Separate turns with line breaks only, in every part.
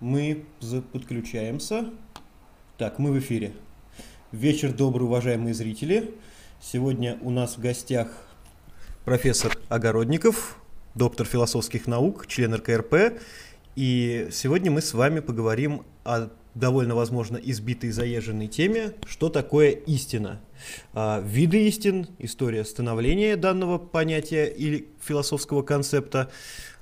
Мы подключаемся. Так, мы в эфире. Вечер добрый, уважаемые зрители. Сегодня у нас в гостях профессор Огородников, доктор философских наук, член РКРП. И сегодня мы с вами поговорим о довольно, возможно, избитой заезженной теме, что такое истина. А, виды истин, история становления данного понятия или философского концепта,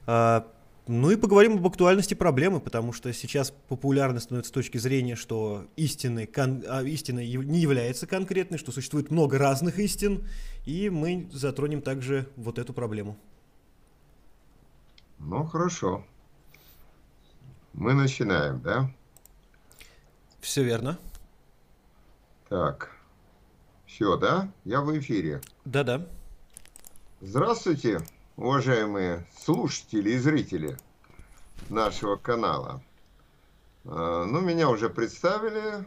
а, ну и поговорим об актуальности проблемы, потому что сейчас популярно становится с точки зрения, что истины, кон, а, истина не является конкретной, что существует много разных истин, и мы затронем также вот эту проблему.
Ну, хорошо. Мы начинаем, да?
Все верно.
Так. Все, да? Я в эфире.
Да-да.
Здравствуйте, уважаемые слушатели и зрители нашего канала. А, ну, меня уже представили,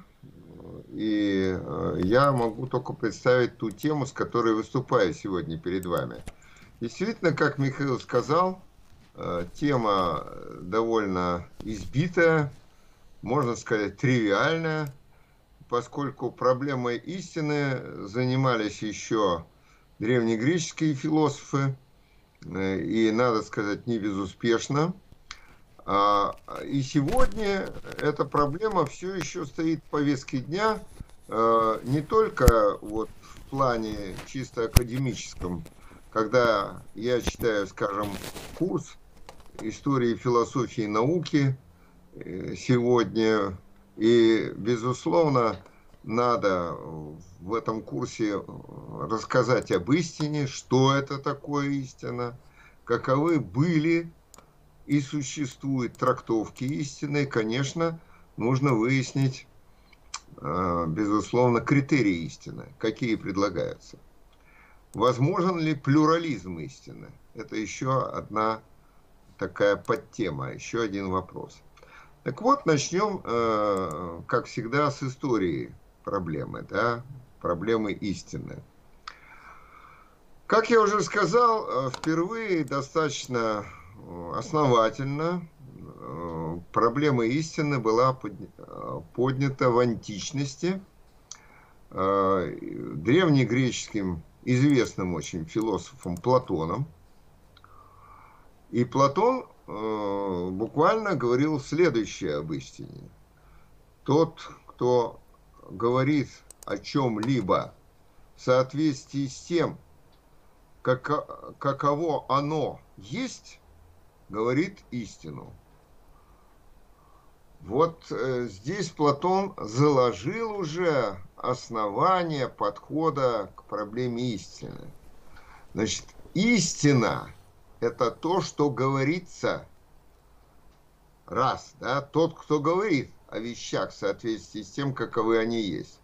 и а, я могу только представить ту тему, с которой выступаю сегодня перед вами. Действительно, как Михаил сказал, а, тема довольно избитая, можно сказать, тривиальная, поскольку проблемой истины занимались еще древнегреческие философы, э, и, надо сказать, не безуспешно. А, и сегодня эта проблема все еще стоит в повестке дня, э, не только вот в плане чисто академическом, когда я читаю, скажем, курс истории философии и науки э, сегодня, и, безусловно, надо в этом курсе рассказать об истине, что это такое истина, каковы были и существуют трактовки истины. Конечно, нужно выяснить, э, безусловно, критерии истины, какие предлагаются. Возможен ли плюрализм истины? Это еще одна такая подтема, еще один вопрос. Так вот, начнем, э, как всегда, с истории проблемы, да, проблемы истины. Как я уже сказал, э, впервые достаточно основательно проблема истины была поднята в античности древнегреческим известным очень философом Платоном. И Платон Э, буквально говорил следующее об истине. Тот, кто говорит о чем-либо в соответствии с тем, как, каково оно есть, говорит истину. Вот э, здесь Платон заложил уже основание подхода к проблеме истины. Значит, истина – это то, что говорится. Раз, да, тот, кто говорит о вещах в соответствии с тем, каковы они есть.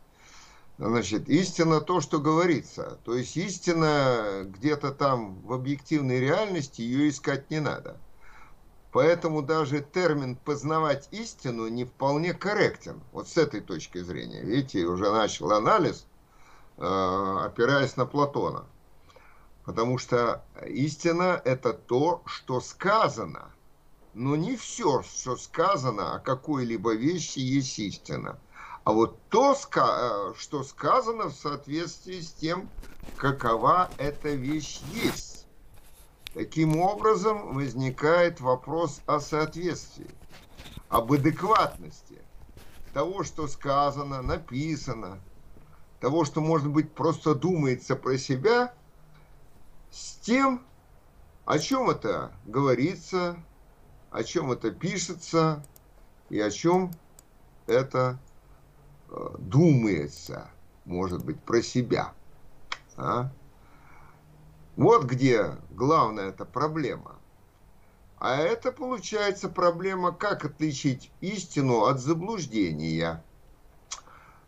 Значит, истина то, что говорится. То есть истина где-то там в объективной реальности, ее искать не надо. Поэтому даже термин «познавать истину» не вполне корректен. Вот с этой точки зрения. Видите, уже начал анализ, э, опираясь на Платона. Потому что истина – это то, что сказано. Но не все, что сказано о какой-либо вещи, есть истина. А вот то, э, что сказано в соответствии с тем, какова эта вещь есть. Таким образом, возникает вопрос о соответствии, об адекватности того, что сказано, написано, того, что, может быть, просто думается про себя – с тем, о чем это говорится, о чем это пишется и о чем это э, думается, может быть, про себя. А? Вот где главная эта проблема. А это получается проблема, как отличить истину от заблуждения –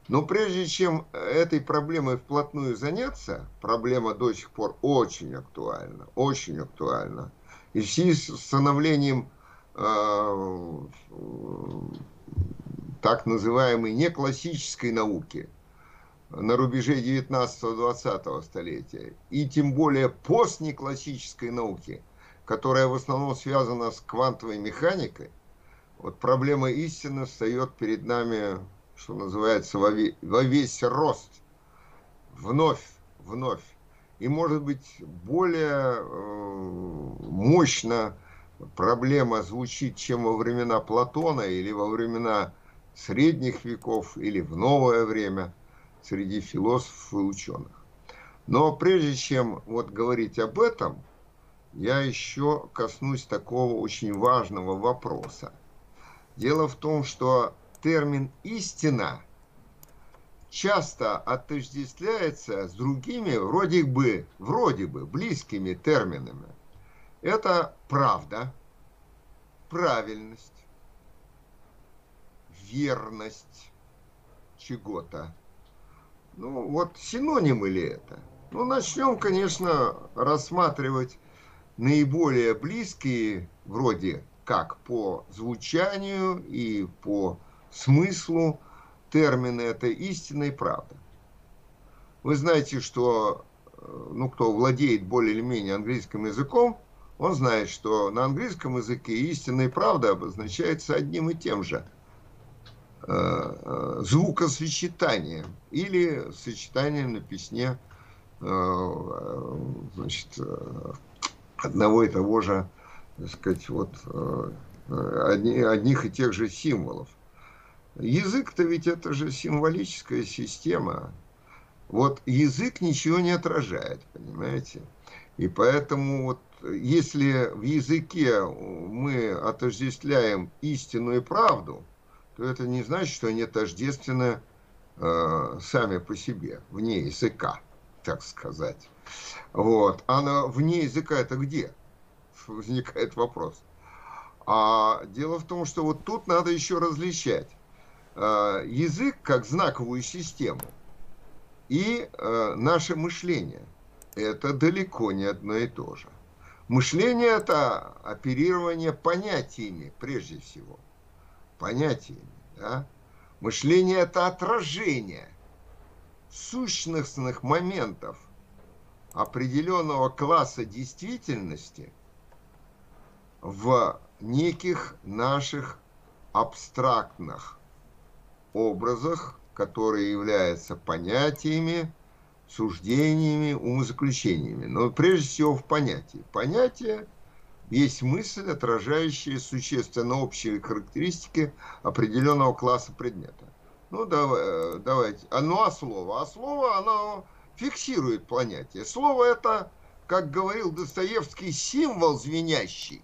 но прежде чем этой проблемой вплотную заняться, проблема до сих пор очень актуальна, очень актуальна. И в связи с становлением э, так называемой неклассической науки на рубеже 19-20 столетия, и тем более постнеклассической науки, которая в основном связана с квантовой механикой, вот проблема истины встает перед нами, что называется, во, во весь рост. Вновь, вновь. И может быть более э, мощно проблема звучит, чем во времена Платона или во времена средних веков или в новое время среди философов и ученых. Но прежде чем вот говорить об этом, я еще коснусь такого очень важного вопроса. Дело в том, что термин «истина» часто отождествляется с другими, вроде бы, вроде бы близкими терминами. Это правда, правильность, верность чего-то. Ну, вот синонимы ли это? Ну, начнем, конечно, рассматривать наиболее близкие, вроде как по звучанию и по смыслу, термины это истина и правда. Вы знаете, что, э, ну, кто владеет более или менее английским языком, он знает, что на английском языке истина и правда обозначается одним и тем же звукосочетанием или сочетанием на песне значит, одного и того же, так сказать, вот одни, одних и тех же символов. Язык-то ведь это же символическая система. Вот язык ничего не отражает, понимаете? И поэтому вот если в языке мы отождествляем истину и правду, то это не значит, что они тождественны э, сами по себе, вне языка, так сказать. Вот. А на, вне языка это где? Возникает вопрос. А дело в том, что вот тут надо еще различать э, язык как знаковую систему и э, наше мышление. Это далеко не одно и то же. Мышление – это оперирование понятиями, прежде всего. Понятиями, да? Мышление – это отражение сущностных моментов определенного класса действительности в неких наших абстрактных образах, которые являются понятиями, суждениями, умозаключениями. Но прежде всего в понятии. Понятие есть мысль, отражающая существенно общие характеристики определенного класса предмета. Ну, давай, э, давайте. А, ну, а слово? А слово, оно фиксирует понятие. Слово это, как говорил Достоевский, символ звенящий.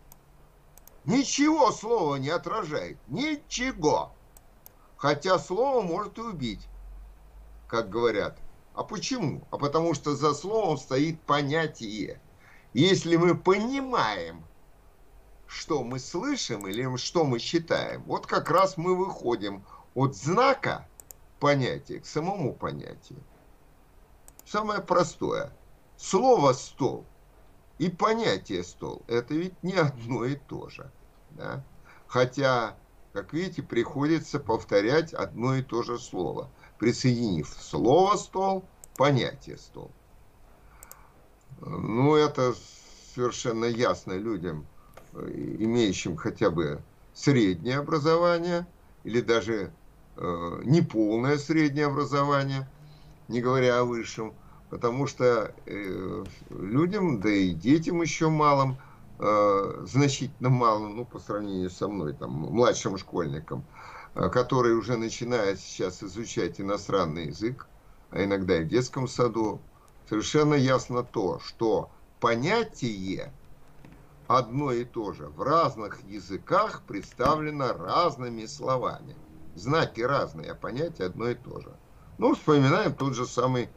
Ничего слова не отражает. Ничего. Хотя слово может и убить, как говорят. А почему? А потому что за словом стоит понятие. Если мы понимаем, что мы слышим или что мы считаем, вот как раз мы выходим от знака понятия к самому понятию. Самое простое. Слово «стол» и понятие «стол» – это ведь не одно и то же. Да? Хотя, как видите, приходится повторять одно и то же слово – присоединив слово «стол», понятие «стол». Ну, это совершенно ясно людям, имеющим хотя бы среднее образование или даже э, неполное среднее образование, не говоря о высшем, потому что э, людям, да и детям еще малым, э, значительно малым, ну, по сравнению со мной, там, младшим школьникам, Э, который уже начинает сейчас изучать иностранный язык, а иногда и в детском саду, совершенно ясно то, что понятие одно и то же в разных языках представлено разными словами. Знаки разные, а понятие одно и то же. Ну, вспоминаем тот же самый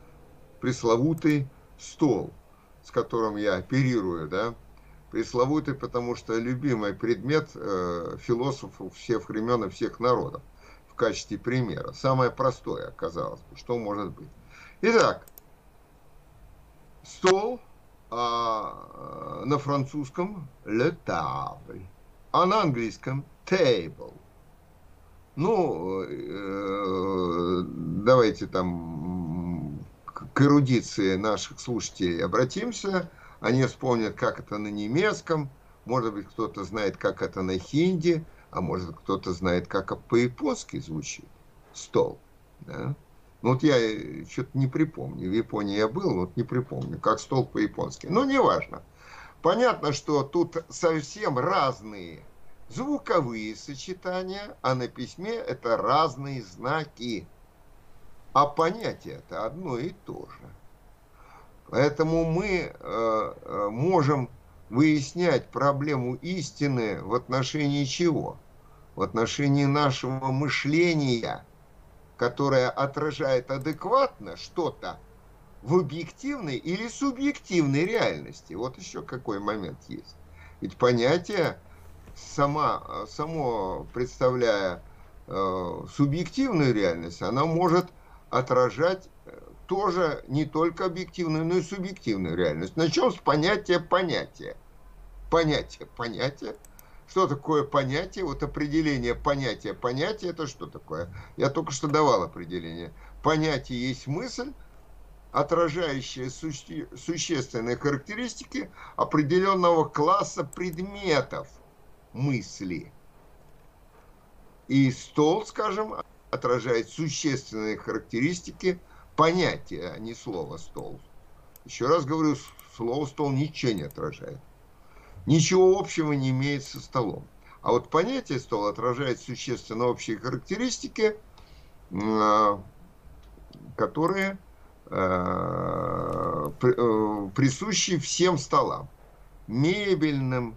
пресловутый стол, с которым я оперирую, да, пресловутый, потому что любимый предмет э, философов всех времен и всех народов в качестве примера. Самое простое, казалось бы, что может быть. Итак, стол а, на французском le table, а на английском table. Ну, э, давайте там к эрудиции наших слушателей обратимся они вспомнят, как это на немецком, может быть, кто-то знает, как это на хинди, А может кто-то знает, как по-японски звучит стол. Да? Ну вот я э, что-то не припомню. В Японии я был, вот не припомню, как стол по-японски. Но неважно. Понятно, что тут совсем разные звуковые сочетания, а на письме это разные знаки. А понятие это одно и то же. Поэтому мы э, э, можем выяснять проблему истины в отношении чего? В отношении нашего мышления, которое отражает адекватно что-то в объективной или субъективной реальности. Вот еще какой момент есть. Ведь понятие, сама, само представляя э, субъективную реальность, она может отражать тоже не только объективную, но и субъективную реальность. Начнем с понятия понятия. Понятие понятие. Что такое понятие? Вот определение понятия понятия это что такое? Я только что давал определение. Понятие есть мысль, отражающая суще, существенные характеристики определенного класса предметов мысли. И стол, скажем, отражает существенные характеристики понятие, а не слово стол. Еще раз говорю, слово стол ничего не отражает. Ничего общего не имеет со столом. А вот понятие стол отражает существенно общие характеристики, а, которые а, э, присущи всем столам. Мебельным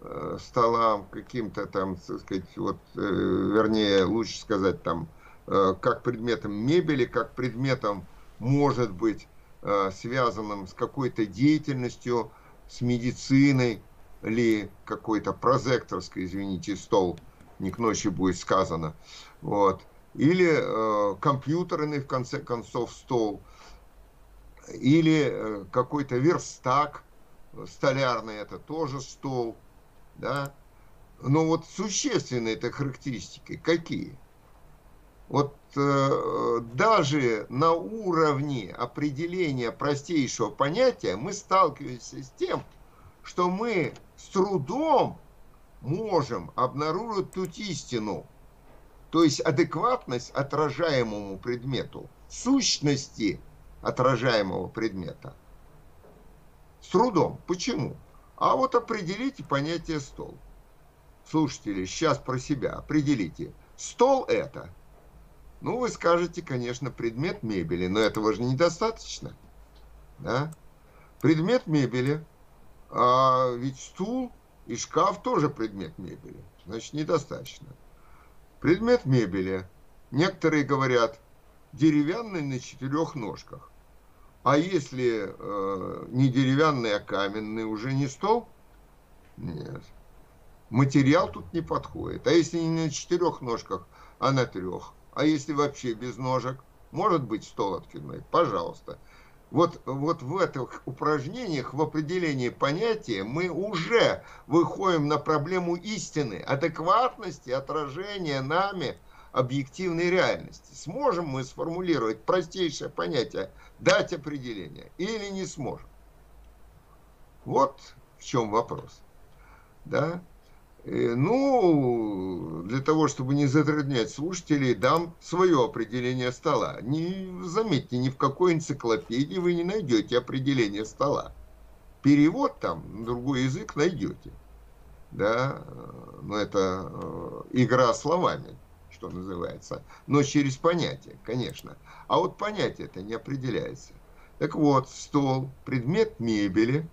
э, столам, каким-то там, так сказать, вот, э, вернее, лучше сказать, там, Э, как предметом мебели, как предметом, может быть, э, связанным с какой-то деятельностью, с медициной ли какой-то прозекторской, извините, стол, не к ночи будет сказано, вот, или э, компьютерный, в конце концов, стол, или э, какой-то верстак, столярный, это тоже стол, да, но вот существенные это характеристики какие – вот э, даже на уровне определения простейшего понятия мы сталкиваемся с тем, что мы с трудом можем обнаружить тут истину, то есть адекватность отражаемому предмету, сущности отражаемого предмета. С трудом. Почему? А вот определите понятие стол. Слушатели, сейчас про себя определите. Стол это – ну, вы скажете, конечно, предмет мебели, но этого же недостаточно. Да? Предмет мебели, а ведь стул и шкаф тоже предмет мебели. Значит, недостаточно. Предмет мебели. Некоторые говорят, деревянный на четырех ножках. А если э, не деревянный, а каменный, уже не стол? Нет. Материал тут не подходит. А если не на четырех ножках, а на трех? А если вообще без ножек? Может быть стол откидной? Пожалуйста. Вот, вот в этих упражнениях, в определении понятия, мы уже выходим на проблему истины, адекватности отражения нами объективной реальности. Сможем мы сформулировать простейшее понятие, дать определение или не сможем? Вот в чем вопрос. Да? Э, ну, для того, чтобы не затруднять слушателей, дам свое определение стола. Не, заметьте, ни в какой энциклопедии вы не найдете определение стола. Перевод там на другой язык найдете. Да, но это э, игра словами, что называется. Но через понятие, конечно. А вот понятие это не определяется. Так вот, стол, предмет мебели,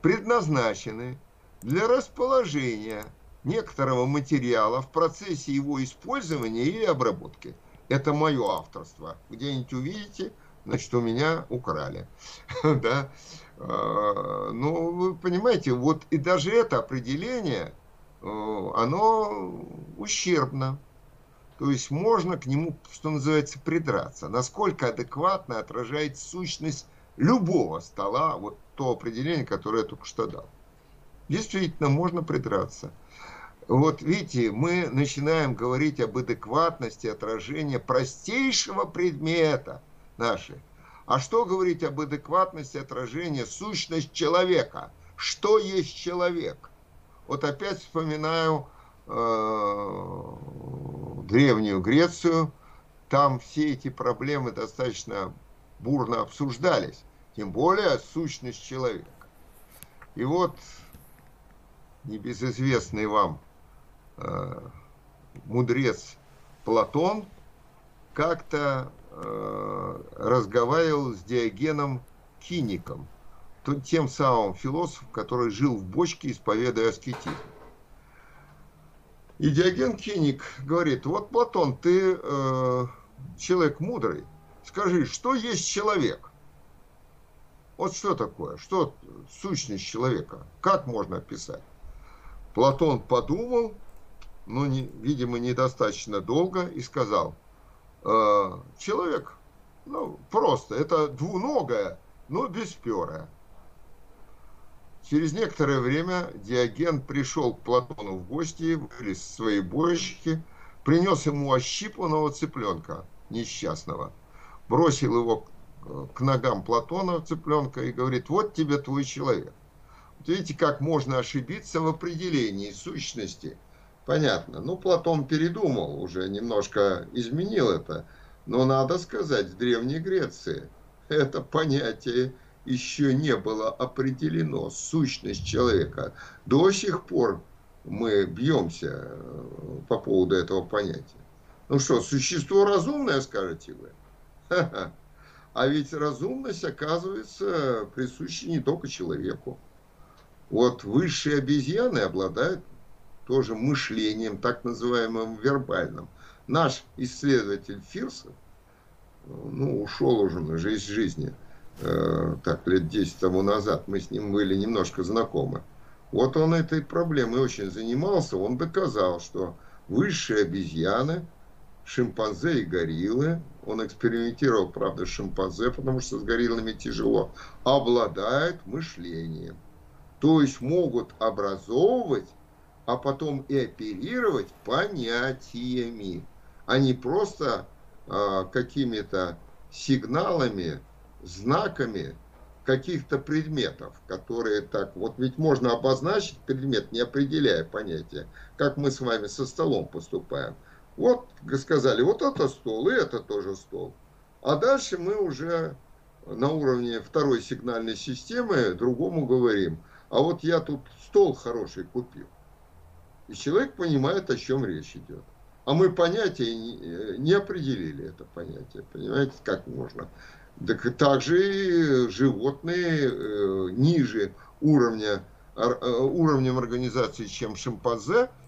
предназначены для расположения некоторого материала в процессе его использования или обработки. Это мое авторство. Где-нибудь увидите, значит, у меня украли. да? А, ну, вы понимаете, вот и даже это определение, э, оно ущербно. То есть можно к нему, что называется, придраться. Насколько адекватно отражает сущность любого стола, вот то определение, которое я только что дал. Действительно, можно придраться. Вот видите, мы начинаем говорить об адекватности отражения простейшего предмета нашей. А что говорить об адекватности отражения сущность человека? Что есть человек? Вот опять вспоминаю э, Древнюю Грецию, там все эти проблемы достаточно бурно обсуждались, тем более сущность человека. И вот небезызвестный вам э, мудрец Платон как-то э, разговаривал с Диогеном Киником, тем самым философом, который жил в бочке, исповедуя аскетизм. И Диоген Киник говорит, вот Платон, ты э, человек мудрый, скажи, что есть человек? Вот что такое? Что сущность человека? Как можно описать? Платон подумал, но, не, видимо, недостаточно долго и сказал, э, человек, ну, просто, это двуногое, но бесперое. Через некоторое время Диоген пришел к Платону в гости, вылез из своей боечки, принес ему ощипанного цыпленка несчастного, бросил его к ногам Платона цыпленка и говорит, вот тебе твой человек. Вот видите, как можно ошибиться в определении сущности. Понятно. Ну, Платон передумал, уже немножко изменил это. Но надо сказать, в Древней Греции это понятие еще не было определено, сущность человека. До сих пор мы бьемся э, по поводу этого понятия. Ну что, существо разумное, скажете вы? Ха-ха. А ведь разумность, оказывается, присуща не только человеку. Вот высшие обезьяны обладают тоже мышлением, так называемым вербальным. Наш исследователь Фирсов, ну, ушел уже на жизнь жизни, э, так, лет 10 тому назад, мы с ним были немножко знакомы. Вот он этой проблемой очень занимался, он доказал, что высшие обезьяны, шимпанзе и гориллы, он экспериментировал, правда, с шимпанзе, потому что с гориллами тяжело, обладают мышлением. То есть могут образовывать, а потом и оперировать понятиями, а не просто а, какими-то сигналами, знаками каких-то предметов, которые так, вот ведь можно обозначить предмет, не определяя понятия, как мы с вами со столом поступаем. Вот сказали, вот это стол, и это тоже стол. А дальше мы уже на уровне второй сигнальной системы другому говорим, а вот я тут стол хороший купил. И человек понимает, о чем речь идет. А мы понятие не определили это понятие. Понимаете, как можно? Так также и животные э, ниже уровня, э, уровнем организации, чем шимпанзе –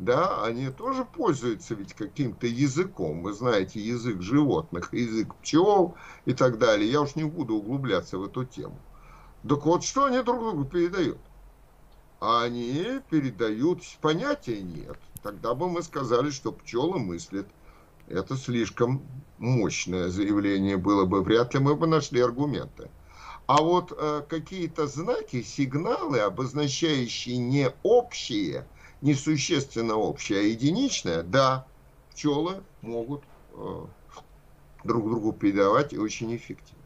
да, они тоже пользуются ведь каким-то языком. Вы знаете, язык животных, язык пчел и так далее. Я уж не буду углубляться в эту тему. Так вот, что они друг другу передают? Они передают, понятия нет. Тогда бы мы сказали, что пчелы мыслят. Это слишком мощное заявление было бы. Вряд ли мы бы нашли аргументы. А вот э, какие-то знаки, сигналы, обозначающие не общие – несущественно общее, а единичное, да, пчелы могут э, друг другу передавать и очень эффективно.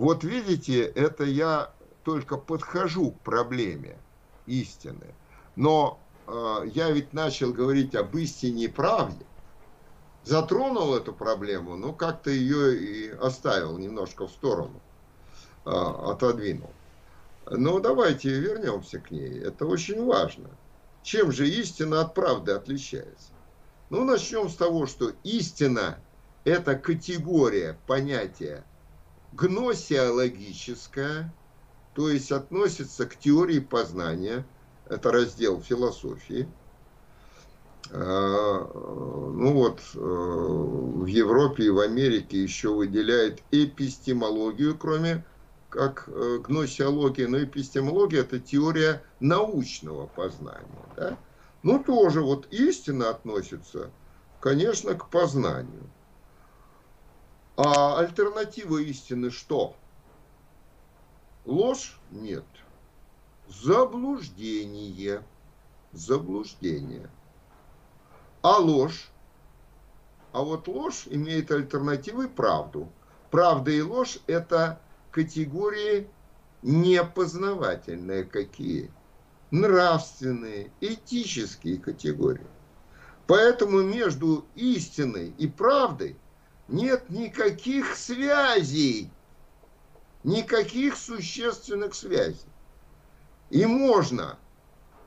Вот видите, это я только подхожу к проблеме истины. Но э, я ведь начал говорить об истине и правде. Затронул эту проблему, но как-то ее и оставил немножко в сторону, э, отодвинул. Но давайте вернемся к ней. Это очень важно. Чем же истина от правды отличается? Ну, начнем с того, что истина – это категория понятия гносеологическая, то есть относится к теории познания, это раздел философии. А, ну вот, э, в Европе и в Америке еще выделяют эпистемологию, кроме как э, гносеология, но эпистемология – это теория научного познания. Да? Ну, тоже вот истина относится, конечно, к познанию. А альтернатива истины что? Ложь? Нет. Заблуждение. Заблуждение. А ложь? А вот ложь имеет альтернативой правду. Правда и ложь – это категории непознавательные какие. нравственные, этические категории. Поэтому между истиной и правдой нет никаких связей, никаких существенных связей. И можно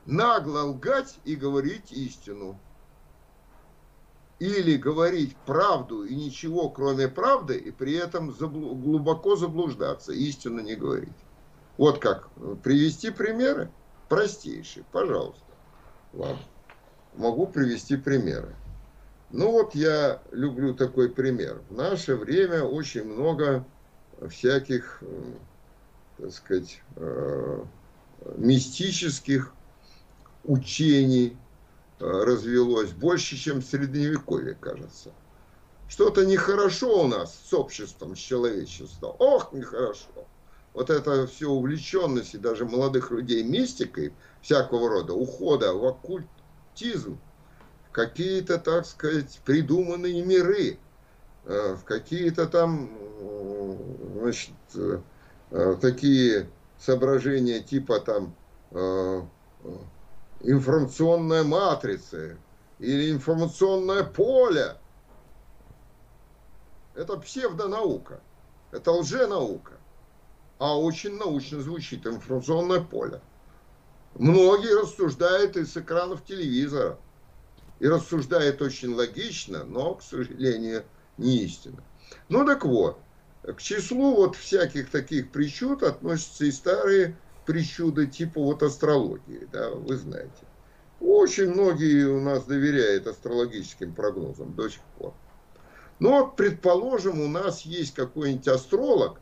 нагло лгать и говорить истину. Или говорить правду и ничего, кроме правды, и при этом заблу глубоко заблуждаться, истину не говорить. Вот как. Привести примеры? Простейшие, пожалуйста. Ладно. Могу привести примеры. Ну вот я люблю такой пример. В наше время очень много всяких, э, так сказать, э, мистических учений э, развелось, больше, чем в Средневековье, кажется. Что-то нехорошо у нас с обществом, с человечеством. Ох, нехорошо. Вот это все увлеченность и даже молодых людей мистикой всякого рода, ухода в оккультизм, какие-то, так сказать, придуманные миры, э, в какие-то там, значит, э, такие соображения типа там информационная матрица или информационное поле. Это псевдонаука, это лженаука, а очень научно звучит информационное поле. Многие рассуждают из экранов телевизора и рассуждают очень логично, но, к сожалению, не истинно. Ну так вот, к числу вот всяких таких причуд относятся и старые причуды типа вот астрологии, да, вы знаете. Очень многие у нас доверяют астрологическим прогнозам до сих пор. Но, предположим, у нас есть какой-нибудь астролог,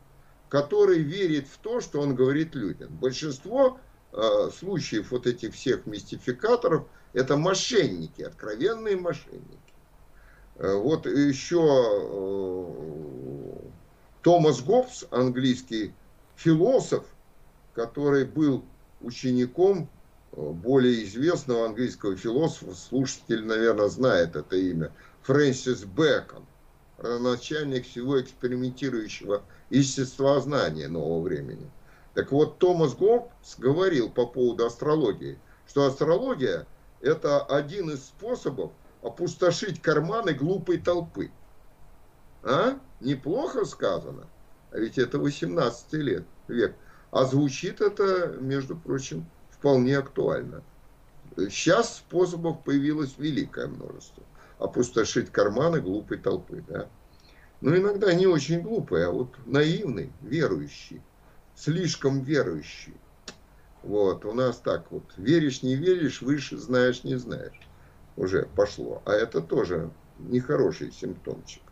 который верит в то, что он говорит людям. Большинство э, случаев вот этих всех мистификаторов – это мошенники, откровенные мошенники. Э, вот еще э, Томас Гоббс, английский философ, который был учеником э, более известного английского философа, слушатель, наверное, знает это имя, Фрэнсис Бэкон, родоначальник всего экспериментирующего естествознания нового времени. Так вот, Томас Гоббс говорил по поводу астрологии, что астрология – это один из способов опустошить карманы глупой толпы. А? Неплохо сказано? А ведь это 18 лет, век. А звучит это, между прочим, вполне актуально. Сейчас способов появилось великое множество. Опустошить карманы глупой толпы. Да? Но иногда не очень глупый, а вот наивный, верующий. Слишком верующий. Вот, у нас так вот, веришь, не веришь, выше знаешь, не знаешь. Уже пошло. А это тоже нехороший симптомчик.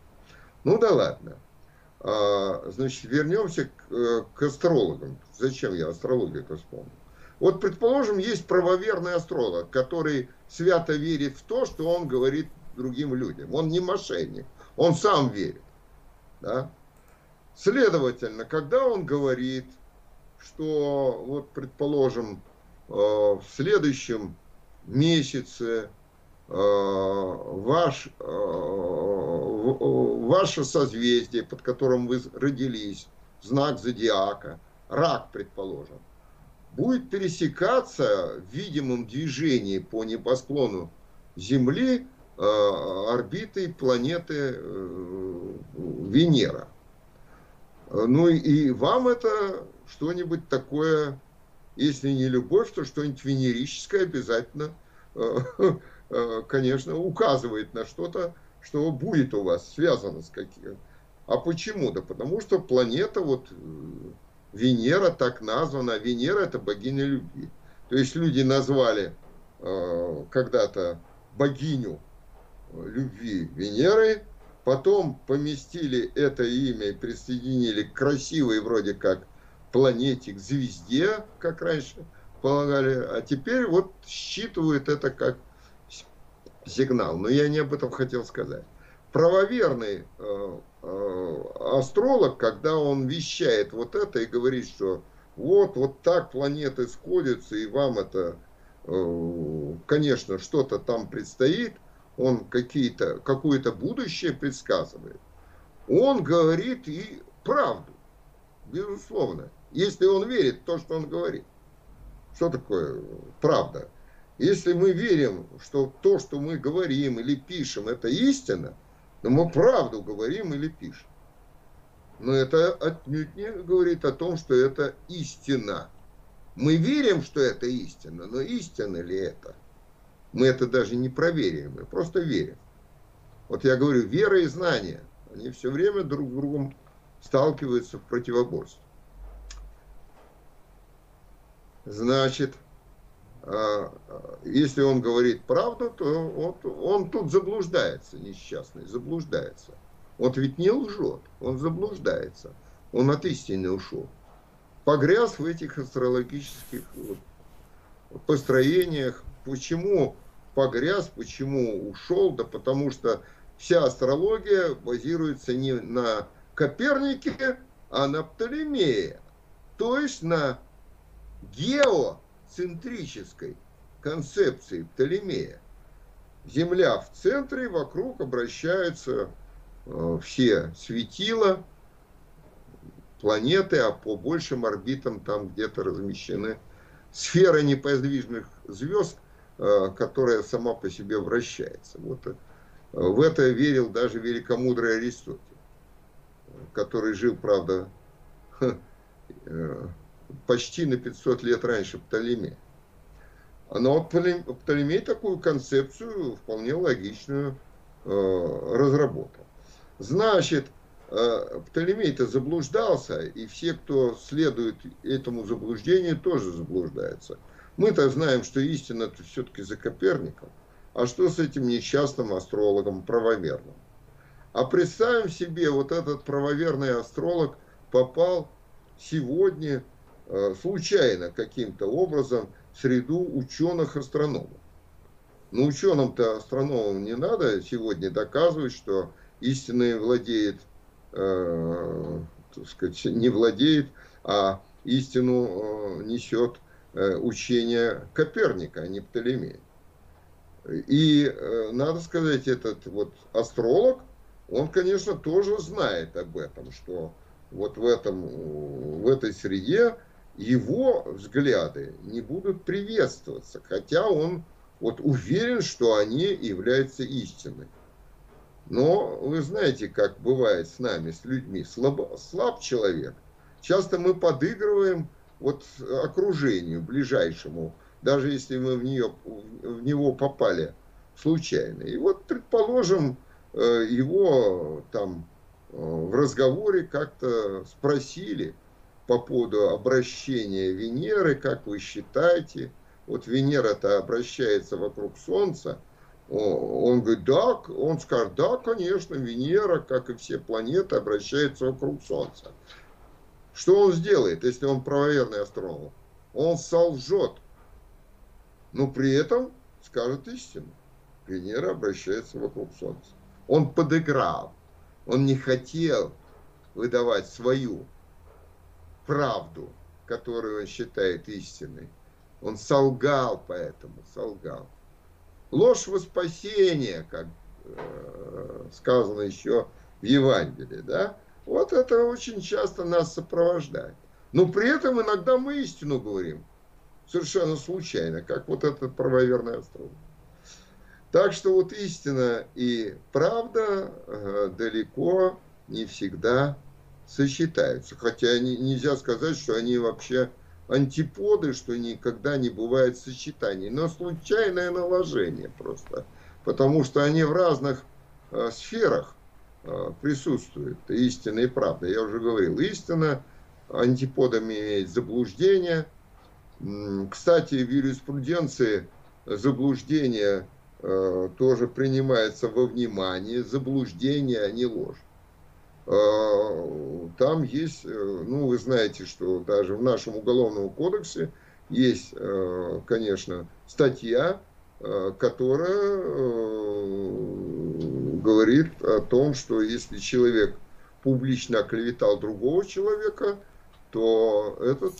Ну да ладно. А, значит, вернемся к, э, к астрологам. Зачем я астрологию-то вспомнил? Вот, предположим, есть правоверный астролог, который свято верит в то, что он говорит другим людям. Он не мошенник, он сам верит. Да? Следовательно, когда он говорит, что, вот, предположим, э, в следующем месяце э, ваш ваше созвездие, под которым вы родились, знак зодиака, рак, предположим, будет пересекаться в видимом движении по небосклону Земли э, орбитой планеты э, Венера. Ну и вам это что-нибудь такое, если не любовь, то что-нибудь венерическое обязательно, э, конечно, указывает на что-то что будет у вас связано с каким. А почему? Да потому что планета, вот э, Венера так названа. Венера это богиня любви. То есть люди назвали э, когда-то богиню э, любви Венерой, потом поместили это имя и присоединили к красивой вроде как планете, к звезде, как раньше полагали, а теперь вот считывают это как сигнал. Но я не об этом хотел сказать. Правоверный э, э, астролог, когда он вещает вот это и говорит, что вот, вот так планеты сходятся, и вам это, э, конечно, что-то там предстоит, он какие-то, какое-то будущее предсказывает, он говорит и правду, безусловно, если он верит в то, что он говорит. Что такое правда? Если мы верим, что то, что мы говорим или пишем, это истина, то мы правду говорим или пишем. Но это отнюдь не говорит о том, что это истина. Мы верим, что это истина, но истина ли это? Мы это даже не проверим, мы просто верим. Вот я говорю, вера и знание, они все время друг с другом сталкиваются в противоборстве. Значит, а, если он говорит правду, то он, он тут заблуждается, несчастный, заблуждается. Он ведь не лжет, он заблуждается. Он от истины ушел. Погряз в этих астрологических вот, построениях. Почему погряз, почему ушел? Да потому что вся астрология базируется не на Копернике, а на Птолемее. То есть на геоцентрической концепции Птолемея. Земля в центре, вокруг обращаются Э, все светила, планеты, а по большим орбитам там где-то размещены сферы неподвижных звезд, э, которая сама по себе вращается. Вот э, в это верил даже великомудрый Аристотель, который жил, правда, почти на 500 лет раньше Птолемея. Но Птолемей такую концепцию вполне логичную разработал. Значит, э, Птолемей-то заблуждался, и все, кто следует этому заблуждению, тоже заблуждаются. Мы-то знаем, что истина это все-таки за Коперником. А что с этим несчастным астрологом правомерным? А представим себе, вот этот правоверный астролог попал сегодня э, случайно каким-то образом среду ученых-астрономов. Но ученым-то астрономам не надо сегодня доказывать, что истиной владеет, э, так сказать, не владеет, а истину э, несет э, учение Коперника, а не Птолемея. И э, надо сказать, этот вот астролог, он, конечно, тоже знает об этом, что вот в, этом, в этой среде его взгляды не будут приветствоваться, хотя он вот уверен, что они являются истиной. Но вы знаете, как бывает с нами, с людьми, слаб, слаб человек. Часто мы подыгрываем вот окружению ближайшему, даже если мы в, нее, в него попали случайно. И вот, предположим, э, его там э, в разговоре как-то спросили по поводу обращения Венеры, как вы считаете, вот Венера-то обращается вокруг Солнца, он говорит, да, он скажет, да, конечно, Венера, как и все планеты, обращается вокруг Солнца. Что он сделает, если он правоверный астролог? Он солжет, но при этом скажет истину. Венера обращается вокруг Солнца. Он подыграл, он не хотел выдавать свою правду, которую он считает истиной. Он солгал поэтому, солгал. Ложь во спасение, как э, сказано еще в Евангелии, да? Вот это очень часто нас сопровождает. Но при этом иногда мы истину говорим. Совершенно случайно, как вот этот правоверный остров. Так что вот истина и правда э, далеко не всегда сочетаются. Хотя не, нельзя сказать, что они вообще антиподы, что никогда не бывает сочетаний, но случайное наложение просто, потому что они в разных э, сферах э, присутствуют, истина и правда. Я уже говорил, истина антиподами имеет заблуждение. Кстати, в юриспруденции заблуждение э, тоже принимается во внимание, заблуждение, а не ложь. А, там есть, э, ну, вы знаете, что даже в нашем уголовном кодексе есть, э, конечно, статья, э, которая говорит о том, что если человек публично оклеветал другого человека, то этот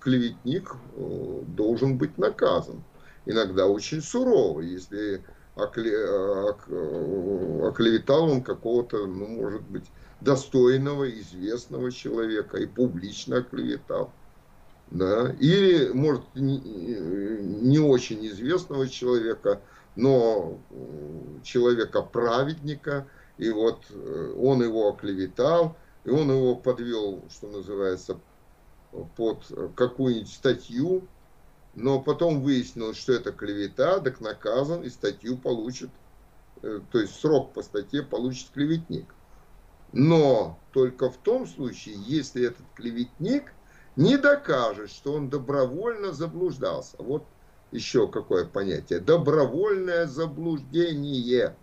клеветник должен быть наказан. Иногда очень сурово, если оклеветал он какого-то, ну, может быть, достойного, известного человека и публично оклеветал. да, или, может, не, очень известного человека, но человека-праведника, и вот э, он его оклеветал, и он его подвел, что называется, под какую-нибудь статью, но потом выяснилось, что это клевета, так наказан, и статью получит, э, то есть срок по статье получит клеветник. Но только в том случае, если этот клеветник не докажет, что он добровольно заблуждался. Вот еще какое понятие. Добровольное заблуждение.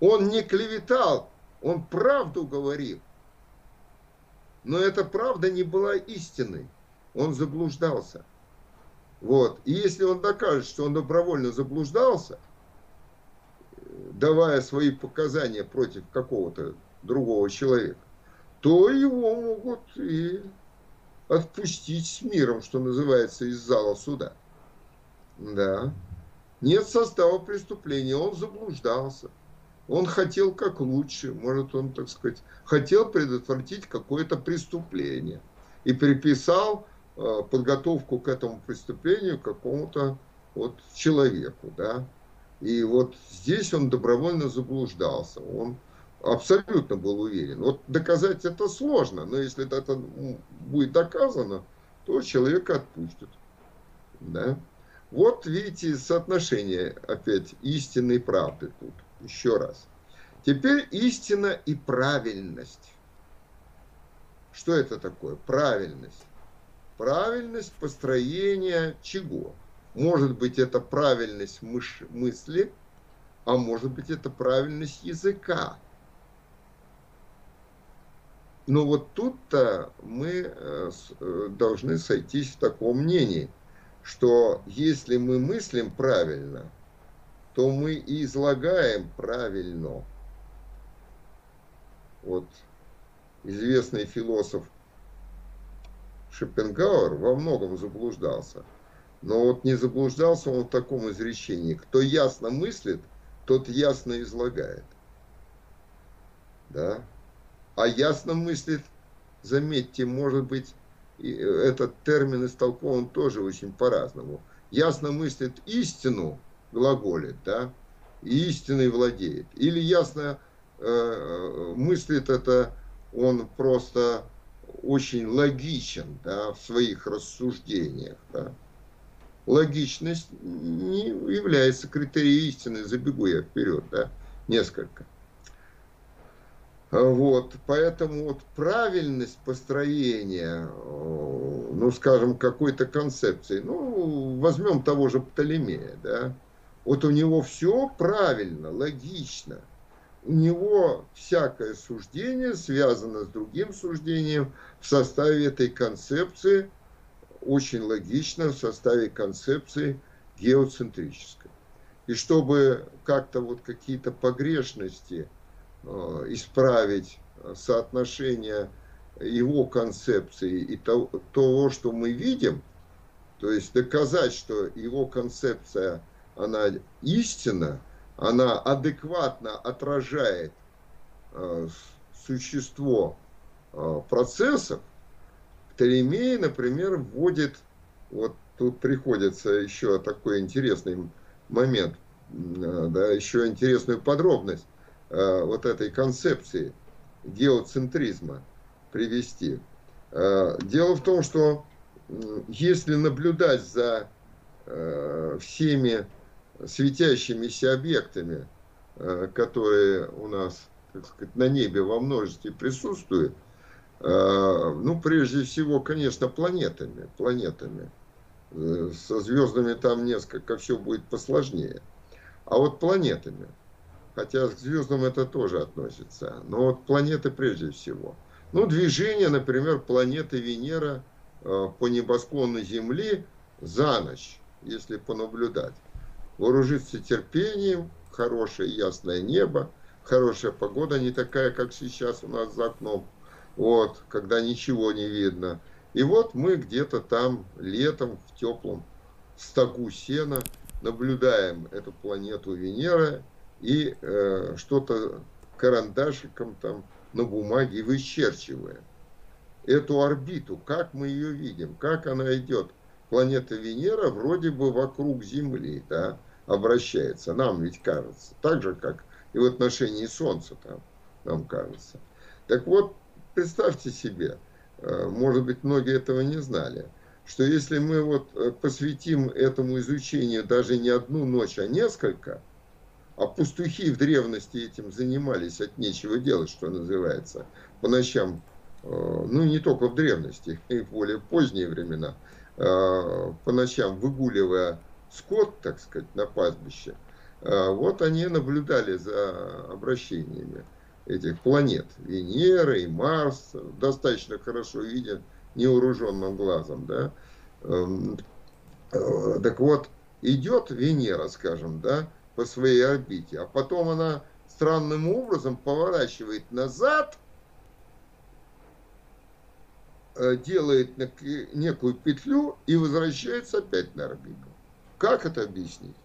Он не клеветал, он правду говорил. Но эта правда не была истиной. Он заблуждался. Вот. И если он докажет, что он добровольно заблуждался, давая свои показания против какого-то другого человека, то его могут и отпустить с миром, что называется, из зала суда. Да. Нет состава преступления, он заблуждался. Он хотел как лучше, может он, так сказать, хотел предотвратить какое-то преступление. И приписал э, подготовку к этому преступлению какому-то вот человеку, да. И вот здесь он добровольно заблуждался. Он абсолютно был уверен. Вот доказать это сложно, но если это будет доказано, то человека отпустят. Да? Вот видите соотношение опять истины и правды тут. Еще раз. Теперь истина и правильность. Что это такое? Правильность. Правильность построения чего? Может быть, это правильность мысли, а может быть, это правильность языка. Но вот тут-то мы э, э, должны сойтись в таком мнении, что если мы мыслим правильно, то мы и излагаем правильно. Вот известный философ Шопенгауэр во многом заблуждался. Но вот не заблуждался он в таком изречении. Кто ясно мыслит, тот ясно излагает. Да? А ясно мыслит, заметьте, может быть, этот термин истолкован тоже очень по-разному. Ясно мыслит истину, глаголит, да, и истиной владеет. Или ясно э, мыслит это, он просто очень логичен да, в своих рассуждениях. Да. Логичность не является критерием истины, забегу я вперед, да, несколько. Вот, поэтому вот правильность построения, э, ну, скажем, какой-то концепции, ну, возьмем того же Птолемея, да, вот у него все правильно, логично. У него всякое суждение связано с другим суждением в составе этой концепции, очень логично, в составе концепции геоцентрической. И чтобы как-то вот какие-то погрешности – исправить соотношение его концепции и того, того, что мы видим, то есть доказать, что его концепция, она истина, она адекватно отражает э, существо э, процессов, Птолемей, например, вводит, вот тут приходится еще такой интересный момент, э, да, еще интересную подробность. Э, вот этой концепции геоцентризма привести. Э, дело в том, что если наблюдать за э, всеми светящимися объектами, которые у нас так сказать, на небе во множестве присутствуют, ну, прежде всего, конечно, планетами, планетами. Со звездами там несколько все будет посложнее. А вот планетами – хотя к звездам это тоже относится, но вот планеты прежде всего. Ну, движение, например, планеты Венера э, по небосклону Земли за ночь, если понаблюдать. Вооружиться терпением, хорошее ясное небо, хорошая погода, не такая, как сейчас у нас за окном, вот, когда ничего не видно. И вот мы где-то там летом в теплом стогу сена наблюдаем эту планету Венера и э, что-то карандашиком там на бумаге вычерчивая. эту орбиту, как мы ее видим, как она идет. Планета Венера вроде бы вокруг Земли, да, обращается, нам ведь кажется, так же, как и в отношении Солнца там, нам кажется. Так вот, представьте себе, э, может быть, многие этого не знали, что если мы вот э, посвятим этому изучению даже не одну ночь, а несколько, а пастухи в древности этим занимались от нечего делать, что называется, по ночам, э, ну не только в древности, и в более поздние времена, по ночам выгуливая скот, так сказать, на пастбище, вот они наблюдали за обращениями этих планет. Венеры и Марс достаточно хорошо виден невооруженным глазом. Да? Эм, э, так вот, идет Венера, скажем, да, по своей орбите, а потом она странным образом поворачивает назад, э, делает некую петлю и возвращается опять на орбиту. Как это объяснить?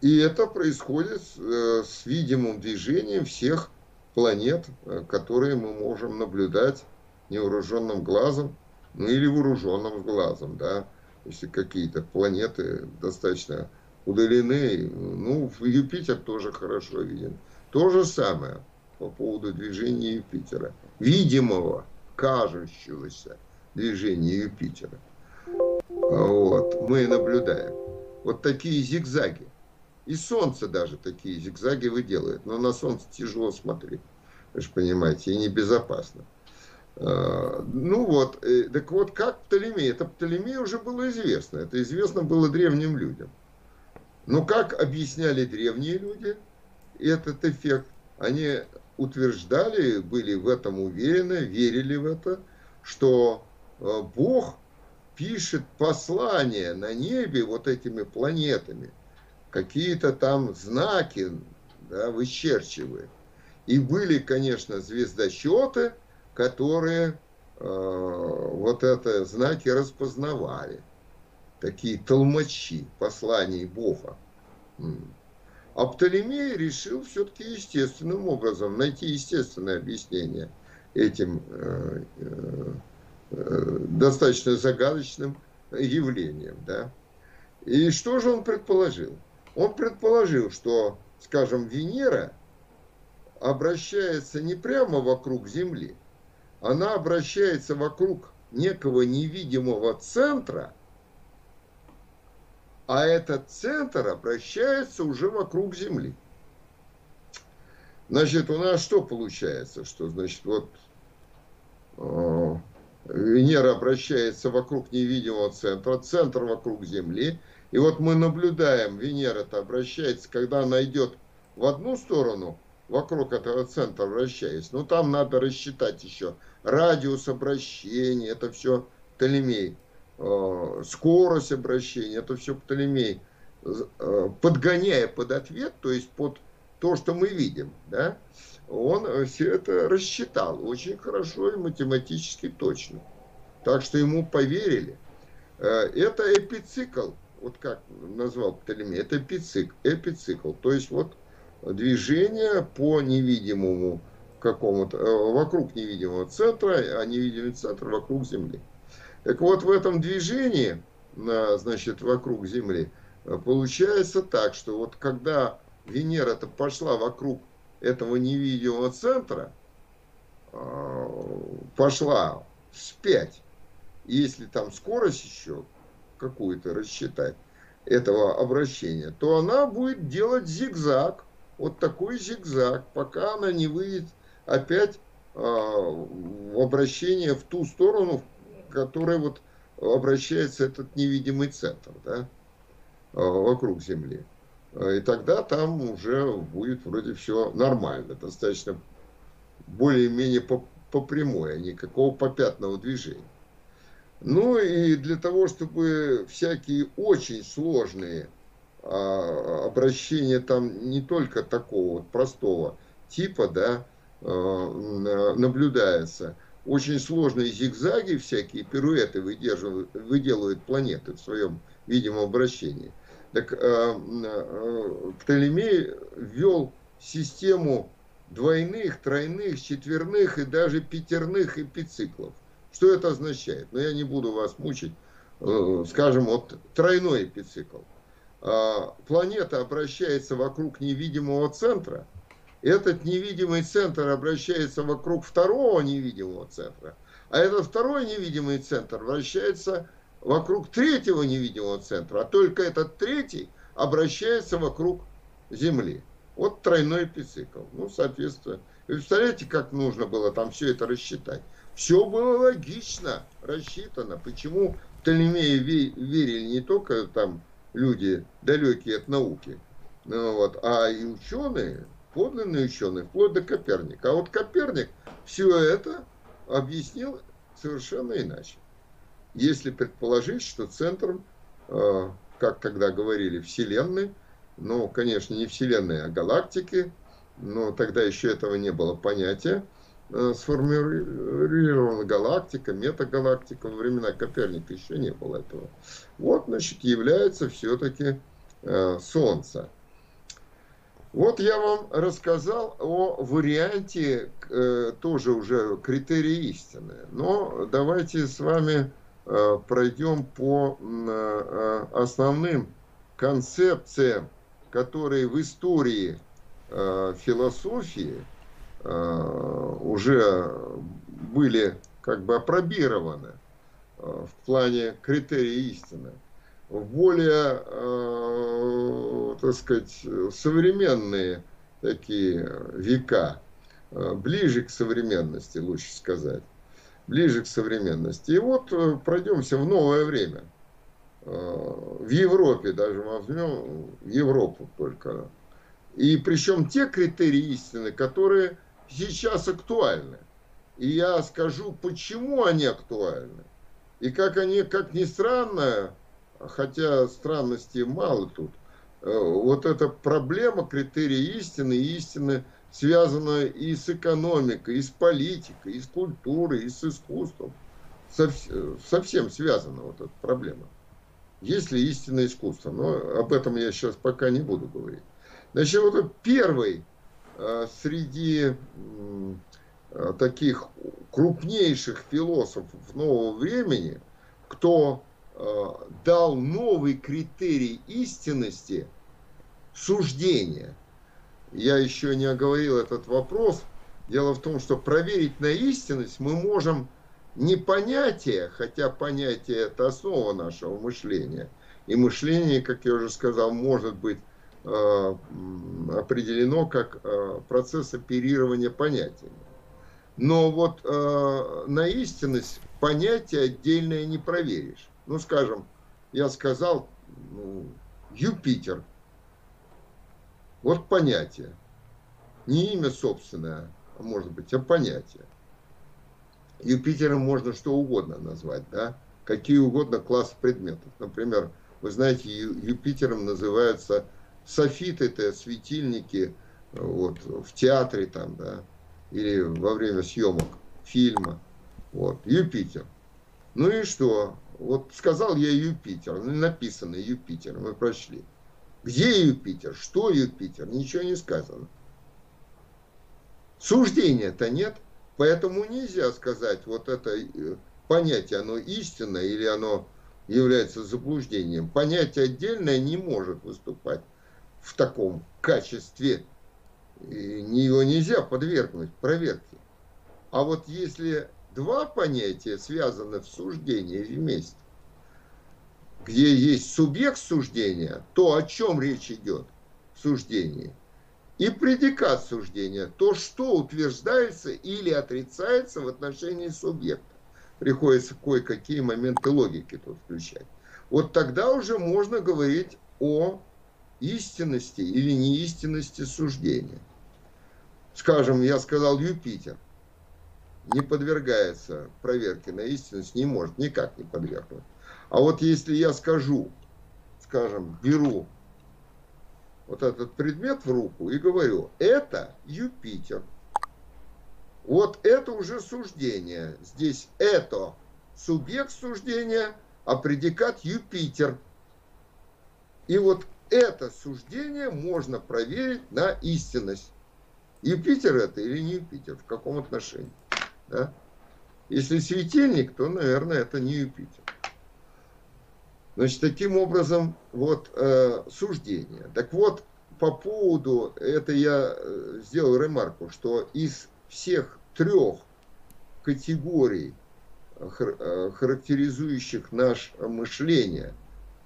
И это происходит э, с видимым движением всех планет, э, которые мы можем наблюдать невооруженным глазом, ну или вооруженным глазом, да, если какие-то планеты достаточно удалены, ну, Юпитер тоже хорошо виден. То же самое по поводу движения Юпитера, видимого, кажущегося движения Юпитера. Вот, мы наблюдаем. Вот такие зигзаги. И солнце даже такие зигзаги выделывает. Но на солнце тяжело смотреть. Вы же понимаете, и небезопасно. А, ну вот, э, так вот, как Птолемей? Это Птолемей уже было известно. Это известно было древним людям. Но как объясняли древние люди этот эффект? Они утверждали, были в этом уверены, верили в это, что э, Бог пишет послание на небе вот этими планетами – какие-то там знаки да, вычерчивает. И были, конечно, звездочеты, которые э, вот это знаки распознавали. Такие толмачи посланий Бога. А Птолемей решил все-таки естественным образом найти естественное объяснение этим э, э, э достаточно загадочным явлением. Да? И что же он предположил? Он предположил, что, скажем, Венера обращается не прямо вокруг Земли, она обращается вокруг некого невидимого центра, а этот центр обращается уже вокруг Земли. Значит, у нас что получается? Что, значит, вот э, Венера обращается вокруг невидимого центра, центр вокруг Земли – и вот мы наблюдаем, Венера-то обращается, когда она идет в одну сторону, вокруг этого центра вращаясь, ну там надо рассчитать еще радиус обращения, это все Птолемей, э, скорость обращения, это все Птолемей, э, подгоняя под ответ, то есть под то, что мы видим, да, он все это рассчитал очень хорошо и математически точно. Так что ему поверили. Э, это эпицикл вот как назвал Птолемей, это эпицикл, эпицикл. То есть вот движение по невидимому какому-то, э, вокруг невидимого центра, а невидимый центр вокруг Земли. Так вот, в этом движении, значит, вокруг Земли, э, получается так, что вот когда Венера-то пошла вокруг этого невидимого центра, э, пошла вспять, если там скорость еще какую-то рассчитать этого обращения, то она будет делать зигзаг, вот такой зигзаг, пока она не выйдет опять э, в обращение в ту сторону, в которой вот обращается этот невидимый центр, да, э, вокруг Земли. И тогда там уже будет вроде все нормально, достаточно более-менее по, по прямой, а никакого попятного движения. Ну и для того, чтобы всякие очень сложные а, обращения там не только такого вот простого типа, да, а, наблюдается, очень сложные зигзаги всякие, пируэты выделывают планеты в своем видимом обращении. Так а, а, Птолемей ввел систему двойных, тройных, четверных и даже пятерных эпициклов. Что это означает? Но ну, я не буду вас мучить. Э, скажем, вот тройной эпицикл. А, планета обращается вокруг невидимого центра. Этот невидимый центр обращается вокруг второго невидимого центра. А этот второй невидимый центр вращается вокруг третьего невидимого центра. А только этот третий обращается вокруг Земли. Вот тройной эпицикл. Ну, соответственно, вы представляете, как нужно было там все это рассчитать? Все было логично рассчитано. Почему Птолемеи верили не только там люди далекие от науки, ну, вот, а и ученые, подлинные ученые, вплоть до Коперника. А вот Коперник все это объяснил совершенно иначе. Если предположить, что центром, э, как тогда говорили, Вселенной, ну, конечно, не Вселенной, а галактики, но тогда еще этого не было понятия, сформулирована галактика, метагалактика, во времена Коперника еще не было этого. Вот, значит, является все-таки э, Солнце. Вот я вам рассказал о варианте, э, тоже уже критерии истины. Но давайте с вами э, пройдем по э, основным концепциям, которые в истории философии уже были как бы опробированы в плане критерия истины в более, э, так сказать, современные такие века, э, ближе к современности, лучше сказать, ближе к современности. И вот э, пройдемся в новое время. В Европе даже возьмем, в Европу только. И причем те критерии истины, которые сейчас актуальны. И я скажу, почему они актуальны. И как они, как ни странно, хотя странностей мало тут, э, вот эта проблема критерия истины, истины связана и с экономикой, и с политикой, и с культурой, и с искусством. Совсем связана вот эта проблема. Есть ли истинное искусство? Но об этом я сейчас пока не буду говорить. Значит, вот первый среди э, таких крупнейших философов нового времени, кто Э, дал новый критерий истинности суждения. Я еще не оговорил этот вопрос. Дело в том, что проверить на истинность мы можем не понятие, хотя понятие это основа нашего мышления. И мышление, как я уже сказал, может быть э, определено как э, процесс оперирования понятиями. Но вот э, на истинность понятие отдельное не проверишь ну, скажем, я сказал, ну, Юпитер. Вот понятие. Не имя собственное, а может быть, а понятие. Юпитером можно что угодно назвать, да? Какие угодно классы предметов. Например, вы знаете, Юпитером называются софиты, это светильники вот, в театре там, да, или во время съемок фильма. Вот, Юпитер. Ну и что? Вот сказал я Юпитер, ну, написано Юпитер, мы прошли. Где Юпитер? Что Юпитер? Ничего не сказано. Суждения-то нет, поэтому нельзя сказать, вот это э, понятие, оно истинное или оно является заблуждением. Понятие отдельное не может выступать в таком качестве. Его нельзя подвергнуть проверке. А вот если два понятия связаны в суждении вместе, где есть субъект суждения, то, о чем речь идет в суждении, и предикат суждения, то, что утверждается или отрицается в отношении субъекта. Приходится кое-какие моменты логики тут включать. Вот тогда уже можно говорить о истинности или неистинности суждения. Скажем, я сказал Юпитер – не подвергается проверке на истинность, не может никак не подвергнуть. А вот если я скажу, скажем, беру вот этот предмет в руку и говорю, это Юпитер. Вот это уже суждение. Здесь это субъект суждения, а предикат Юпитер. И вот это суждение можно проверить на истинность. Юпитер это или не Юпитер, в каком отношении. Да? Если светильник, то, наверное, это не Юпитер. Значит, таким образом, вот э, суждение. Так вот, по поводу, это я э, сделал ремарку, что из всех трех категорий, э, э, характеризующих наше мышление,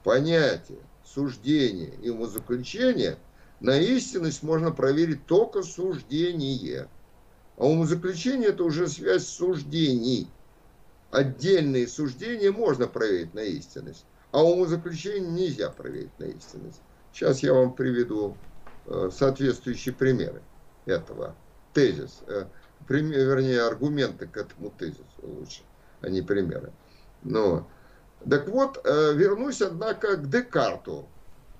понятие, суждение и умозаключение, на истинность можно проверить только суждение. А умозаключение это уже связь суждений. Отдельные суждения можно проверить на истинность, а умозаключение нельзя проверить на истинность. Сейчас я вам приведу э, соответствующие примеры этого. Тезис, э, вернее, аргументы к этому тезису лучше, а не примеры. Но, так вот, э, вернусь, однако, к Декарту.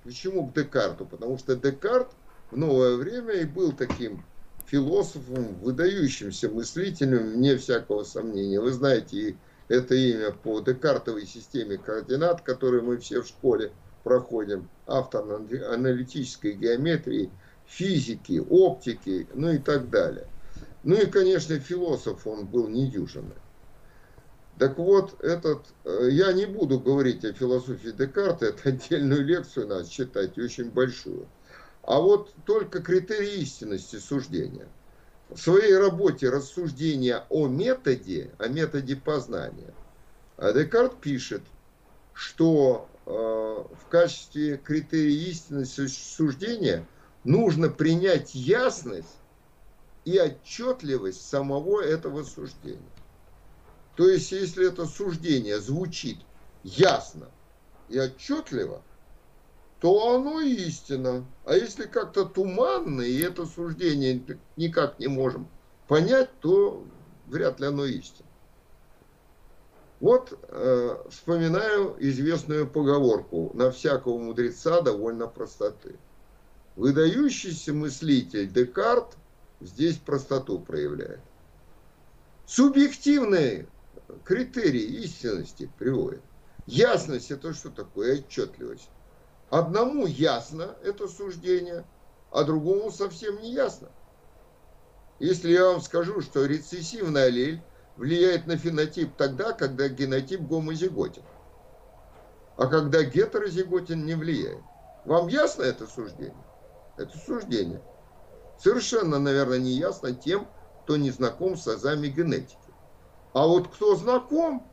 Почему к Декарту? Потому что Декарт в новое время и был таким философом, выдающимся мыслителем, вне всякого сомнения. Вы знаете это имя по Декартовой системе координат, которую мы все в школе проходим, автор аналитической геометрии, физики, оптики, ну и так далее. Ну и, конечно, философ он был недюжинный. Так вот, этот, э, я не буду говорить о философии Декарта, это отдельную лекцию надо читать, очень большую. А вот только критерии истинности суждения. В своей работе рассуждения о методе, о методе познания, а Декарт пишет, что э, в качестве критерия истинности суждения нужно принять ясность и отчетливость самого этого суждения. То есть, если это суждение звучит ясно и отчетливо, то оно истина. А если как-то туманно, и это суждение никак не можем понять, то вряд ли оно истина. Вот э, вспоминаю известную поговорку «на всякого мудреца довольно простоты». Выдающийся мыслитель Декарт здесь простоту проявляет. Субъективные критерии истинности приводит. Ясность это что такое? Отчетливость. Одному ясно это суждение, а другому совсем не ясно. Если я вам скажу, что рецессивный аллель влияет на фенотип тогда, когда генотип гомозиготен, а когда гетерозиготен не влияет. Вам ясно это суждение? Это суждение. Совершенно, наверное, не ясно тем, кто не знаком с азами генетики. А вот кто знаком,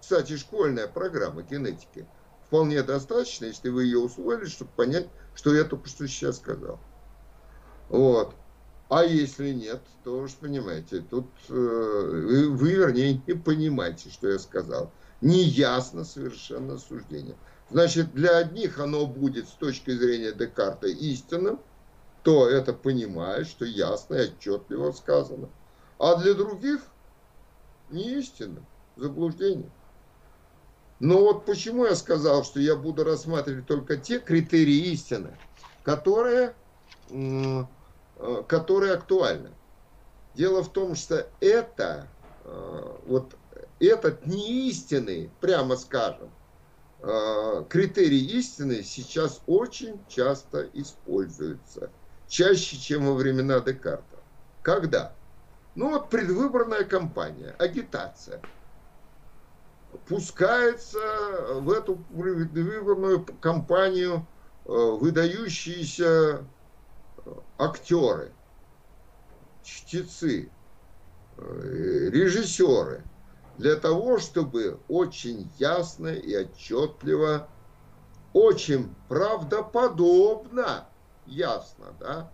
кстати, школьная программа генетики, вполне достаточно, если вы ее усвоили, чтобы понять, что я только что сейчас сказал. Вот. А если нет, то уж понимаете, тут э, вы, вы, вернее, не понимаете, что я сказал. Неясно совершенно суждение. Значит, для одних оно будет с точки зрения Декарта истинным, то это понимает, что ясно и отчетливо сказано. А для других не истинным, заблуждением. Но вот почему я сказал, что я буду рассматривать только те критерии истины, которые, э, которые актуальны. Дело в том, что это, э, вот этот не истинный, прямо скажем, э, критерий истины сейчас очень часто используется. Чаще, чем во времена Декарта. Когда? Ну вот предвыборная кампания, агитация. Пускается в эту предвыборную кампанию э, выдающиеся э, актеры, чтецы, э, режиссеры, для того, чтобы очень ясно и отчетливо, очень правдоподобно, ясно, да,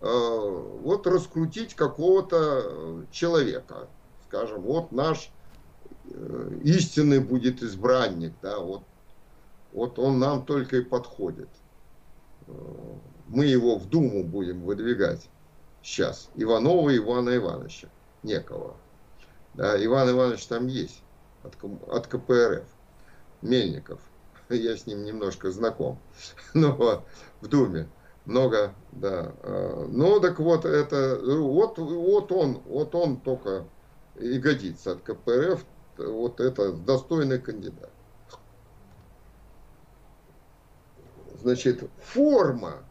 вот раскрутить какого-то э, человека. Скажем, вот наш э, истинный будет избранник, да, вот, вот он нам только и подходит. Мы его в Думу будем выдвигать сейчас. Иванова Ивана Ивановича, некого. Да, Иван Иванович там есть от, от КПРФ, Мельников. Я с ним немножко знаком. Но в Думе много, да. А, ну, так вот, это, вот, вот он, вот он только и годится от КПРФ, вот это достойный кандидат. Значит, форма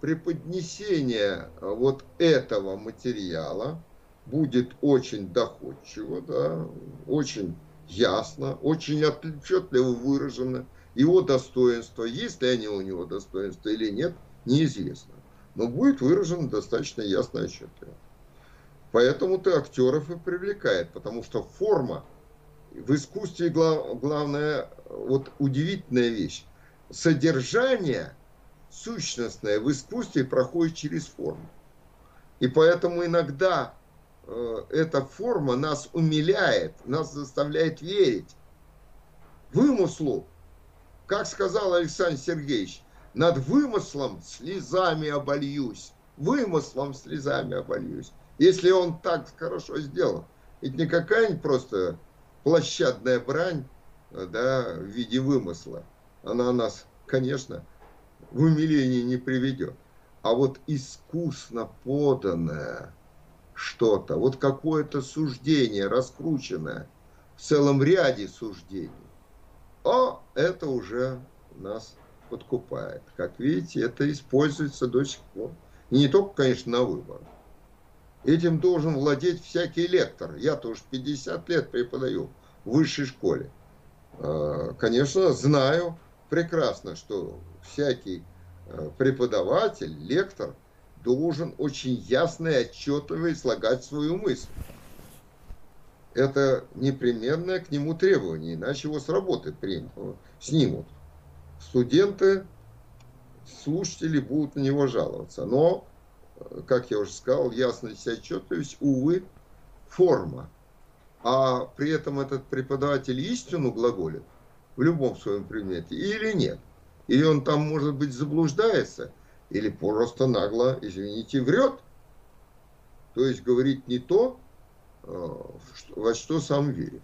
преподнесение вот этого материала будет очень доходчиво, да, очень ясно, очень отчетливо выражено. Его достоинство, есть ли они у него достоинства или нет, неизвестно. Но будет выражено достаточно ясно и отчетливо. Поэтому-то актеров и привлекает, потому что форма в искусстве глав, главная, вот удивительная вещь. Содержание сущностное в искусстве проходит через форму. И поэтому иногда э, эта форма нас умиляет, нас заставляет верить вымыслу. Как сказал Александр Сергеевич, над вымыслом слезами обольюсь. Вымыслом слезами обольюсь. Если он так хорошо сделан. Ведь не какая-нибудь просто площадная брань да, в виде вымысла. Она нас, конечно, в умиление не приведет. А вот искусно поданное что-то, вот какое-то суждение раскрученное в целом ряде суждений, о, это уже нас подкупает. Как видите, это используется до сих пор. И не только, конечно, на выборах. Этим должен владеть всякий лектор. Я тоже 50 лет преподаю в высшей школе. А, конечно, знаю прекрасно, что всякий э, преподаватель, лектор должен очень ясно и отчетливо излагать свою мысль. Это непременное к нему требование, иначе его с работы примут, снимут. Студенты, слушатели будут на него жаловаться. Но, э, как я уже сказал, ясность и отчетливость, увы, форма. А при этом этот преподаватель истину глаголит в любом своем предмете или нет. Или он там, может быть, заблуждается, или просто нагло, извините, врет. То есть говорит не то, э, во что сам верит.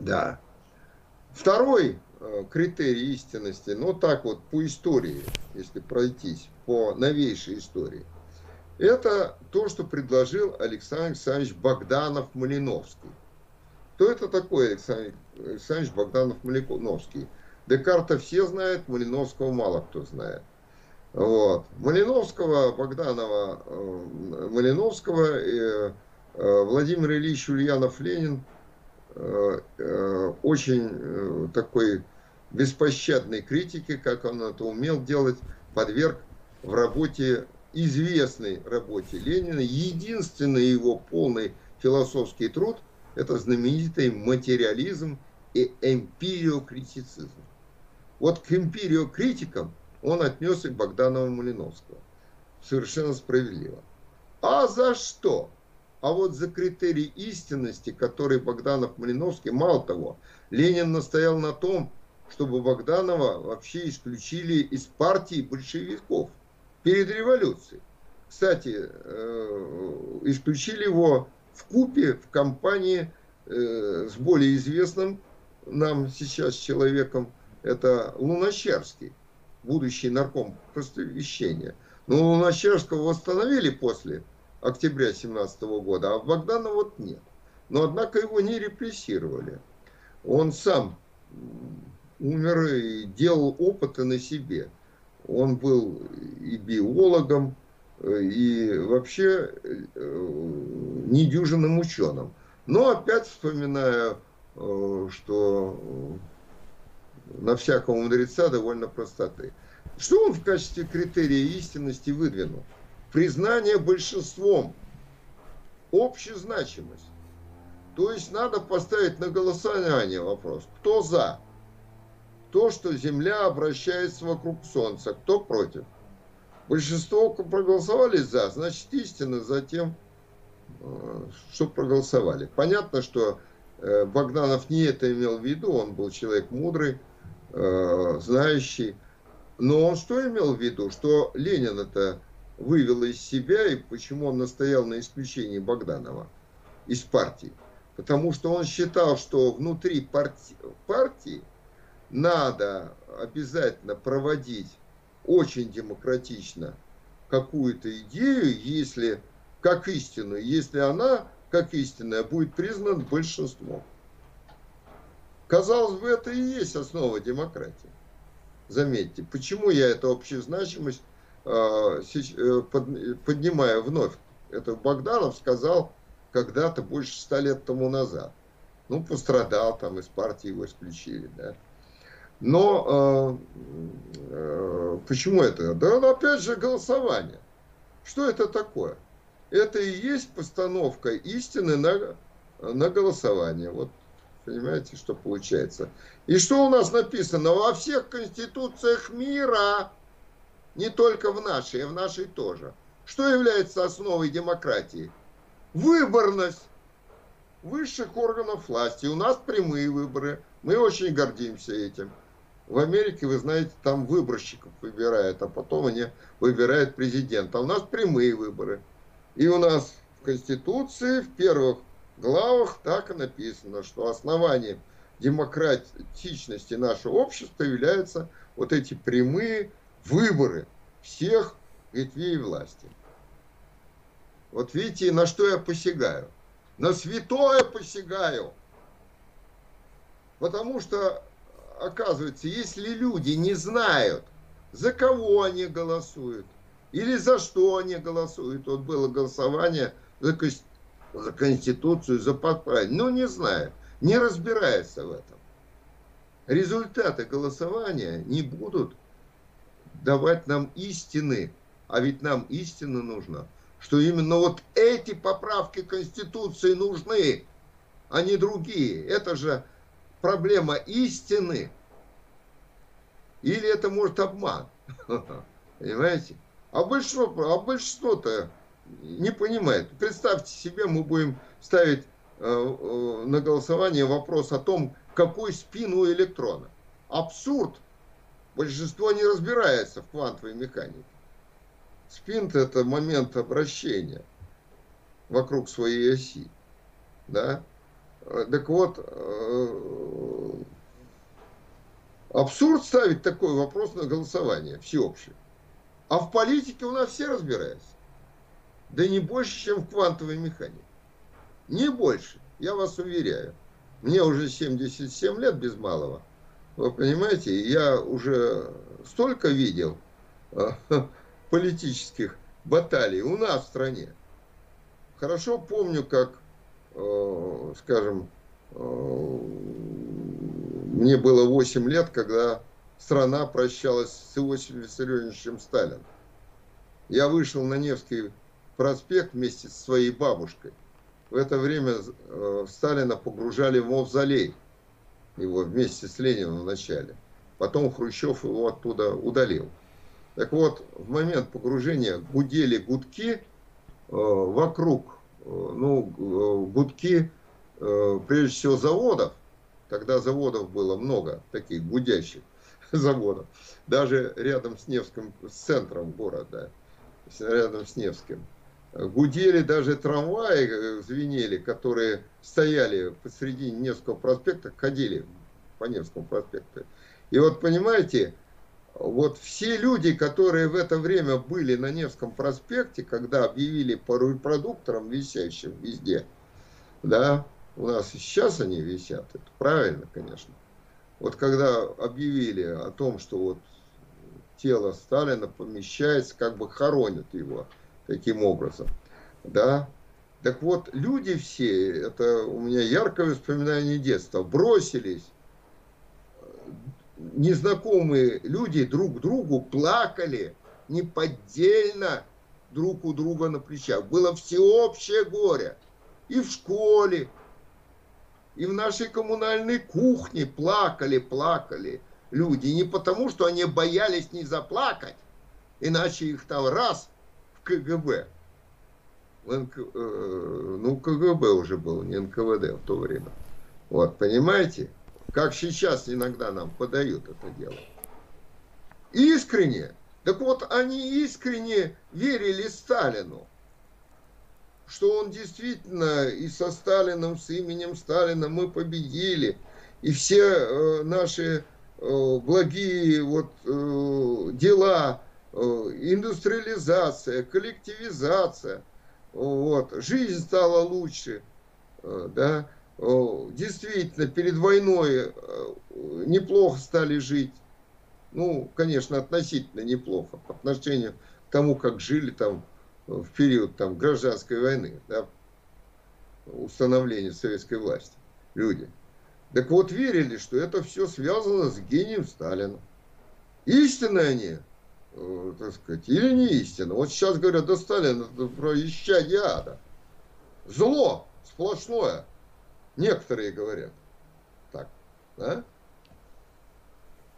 Да. Второй критерий истинности, ну так вот, по истории, если пройтись, по новейшей истории, это то, что предложил Александр Александрович Богданов-Малиновский. Кто это такой Александр Александрович Богданов-Малиновский? Декарта все знают, Малиновского мало кто знает. Вот. Малиновского, Богданова, э, Малиновского, и э, Владимир Ильич Ульянов-Ленин э, очень такой беспощадной критики, как он это умел делать, подверг в работе, известной работе Ленина, единственный его полный философский труд – это знаменитый материализм и эмпириокритицизм. Вот к эмпириокритикам он отнес и Богданова Малиновского. Совершенно справедливо. А за что? А вот за критерий истинности, который Богданов Малиновский, мало того, Ленин настоял на том, чтобы Богданова вообще исключили из партии большевиков перед революцией. Кстати, э, исключили его в купе в компании э, с более известным нам сейчас человеком, это Луначарский будущий нарком просвещения. Но Луначарского восстановили после октября 17 года, а Богдана вот нет. Но, однако, его не репрессировали. Он сам умер и делал опыты на себе. Он был и биологом, и вообще э, недюжинным ученым. Но опять вспоминаю, э, что на всякого мудреца довольно простоты. Что он в качестве критерия истинности выдвинул? Признание большинством, общезначимость. То есть надо поставить на голосование вопрос, кто за? То, что Земля обращается вокруг Солнца, кто против? Большинство проголосовали за, значит истина за тем, э, что проголосовали. Понятно, что э, Богданов не это имел в виду, он был человек мудрый, Э, знающий. Но он что имел в виду? Что Ленин это вывел из себя, и почему он настоял на исключении Богданова из партии? Потому что он считал, что внутри партии, партии надо обязательно проводить очень демократично какую-то идею, если как истинную, если она как истинная будет признана большинством. Казалось бы, это и есть основа демократии. Заметьте, почему я эту общую значимость поднимая вновь, это Богданов сказал когда-то больше ста лет тому назад. Ну, пострадал, там из партии его исключили, да. Но э, э, почему это? Да ну, опять же голосование. Что это такое? Это и есть постановка истины на, на голосование. Вот понимаете, что получается. И что у нас написано? Во всех конституциях мира, не только в нашей, а в нашей тоже. Что является основой демократии? Выборность высших органов власти. У нас прямые выборы. Мы очень гордимся этим. В Америке, вы знаете, там выборщиков выбирают, а потом они выбирают президента. А у нас прямые выборы. И у нас в Конституции в первых главах так и написано, что основанием демократичности нашего общества являются вот эти прямые выборы всех ветвей власти. Вот видите, на что я посягаю? На святое посягаю. Потому что оказывается, если люди не знают, за кого они голосуют, или за что они голосуют, вот было голосование за, за Конституцию, за подправление, ну не знаю, не разбирается в этом. Результаты голосования не будут давать нам истины, а ведь нам истина нужна, что именно вот эти поправки Конституции нужны, а не другие. Это же проблема истины, или это может обман. Понимаете? А большинство, а большинство-то не понимает. Представьте себе, мы будем ставить э, э, на голосование вопрос о том, какой спин у электрона. Абсурд. Большинство не разбирается в квантовой механике. Спин – это момент обращения вокруг своей оси. Да? Э, так вот, э, абсурд ставить такой вопрос на голосование всеобщее. А в политике у нас все разбираются. Да не больше, чем в квантовой механике. Не больше, я вас уверяю. Мне уже 77 лет без малого. Вы понимаете, я уже столько видел э, политических баталий у нас в стране. Хорошо помню, как скажем, э, мне было 8 лет, когда страна прощалась с Иосифом Виссарионовичем Сталиным. Я вышел на Невский проспект вместе со своей бабушкой. В это время э, Сталина погружали в мавзолей, его вместе с Лениным в начале. Потом Хрущев его оттуда удалил. Так вот, в момент погружения гудели гудки вокруг ну, э, гудки, э, прежде всего, заводов, тогда заводов было много, таких гудящих заводов, даже рядом с Невским, с центром города, рядом с Невским. Гудели даже трамваи, э, звенели, которые стояли посреди Невского проспекта, ходили по Невскому проспекту. И вот понимаете, вот все люди, которые в это время были на Невском проспекте, когда объявили по репродукторам, висящим везде, да, у нас и сейчас они висят, это правильно, конечно. Вот когда объявили о том, что вот тело Сталина помещается, как бы хоронят его таким образом, да, так вот, люди все, это у меня яркое воспоминание детства, бросились незнакомые люди друг другу плакали неподдельно друг у друга на плечах. Было всеобщее горе. И в школе, и в нашей коммунальной кухне плакали, плакали люди. Не потому, что они боялись не заплакать, иначе их там раз в КГБ. В НК, э, ну, КГБ уже был, не НКВД в то время. Вот, понимаете? Как сейчас иногда нам подают это дело. Искренне. Так вот, они искренне верили Сталину, что он действительно и со Сталином, с именем Сталина мы победили, и все э, наши э, благие вот, э, дела, э, индустриализация, коллективизация, вот, жизнь стала лучше, э, да, действительно перед войной э, неплохо стали жить. Ну, конечно, относительно неплохо по отношению тому, как жили там в период там, гражданской войны, да, установления советской власти люди. Так вот, верили, что это все связано с гением Сталина. Истинны они, э, так сказать, или не истинно. Вот сейчас говорят, да Сталин это про исчадие ада. Зло сплошное. Некоторые говорят. Так, да?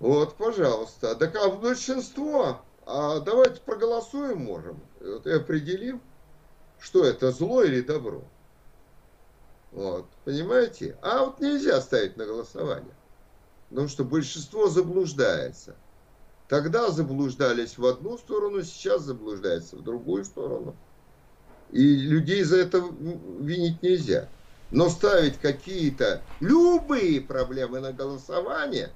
Вот, пожалуйста. Так а большинство, а давайте проголосуем можем. Вот и определим, что это зло или добро. Вот, понимаете? А вот нельзя ставить на голосование. Потому что большинство заблуждается. Тогда заблуждались в одну сторону, сейчас заблуждаются в другую сторону. И людей за это винить нельзя. Но ставить какие-то любые проблемы на голосование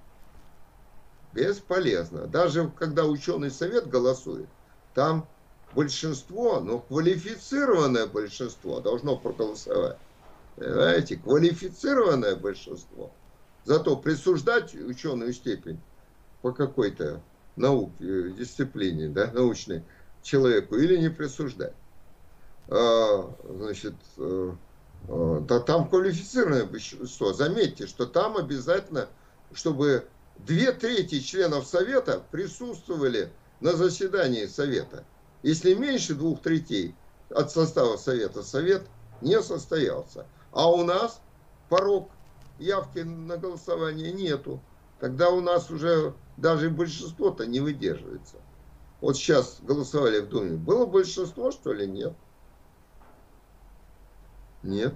бесполезно. Даже когда ученый совет голосует, там большинство, но квалифицированное большинство должно проголосовать. Понимаете, квалифицированное большинство. Зато присуждать ученую степень по какой-то науке, э, дисциплине, да, научной человеку или не присуждать. А, значит, а, там квалифицированное большинство. Заметьте, что там обязательно, чтобы две трети членов Совета присутствовали на заседании Совета. Если меньше двух третей от состава Совета, Совет не состоялся. А у нас порог явки на голосование нету. Тогда у нас уже даже большинство-то не выдерживается. Вот сейчас голосовали в Думе. Было большинство, что ли? Нет. Нет.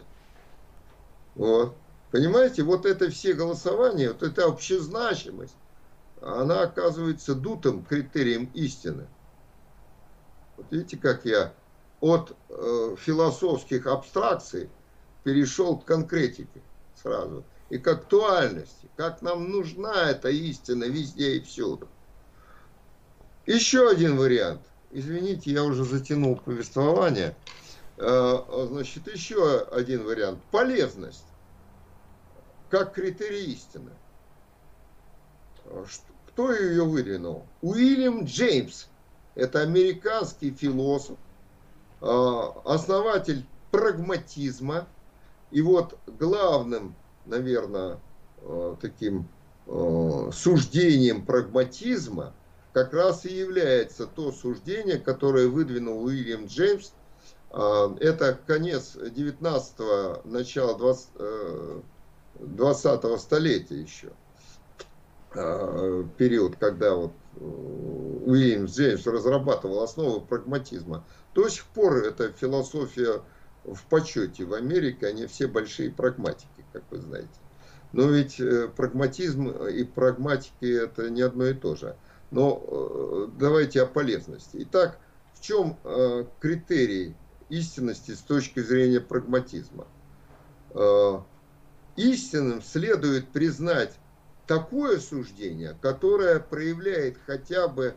Вот. Понимаете, вот это все голосования, вот эта общезначимость, она оказывается дутым критерием истины. Вот видите, как я от э, философских абстракций перешел к конкретике сразу и к актуальности, как нам нужна эта истина везде и всюду. Еще один вариант. Извините, я уже затянул повествование. Э, значит, еще один вариант. Полезность как критерий истины. Кто ее выдвинул? Уильям Джеймс. Это американский философ, э, основатель прагматизма. И вот главным наверное, э, таким э, суждением прагматизма как раз и является то суждение, которое выдвинул Уильям Джеймс. Э, это конец 19-го, начало 20, 20 столетия еще. Период, когда вот Уильям Джеймс разрабатывал основы прагматизма. До сих пор эта философия в почете в Америке, они все большие прагматики как вы знаете. Но ведь э, прагматизм и прагматики это не одно и то же. Но э, давайте о полезности. Итак, в чем э, критерий истинности с точки зрения прагматизма? Истинным следует признать такое суждение, которое проявляет хотя бы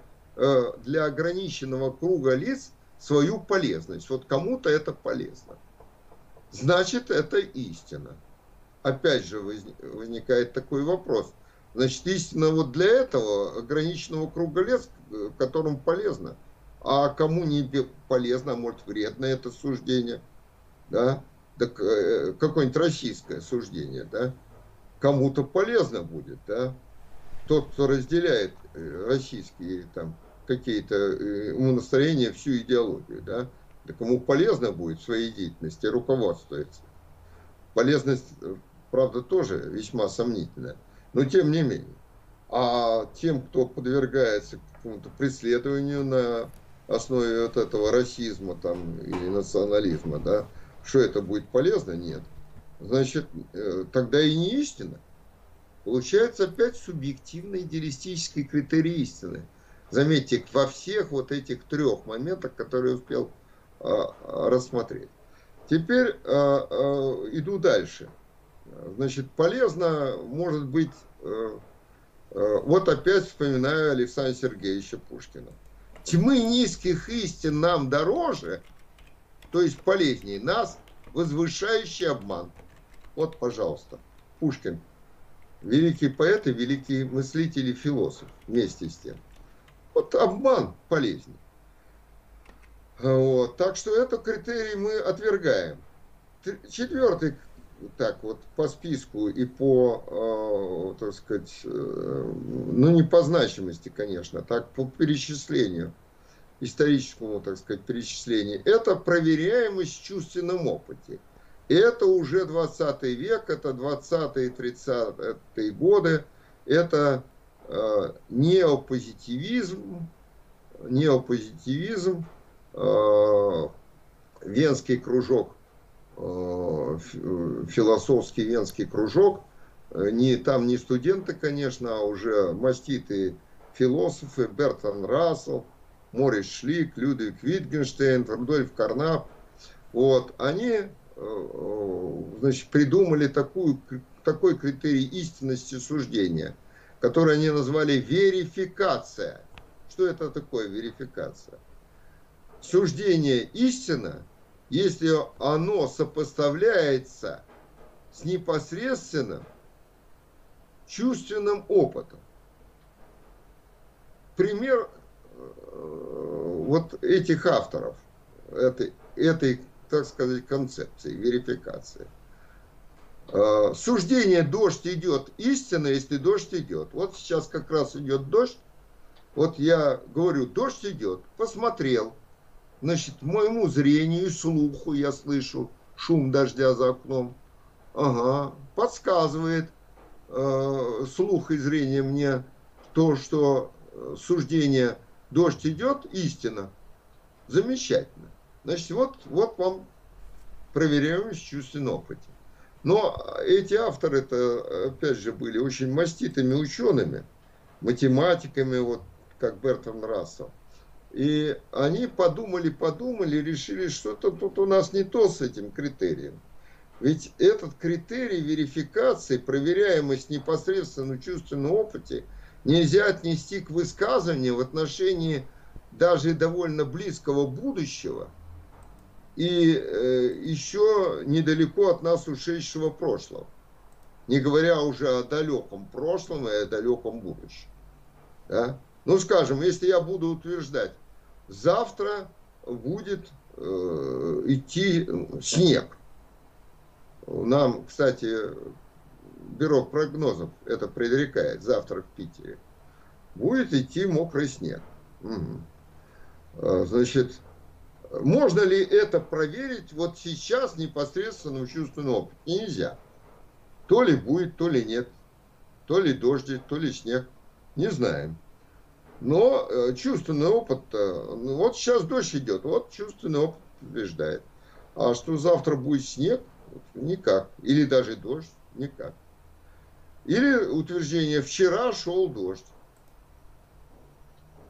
для ограниченного круга лиц свою полезность. Вот кому-то это полезно. Значит, это истина опять же возникает такой вопрос. Значит, истина вот для этого ограниченного круга лет, которым полезно. А кому не полезно, а может вредно это суждение, да? Так э, какое-нибудь российское суждение, да? Кому-то полезно будет, да? Тот, кто разделяет э, российские там какие-то э, умонастроения, всю идеологию, да? Да кому полезно будет в своей деятельности руководствуется. Полезность правда, тоже весьма сомнительная, но тем не менее. А тем, кто подвергается какому-то преследованию на основе вот этого расизма там, или национализма, да, что это будет полезно? Нет. Значит, э, тогда и не истина. Получается опять субъективный идеалистический критерий истины. Заметьте, во всех вот этих трех моментах, которые я успел а, рассмотреть. Теперь а, а, иду дальше. Значит, полезно, может быть, э, э, вот опять вспоминаю Александра Сергеевича Пушкина. Тьмы низких истин нам дороже, то есть полезнее нас, возвышающий обман. Вот, пожалуйста, Пушкин. Великий поэт и великий мыслитель и философ вместе с тем. Вот обман полезнее. Вот. Так что это критерий мы отвергаем. Четвертый, так вот, по списку и по, э, так сказать, э, ну не по значимости, конечно, так по перечислению, историческому, так сказать, перечислению, это проверяемость в чувственном опыте. Это уже 20 век, это 20-е, 30-е годы, это э, неопозитивизм, неопозитивизм, э, венский кружок, философский венский кружок, э, не, там не студенты, конечно, а уже маститые философы, Бертон Рассел, Морис Шлик, Людвиг Витгенштейн, Рудольф Карнап, вот, они Э, значит, придумали такую, такой критерий истинности суждения, который они назвали верификация. Что это такое верификация? Суждение истина, если оно сопоставляется с непосредственным чувственным опытом. Пример э, вот этих авторов этой, этой так сказать, концепции, верификации. А, суждение «дождь идет» истина, если дождь идет. Вот сейчас как раз идет дождь. Вот я говорю, дождь идет, посмотрел. Значит, моему зрению и слуху я слышу шум дождя за окном. Ага, подсказывает э, слух и зрение мне то, что э, суждение «дождь идет» истина. Замечательно. Значит, вот, вот вам проверяемость чувственном опыте. Но эти авторы-то, опять же, были очень маститыми учеными, математиками, вот как Бертон Рассел. И они подумали, подумали, решили, что-то тут у нас не то с этим критерием. Ведь этот критерий верификации, проверяемость непосредственно в чувственном опыте, нельзя отнести к высказыванию в отношении даже довольно близкого будущего – и э, еще недалеко от нас ушедшего прошлого. Не говоря уже о далеком прошлом и о далеком будущем. Да? Ну, скажем, если я буду утверждать, завтра будет э, идти снег. Нам, кстати, бюро прогнозов это предрекает завтра в Питере. Будет идти мокрый снег. Угу. Значит, можно ли это проверить вот сейчас непосредственно в чувственном опыте? Нельзя. То ли будет, то ли нет. То ли дождик, то ли снег. Не знаем. Но э, чувственный опыт, ну, вот сейчас дождь идет, вот чувственный опыт побеждает. А что завтра будет снег? Никак. Или даже дождь? Никак. Или утверждение, вчера шел дождь.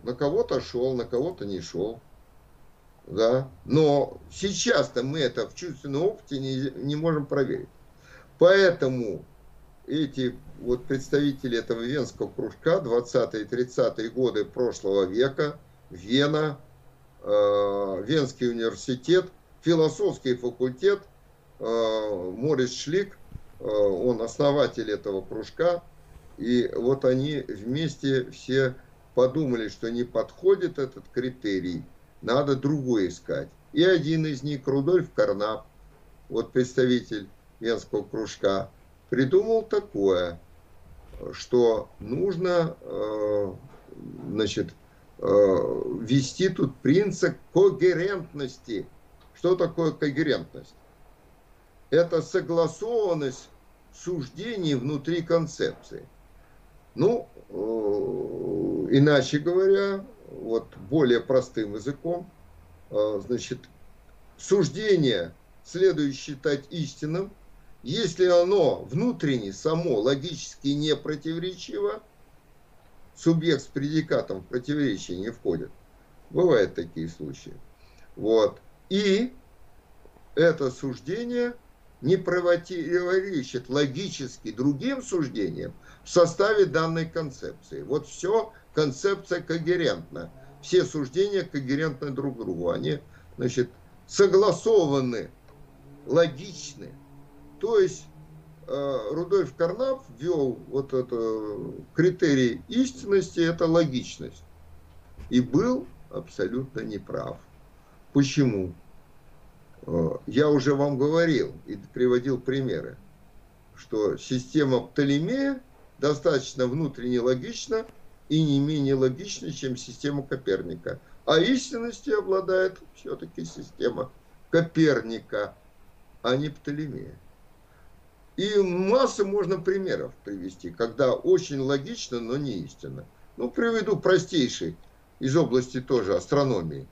На кого-то шел, на кого-то не шел да, но сейчас-то мы это в чувственном опыте не, не можем проверить. Поэтому эти вот представители этого венского кружка 20-е 30-е годы прошлого века, Вена, э, Венский университет, философский факультет, э, Морис Шлик, э, он основатель этого кружка, и вот они вместе все подумали, что не подходит этот критерий – надо другой искать. И один из них, Рудольф Карнап, вот представитель Венского кружка, придумал такое, что нужно э, значит, э, ввести тут принцип когерентности. Что такое когерентность? Это согласованность суждений внутри концепции. Ну, э, иначе говоря, вот более простым языком, значит, суждение следует считать истинным, если оно внутренне, само, логически не противоречиво, субъект с предикатом в противоречие не входит. Бывают такие случаи. Вот. И это суждение не противоречит логически другим суждениям в составе данной концепции. Вот все концепция когерентна. Все суждения когерентны друг другу. Они, значит, согласованы, логичны. То есть э, Рудольф Карнап ввел вот это критерий истинности, это логичность. И был абсолютно неправ. Почему? Э, я уже вам говорил и приводил примеры, что система Птолемея достаточно внутренне логична и не менее логична, чем система Коперника. А истинностью обладает все-таки система Коперника, а не Птолемея. И массы можно примеров привести, когда очень логично, но не истинно. Ну, приведу простейший из области тоже астрономии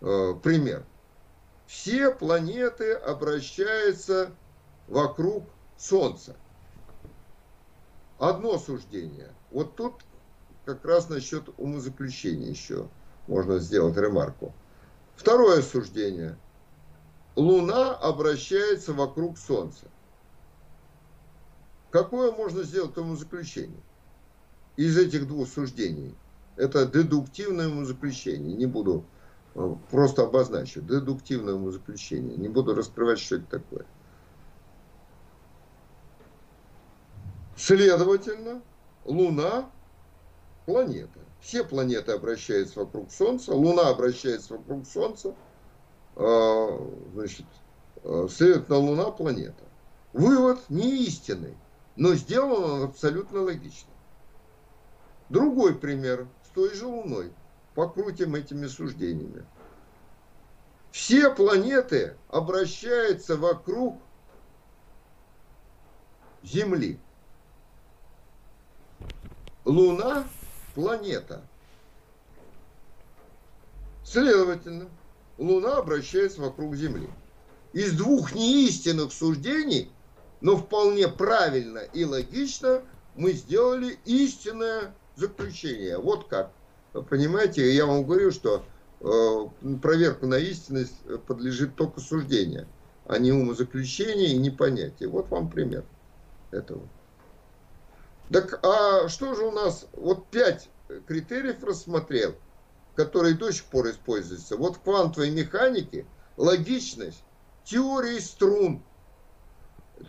э, пример. Все планеты обращаются вокруг Солнца. Одно суждение. Вот тут как раз насчет умозаключения еще можно сделать ремарку. Второе суждение. Луна обращается вокруг Солнца. Какое можно сделать умозаключение из этих двух суждений? Это дедуктивное умозаключение. Не буду э, просто обозначу. Дедуктивное умозаключение. Не буду раскрывать, что это такое. Следовательно, Луна – планета. Все планеты обращаются вокруг Солнца, Луна обращается вокруг Солнца, а, значит, а, следовательно, Луна – планета. Вывод не истинный, но сделан он абсолютно логично. Другой пример с той же Луной. Покрутим этими суждениями. Все планеты обращаются вокруг Земли. Луна – планета. Следовательно, Луна обращается вокруг Земли. Из двух неистинных суждений, но вполне правильно и логично, мы сделали истинное заключение. Вот как. Понимаете, я вам говорю, что э, проверку на истинность подлежит только суждение, а не умозаключение и не понятие. Вот вам пример этого. Так а что же у нас, вот пять критериев рассмотрел, которые до сих пор используются. Вот в квантовой механике логичность, теории струн,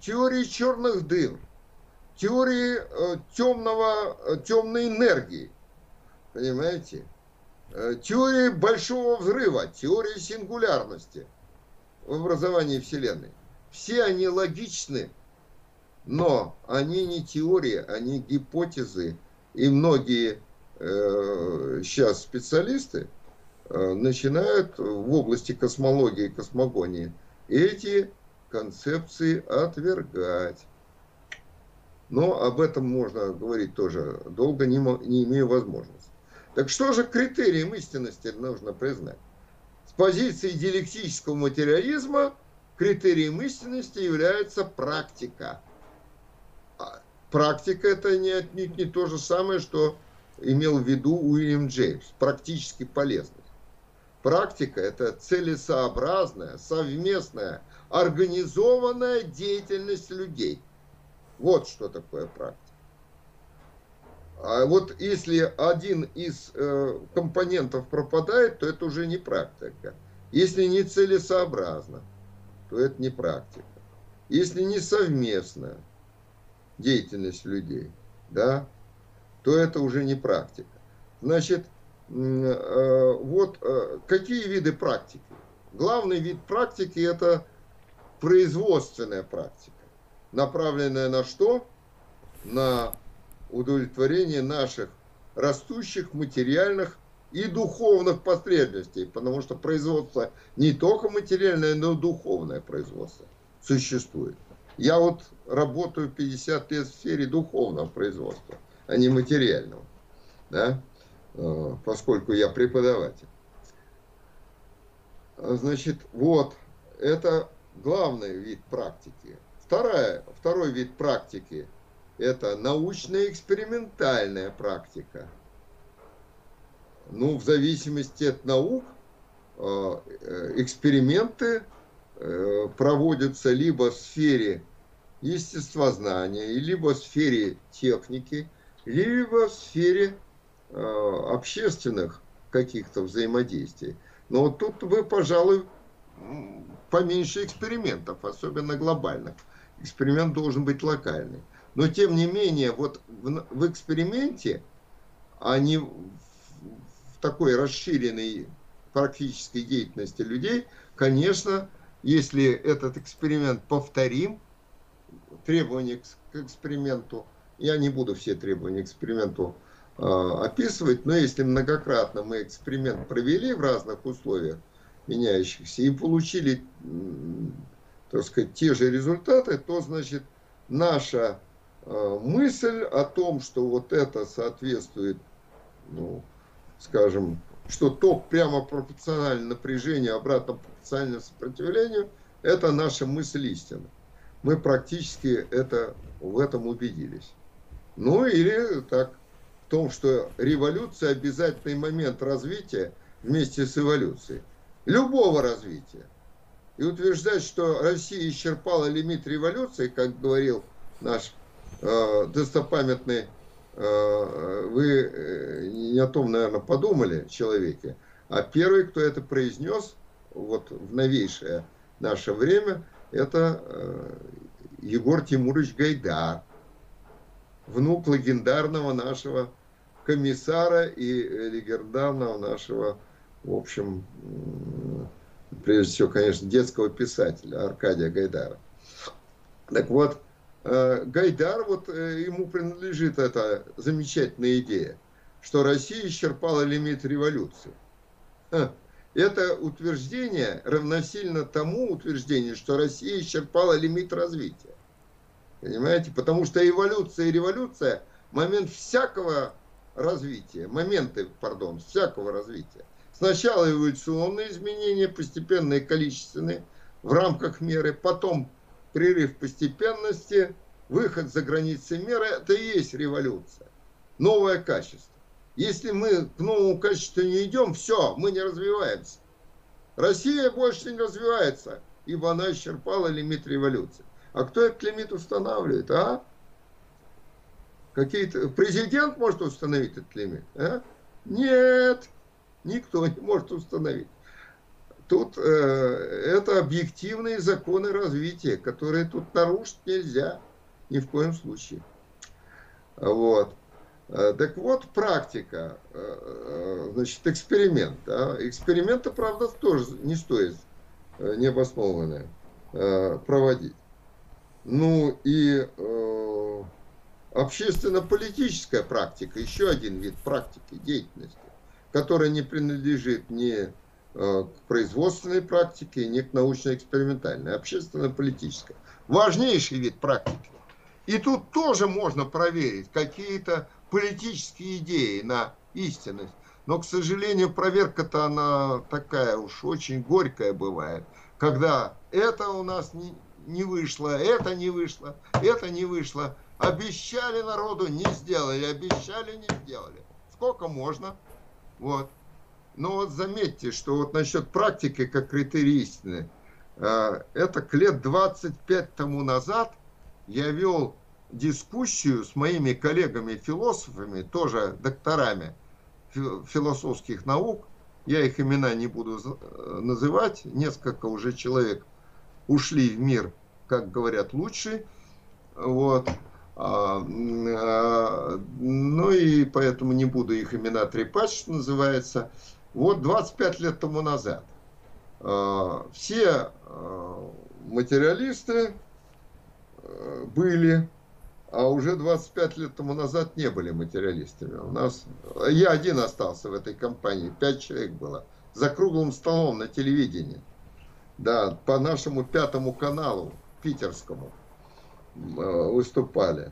теории черных дыр, теории э, темного, э, темной энергии, понимаете, э, теории большого взрыва, теории сингулярности в образовании Вселенной. Все они логичны но они не теории, они гипотезы. И многие сейчас специалисты начинают в области космологии и космогонии эти концепции отвергать. Но об этом можно говорить тоже долго, не, не имею возможности. Так что же критерием истинности нужно признать? С позиции диалектического материализма критерием истинности является практика – Практика это не, отнюдь не то же самое, что имел в виду Уильям Джеймс. Практически полезность. Практика это целесообразная, совместная, организованная деятельность людей. Вот что такое практика. А вот если один из э, компонентов пропадает, то это уже не практика. Если не целесообразно, то это не практика. Если не совместно, деятельность людей, да, то это уже не практика. Значит, э, вот э, какие виды практики? Главный вид практики это производственная практика, направленная на что? На удовлетворение наших растущих материальных и духовных потребностей, потому что производство не только материальное, но и духовное производство существует. Я вот работаю 50 лет в сфере духовного производства, а не материального, да, э, поскольку я преподаватель. Значит, вот, это главный вид практики. Вторая, второй вид практики – это научно-экспериментальная практика. Ну, в зависимости от наук, э, э, эксперименты Э, проводятся либо в сфере естествознания, либо в сфере техники, либо в сфере общественных каких-то взаимодействий. Но вот тут вы, пожалуй, поменьше экспериментов, особенно глобальных. Эксперимент должен быть локальный. Но тем не менее, вот в, в эксперименте, а не в такой расширенной практической деятельности людей, конечно, если этот эксперимент повторим, требования к эксперименту, я не буду все требования к эксперименту э, описывать, но если многократно мы эксперимент провели в разных условиях меняющихся и получили, так сказать, те же результаты, то, значит, наша э, мысль о том, что вот это соответствует, ну, скажем, что ток прямо пропорционален напряжению, обратно пропорционально сопротивлению, это наша мысль истины. Мы практически это, в этом убедились. Ну или так, в том, что революция обязательный момент развития вместе с эволюцией. Любого развития. И утверждать, что Россия исчерпала лимит революции, как говорил наш э, достопамятный Э, вы э, не о том, наверное, подумали человеке, а первый, кто это произнес вот в новейшее наше время, это э, Егор Тимурович Гайдар, внук легендарного нашего комиссара и легендарного нашего, в общем, прежде всего, конечно, детского писателя Аркадия Гайдара. Так вот, Э, Гайдар, вот э, ему принадлежит эта замечательная идея, что Россия исчерпала лимит революции. Это утверждение равносильно тому утверждению, что Россия исчерпала лимит развития. Понимаете? Потому что эволюция и революция – момент всякого развития, моменты, пардон, всякого развития. Сначала эволюционные изменения, постепенные количественные, в рамках меры, потом прерыв постепенности, выход за границы меры, это и есть революция. Новое качество. Если мы к новому качеству не идем, все, мы не развиваемся. Россия больше не развивается, ибо она исчерпала лимит революции. А кто этот лимит устанавливает, а? Какие-то... Президент может установить этот лимит, а? Нет, никто не может установить. Тут э, это объективные законы развития, которые тут нарушить нельзя ни в коем случае. Вот. Э, так вот, практика, э, э, значит, эксперимент. Да? Эксперименты, правда, тоже не стоит необоснованные проводить. Ну и общественно-политическая практика, еще один вид практики, деятельности, которая не принадлежит ни Э, к производственной практике, не к научно-экспериментальной, общественно-политической. Важнейший вид практики. И тут тоже можно проверить какие-то политические идеи на истинность. Но, к сожалению, проверка-то она такая уж очень горькая бывает. Когда это у нас не вышло, это не вышло, это не вышло. Обещали народу, не сделали, обещали, не сделали. Сколько можно? Вот. Но вот заметьте, что вот насчет практики как критерий истины, э, это к лет 25 тому назад я вел дискуссию с моими коллегами-философами, тоже докторами философских наук, я их имена не буду э, называть, несколько уже человек ушли в мир, как говорят, лучший, вот, ну и поэтому не буду их имена трепать, что называется, вот 25 лет тому назад э, все материалисты были, а уже 25 лет тому назад не были материалистами. У нас, я один остался в этой компании, пять человек было, за круглым столом на телевидении. Да, по нашему пятому каналу, питерскому, выступали.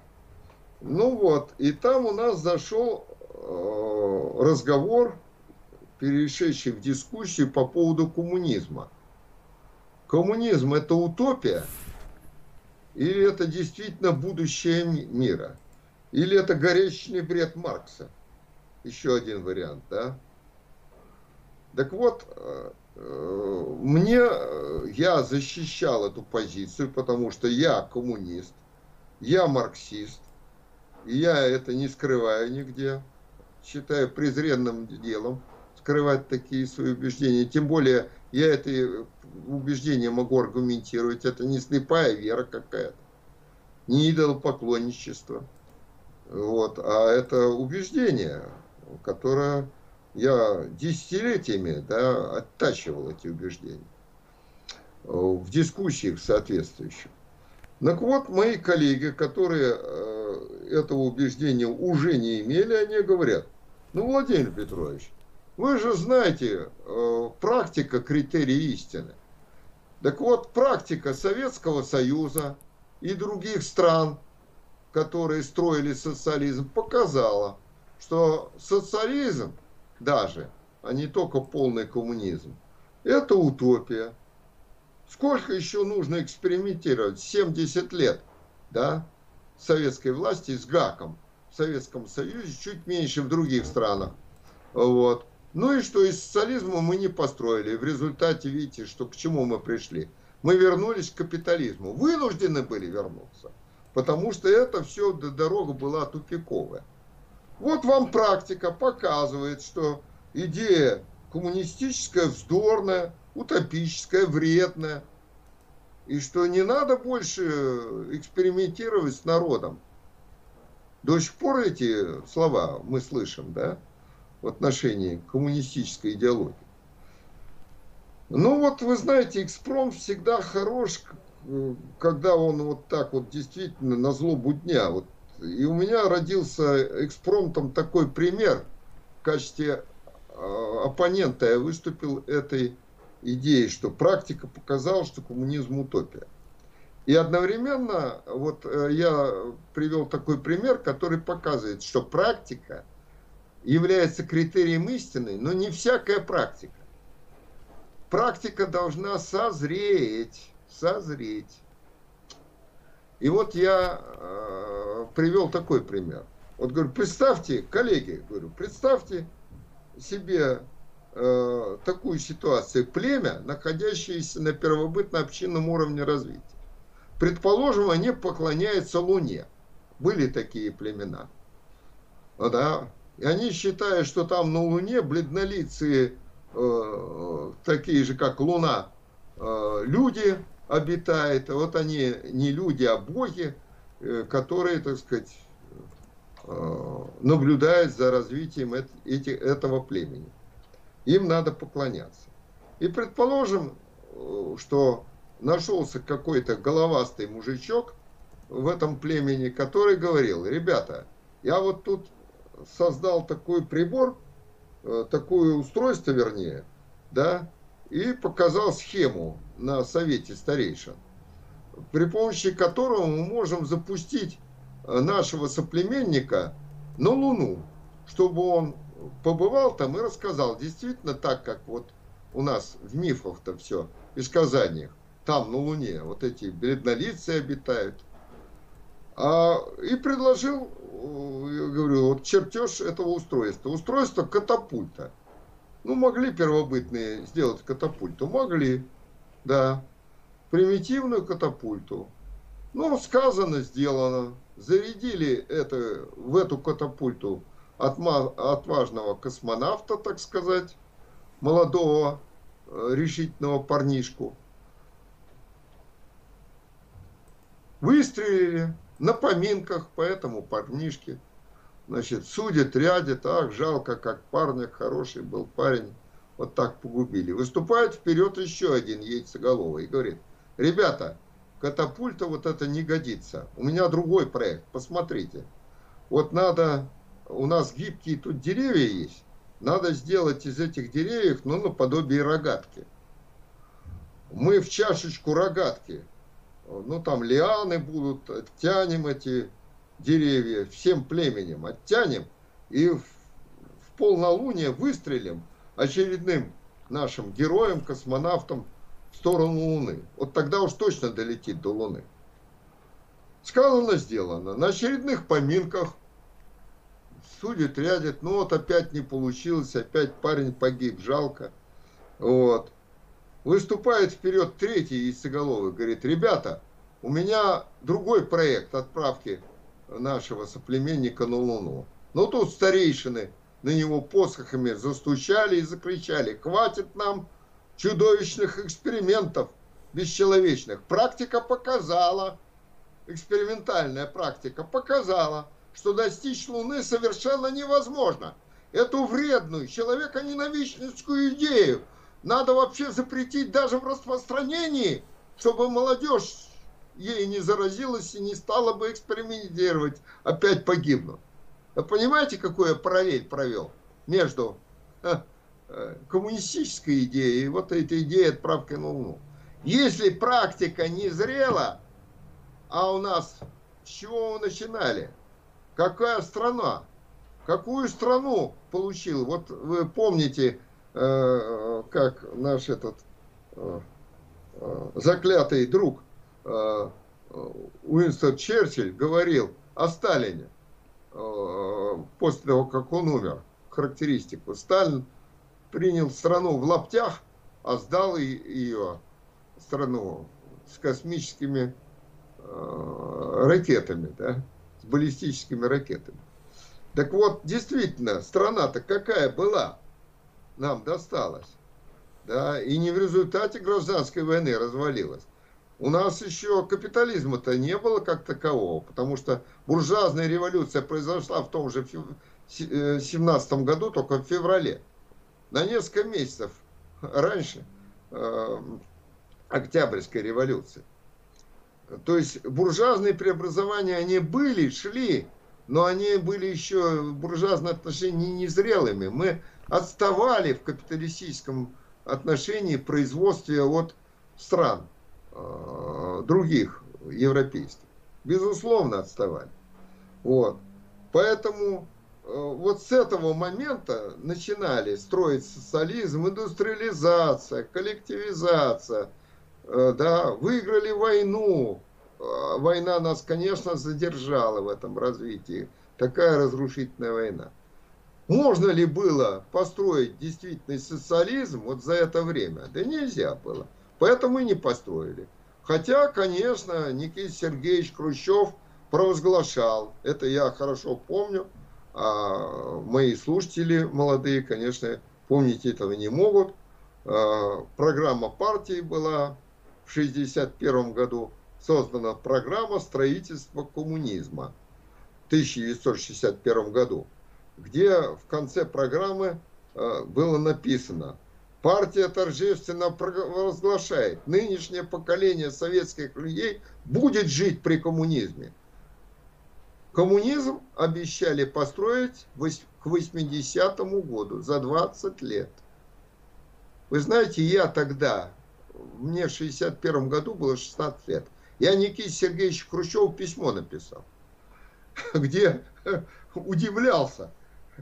Ну вот, и там у нас зашел разговор перешедший в дискуссию по поводу коммунизма. Коммунизм это утопия или это действительно будущее мира? Или это горячечный бред Маркса? Еще один вариант, да? Так вот, э, э, мне, я защищал эту позицию, потому что я коммунист, я марксист, и я это не скрываю нигде, считаю презренным делом скрывать такие свои убеждения. Тем более я это убеждение могу аргументировать. Это не слепая вера какая-то, не идолопоклонничество. Вот, а это убеждение, которое я десятилетиями да, оттачивал эти убеждения в дискуссиях соответствующих. Так вот, мои коллеги, которые э, этого убеждения уже не имели, они говорят, ну, Владимир Петрович, вы же знаете, э, практика критерии истины. Так вот, практика Советского Союза и других стран, которые строили социализм, показала, что социализм даже, а не только полный коммунизм, это утопия. Сколько еще нужно экспериментировать? 70 лет, да, советской власти с ГАКом. В Советском Союзе чуть меньше в других странах. Вот. Ну и что, из социализма мы не построили. В результате, видите, что к чему мы пришли. Мы вернулись к капитализму. Вынуждены были вернуться. Потому что это все, дорога была тупиковая. Вот вам практика показывает, что идея коммунистическая вздорная, утопическая, вредная. И что не надо больше экспериментировать с народом. До сих пор эти слова мы слышим, да, в отношении коммунистической идеологии. Ну вот, вы знаете, экспром всегда хорош, когда он вот так вот действительно на злобу дня. Вот. И у меня родился экспромтом такой пример в качестве а, оппонента. Я выступил этой идеей, что практика показала, что коммунизм утопия. И одновременно вот э, я привел такой пример, который показывает, что практика является критерием истины, но не всякая практика. Практика должна созреть, созреть. И вот я э, привел такой пример. Вот говорю, представьте, коллеги, говорю, представьте себе э, такую ситуацию. Племя, находящееся на первобытно-общинном уровне развития. Предположим, они поклоняются Луне. Были такие племена. Да. И они считают, что там на Луне бледнолицые, э, такие же, как Луна, э, люди обитают. Вот они не люди, а боги, э, которые, так сказать, э, наблюдают за развитием эти, этого племени им надо поклоняться. И предположим, э, что нашелся какой-то головастый мужичок в этом племени, который говорил, ребята, я вот тут создал такой прибор, такое устройство, вернее, да, и показал схему на совете старейшин, при помощи которого мы можем запустить э, нашего соплеменника на Луну, чтобы он побывал там и рассказал. Действительно так, как вот у нас в мифах-то все, и сказаниях. Там, на Луне, вот эти бледнолицые обитают. А, и предложил, я говорю, вот чертеж этого устройства. Устройство катапульта. Ну, могли первобытные сделать катапульту? Могли, да. Примитивную катапульту. Ну, сказано, сделано. Зарядили это, в эту катапульту отважного космонавта, так сказать, молодого э, решительного парнишку. Выстрелили на поминках по этому парнишке. Значит, судят, рядят, ах, жалко, как парня, хороший был парень, вот так погубили. Выступает вперед еще один яйцеголовый и говорит, ребята, катапульта вот это не годится, у меня другой проект, посмотрите. Вот надо у нас гибкие тут деревья есть. Надо сделать из этих деревьев, ну, наподобие рогатки. Мы в чашечку рогатки, ну, там лианы будут, оттянем эти деревья всем племенем, оттянем и в, в полнолуние выстрелим очередным нашим героем, космонавтом в сторону Луны. Вот тогда уж точно долетит до Луны. Сказано, сделано. На очередных поминках судят, рядят, ну вот опять не получилось, опять парень погиб, жалко. Вот. Выступает вперед третий яйцеголовый, говорит, ребята, у меня другой проект отправки нашего соплеменника на Луну. Ну тут старейшины на него посохами застучали и закричали, хватит нам чудовищных экспериментов бесчеловечных. Практика показала, экспериментальная практика показала, что достичь Луны совершенно невозможно. эту вредную, человеконенавистническую идею надо вообще запретить даже в распространении, чтобы молодежь ей не заразилась и не стала бы экспериментировать, опять погибнуть. Вы понимаете, какую параллель провел между э, э, коммунистической идеей и вот этой идеей отправки на Луну? Если практика не зрела, а у нас с чего мы начинали? Какая страна? Какую страну получил? Вот вы помните, э, как наш этот заклятый друг Уинстон Черчилль говорил о Сталине после того, как он умер. Характеристику. Сталин принял страну в лаптях, а сдал ее страну с космическими ракетами, да, с баллистическими ракетами. Так вот, действительно, страна-то какая была, нам досталась. Да, и не в результате гражданской войны развалилась. У нас еще капитализма-то не было как такового, потому что буржуазная революция произошла в том же 17 э, году, только в феврале. На несколько месяцев раньше э, Октябрьской революции. То есть буржуазные преобразования, они были, шли, но они были еще в буржуазном отношении незрелыми. Мы отставали в капиталистическом отношении производстве от стран других европейских. Безусловно, отставали. Вот. Поэтому э, вот с этого момента начинали строить социализм, индустриализация, коллективизация, э, да, выиграли войну, война нас, конечно, задержала в этом развитии. Такая разрушительная война. Можно ли было построить действительный социализм вот за это время? Да нельзя было. Поэтому и не построили. Хотя, конечно, Никита Сергеевич Хрущев провозглашал, это я хорошо помню, а мои слушатели молодые, конечно, помнить этого не могут. А, программа партии была в 1961 году создана программа строительства коммунизма в 1961 году, где в конце программы э, было написано Партия торжественно провозглашает, нынешнее поколение советских людей будет жить при коммунизме. Коммунизм обещали построить к 80-му году, за 20 лет. Вы знаете, я тогда, мне в 61 году было 16 лет, я Никите Сергеевичу Хрущеву письмо написал, где удивлялся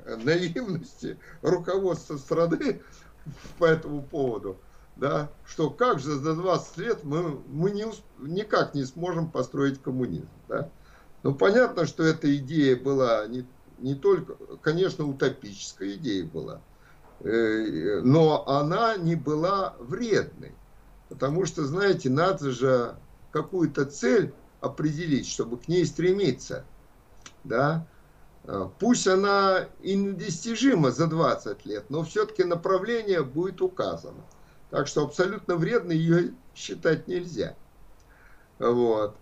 наивности руководства страны по этому поводу, да, что как же за 20 лет мы, мы не, никак не сможем построить коммунизм. Да? Ну, понятно, что эта идея была не, не только, конечно, утопическая идея была, э, но она не была вредной. Потому что, знаете, надо же какую-то цель определить, чтобы к ней стремиться, да, пусть она и недостижима за 20 лет, но все-таки направление будет указано. Так что абсолютно вредно ее считать нельзя. Вот.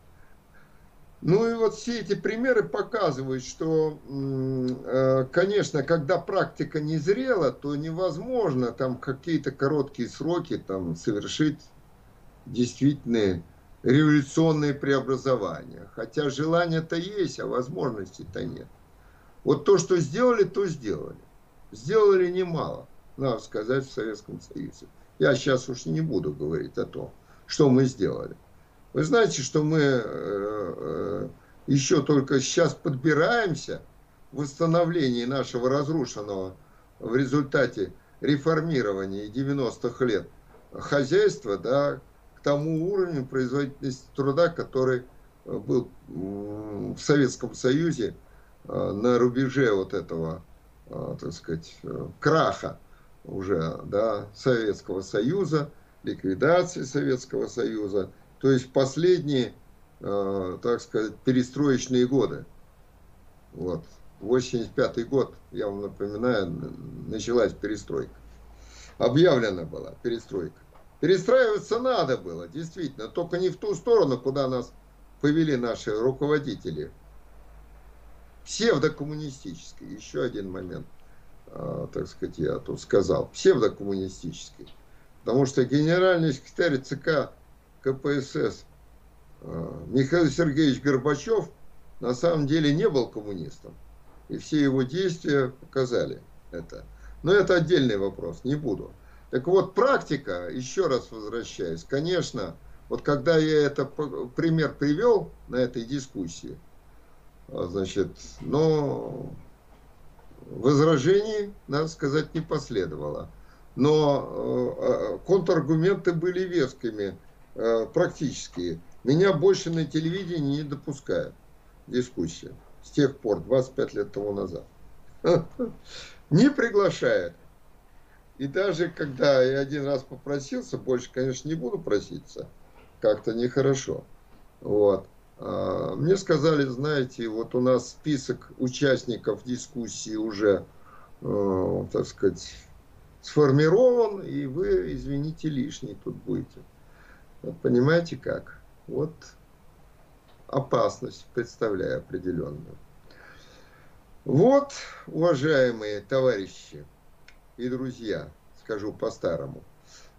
Ну и вот все эти примеры показывают, что, э, конечно, когда практика не зрела, то невозможно там какие-то короткие сроки там совершить действительные революционные преобразования. Хотя желание-то есть, а возможностей-то нет. Вот то, что сделали, то сделали. Сделали немало, надо сказать, в Советском Союзе. Я сейчас уж не буду говорить о том, что мы сделали. Вы знаете, что мы э, э, еще только сейчас подбираемся в восстановлении нашего разрушенного в результате реформирования 90-х лет хозяйства, да, тому уровню производительности труда, который э, был в Советском Союзе на рубеже вот этого, э, так сказать, краха уже, да, Советского Союза, ликвидации Советского Союза, то есть последние, так сказать, перестроечные годы. Вот. 85 год, я вам напоминаю, началась перестройка. Объявлена была перестройка. Перестраиваться надо было, действительно, только не в ту сторону, куда нас повели наши руководители. Псевдокоммунистические, еще один момент. а, так сказать, я тут сказал, псевдокоммунистической. Потому что генеральный секретарь ЦК КПСС а, Михаил Сергеевич Горбачев на самом деле не был коммунистом. И все его действия показали это. Но это отдельный вопрос, не буду. Так вот, практика, еще раз возвращаясь, конечно, вот когда я это пример привел на этой дискуссии, значит, но возражений, надо сказать, не последовало. Но э, контраргументы были вескими, э, практически. Меня больше на телевидении не допускают дискуссии с тех пор, 25 лет тому назад. Не приглашает. И даже когда я один раз попросился, больше, конечно, не буду проситься, как-то нехорошо. Вот. А, мне сказали, знаете, вот у нас список участников дискуссии уже, э, так сказать, сформирован, и вы, извините, лишний тут будете. Понимаете как? Вот опасность представляю определенную. Вот, уважаемые товарищи и друзья, скажу по-старому,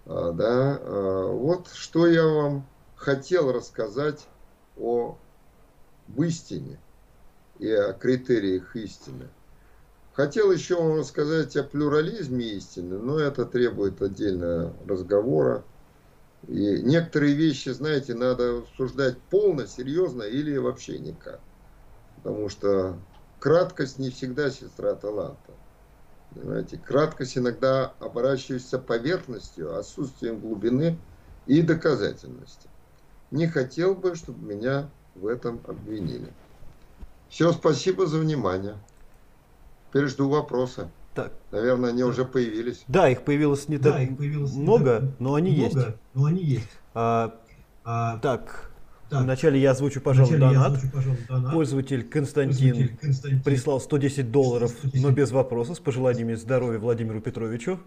а, да, а, вот что я вам хотел рассказать о истине и о критериях истины. Хотел еще вам рассказать о плюрализме истины, но это требует отдельного разговора. И некоторые вещи, знаете, надо обсуждать полно, серьезно или вообще никак. Потому что краткость не всегда сестра таланта. Понимаете? Краткость иногда оборачивается поверхностью, отсутствием глубины и доказательности. Не хотел бы, чтобы меня в этом обвинили. Все, спасибо за внимание. Теперь жду вопроса. Так. Наверное, они так. уже появились.
Да, их появилось не да, так их появилось много, не так но они много, есть.
Но они есть.
А, а, так, так. Вначале я озвучу, пожалуй, донат. Озвучу, пожалуй, донат. Пользователь Константин, Пользователь Константин прислал 110 долларов, 110. но без вопроса, с пожеланиями здоровья Владимиру Петровичу.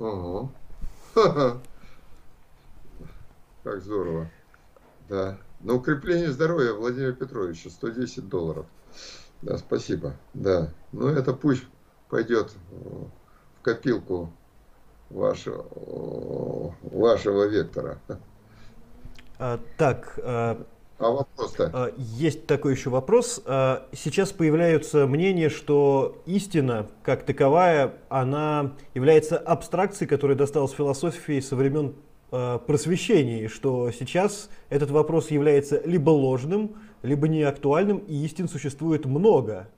Ага. Как здорово. Да. На укрепление здоровья Владимира Петровича 110 долларов. Да, спасибо. Да. Ну, это пусть пойдет в копилку вашего, вашего вектора.
А, так, а,
а вопрос-то?
Есть такой еще вопрос. Сейчас появляются мнения, что истина, как таковая, она является абстракцией, которая досталась философии со времен а, просвещения, и что сейчас этот вопрос является либо ложным, либо неактуальным, и истин существует много.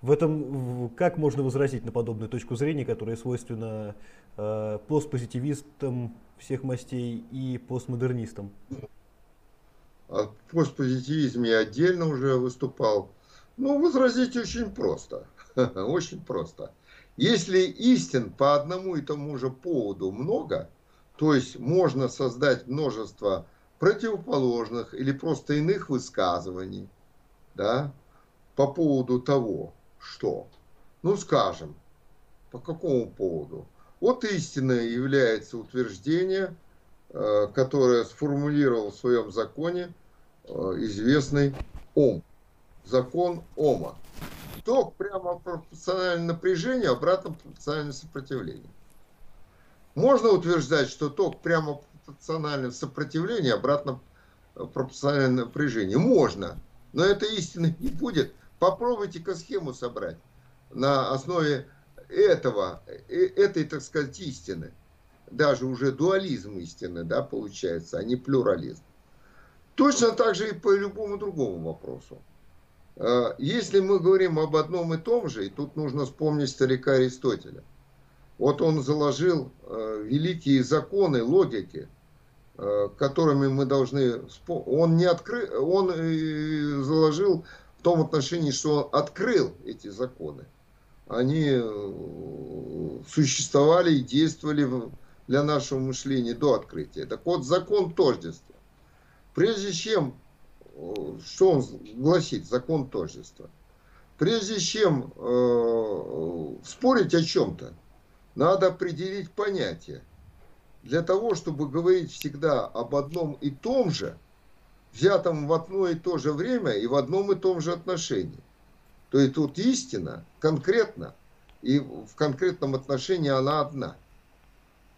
В этом как можно возразить на подобную точку зрения, которая свойственна э, постпозитивистам всех мастей и постмодернистам?
О постпозитивизме я отдельно уже выступал. Ну, возразить очень просто. Очень просто. Если истин по одному и тому же поводу много, то есть можно создать множество противоположных или просто иных высказываний, да, по поводу того, что? Ну, скажем, по какому поводу? Вот истиной является утверждение, э, которое сформулировал в своем законе э, известный Ом. Закон Ома. Ток прямо пропорциональное напряжению, обратно пропорциональное сопротивление. Можно утверждать, что ток прямо пропорциональное сопротивлению, обратно пропорциональное напряжение. Можно. Но это истины не будет. Попробуйте-ка схему собрать на основе этого, э, этой, так сказать, истины. Даже уже дуализм истины, да, получается, а не плюрализм. Точно так же и по любому другому вопросу. А, если мы говорим об одном и том же, и тут нужно вспомнить старика Аристотеля. Вот он заложил э, великие законы логики, э, которыми мы должны... Он, не открыл, он заложил в том отношении, что он открыл эти законы. Они э, существовали и действовали для нашего мышления до открытия. Так вот, закон тождества. Прежде чем, э, что он гласит, закон тождества? Прежде чем э, спорить о чем-то, надо определить понятие. Для того, чтобы говорить всегда об одном и том же – взятом в одно и то же время и в одном и том же отношении. То есть тут истина конкретно и в конкретном отношении она одна.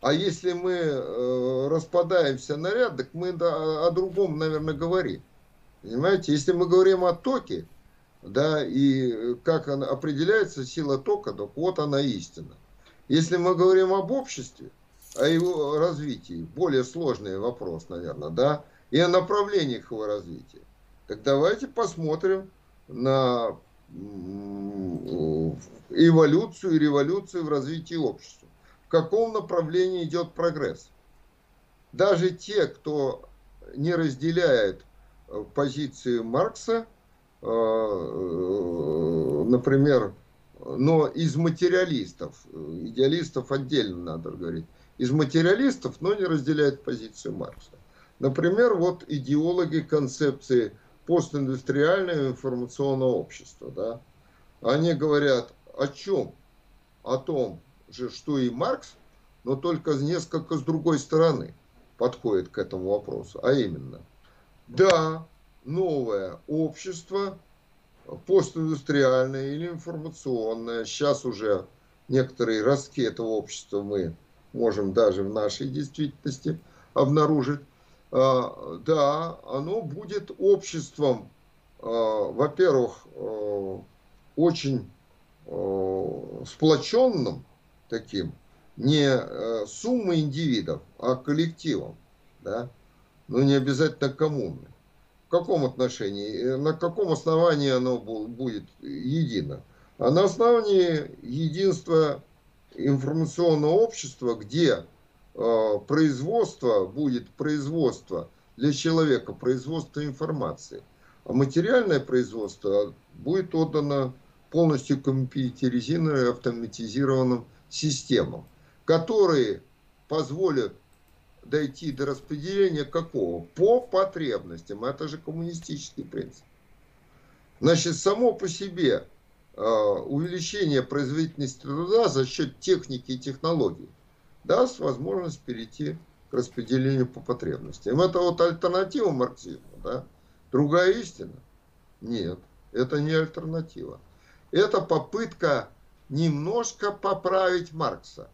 А если мы э, распадаемся на ряд, так мы о, о другом, наверное, говорим. Понимаете, если мы говорим о токе, да, и как она определяется сила тока, так вот она истина. Если мы говорим об обществе, о его развитии, более сложный вопрос, наверное, да, и о направлениях его развития, так давайте посмотрим на эволюцию и революцию в развитии общества. В каком направлении идет прогресс? Даже те, кто не разделяет э, позиции Маркса, э, э, например, но из материалистов, идеалистов отдельно надо говорить, из материалистов, но не разделяет позицию Маркса. Например, вот идеологи концепции постиндустриального информационного общества. Да? Они говорят о чем? О том же, что и Маркс, но только несколько с другой стороны подходит к этому вопросу. А именно, да, новое общество, постиндустриальное или информационное, сейчас уже некоторые ростки этого общества мы можем даже в нашей действительности обнаружить, а, да, оно будет обществом, а, во-первых, а, очень сплоченным таким, не суммой индивидов, а коллективом, да, но не обязательно коммуны. Каком отношении, э, на каком основании оно будет едино? А на основании единства информационного общества, где Э, производство будет производство для человека, производство информации. А материальное производство будет отдано полностью компьютеризированным автоматизированным системам, которые позволят дойти до распределения какого? По потребностям. Это же коммунистический принцип. Значит, само по себе э, увеличение производительности труда за счет техники и технологий – даст возможность перейти к распределению по потребностям. Это вот альтернатива марксизму, да? Другая истина? Нет, это не альтернатива. Это попытка немножко поправить Маркса.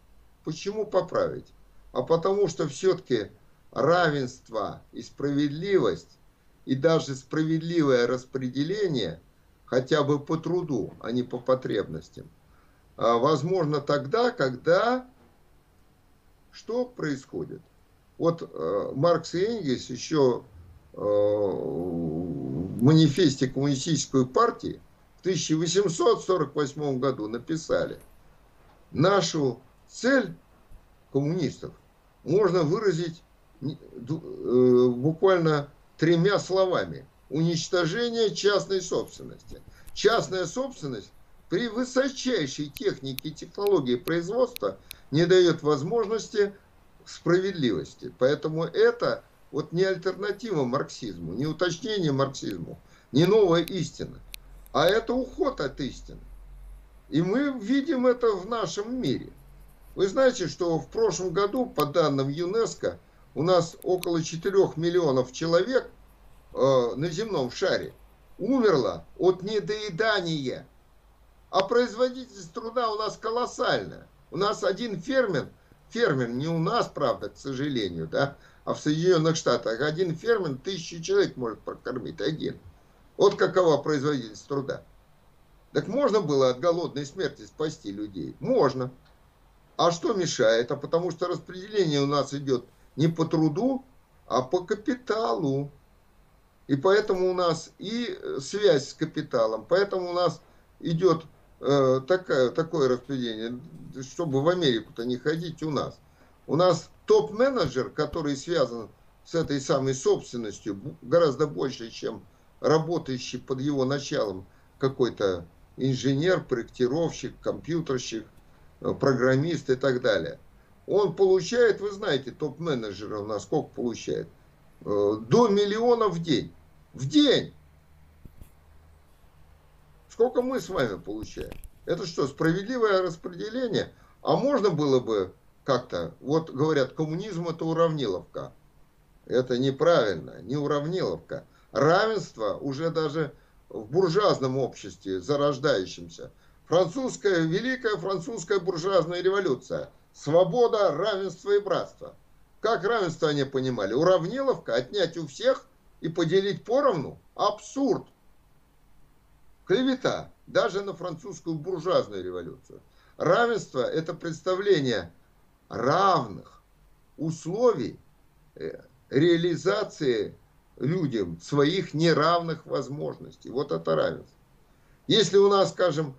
Почему поправить? А потому что все-таки равенство и справедливость, и даже справедливое распределение, хотя бы по труду, а не по потребностям, а возможно тогда, когда что происходит? Вот э, Маркс и Энгельс еще э, в манифесте коммунистической партии в 1848 году написали, нашу цель коммунистов можно выразить э, буквально тремя словами. Уничтожение частной собственности. Частная собственность при высочайшей технике и технологии производства не дает возможности справедливости. Поэтому это вот не альтернатива марксизму, не уточнение марксизму, не новая истина, а это уход от истины. И мы видим это в нашем мире. Вы знаете, что в прошлом году, по данным ЮНЕСКО, у нас около 4 миллионов человек э, на земном шаре умерло от недоедания. А производительность труда у нас колоссальная. У нас один фермер, фермер не у нас, правда, к сожалению, да, а в Соединенных Штатах один фермер тысячу человек может прокормить, один. Вот какова производительность труда. Так можно было от голодной смерти спасти людей? Можно. А что мешает? А потому что распределение у нас идет не по труду, а по капиталу. И поэтому у нас и связь с капиталом, поэтому у нас идет э, такое, такое распределение, чтобы в Америку-то не ходить у нас. У нас топ-менеджер, который связан с этой самой собственностью, гораздо больше, чем работающий под его началом какой-то инженер, проектировщик, компьютерщик, э, программист и так далее. Он получает, вы знаете, топ-менеджера у нас сколько получает? Э, до миллиона в день. В день! Сколько мы с вами получаем? Это что, справедливое распределение? А можно было бы как-то, вот говорят, коммунизм это уравниловка. Это неправильно, не уравниловка. Равенство уже даже в буржуазном обществе, зарождающемся, Французская, великая французская буржуазная революция. Свобода, равенство и братство. Как равенство они понимали? Уравниловка, отнять у всех и поделить поровну? Абсурд. Клевета. Даже на французскую буржуазную революцию. Равенство – это представление равных условий э, реализации людям своих неравных возможностей. Вот это равенство. Если у нас, скажем,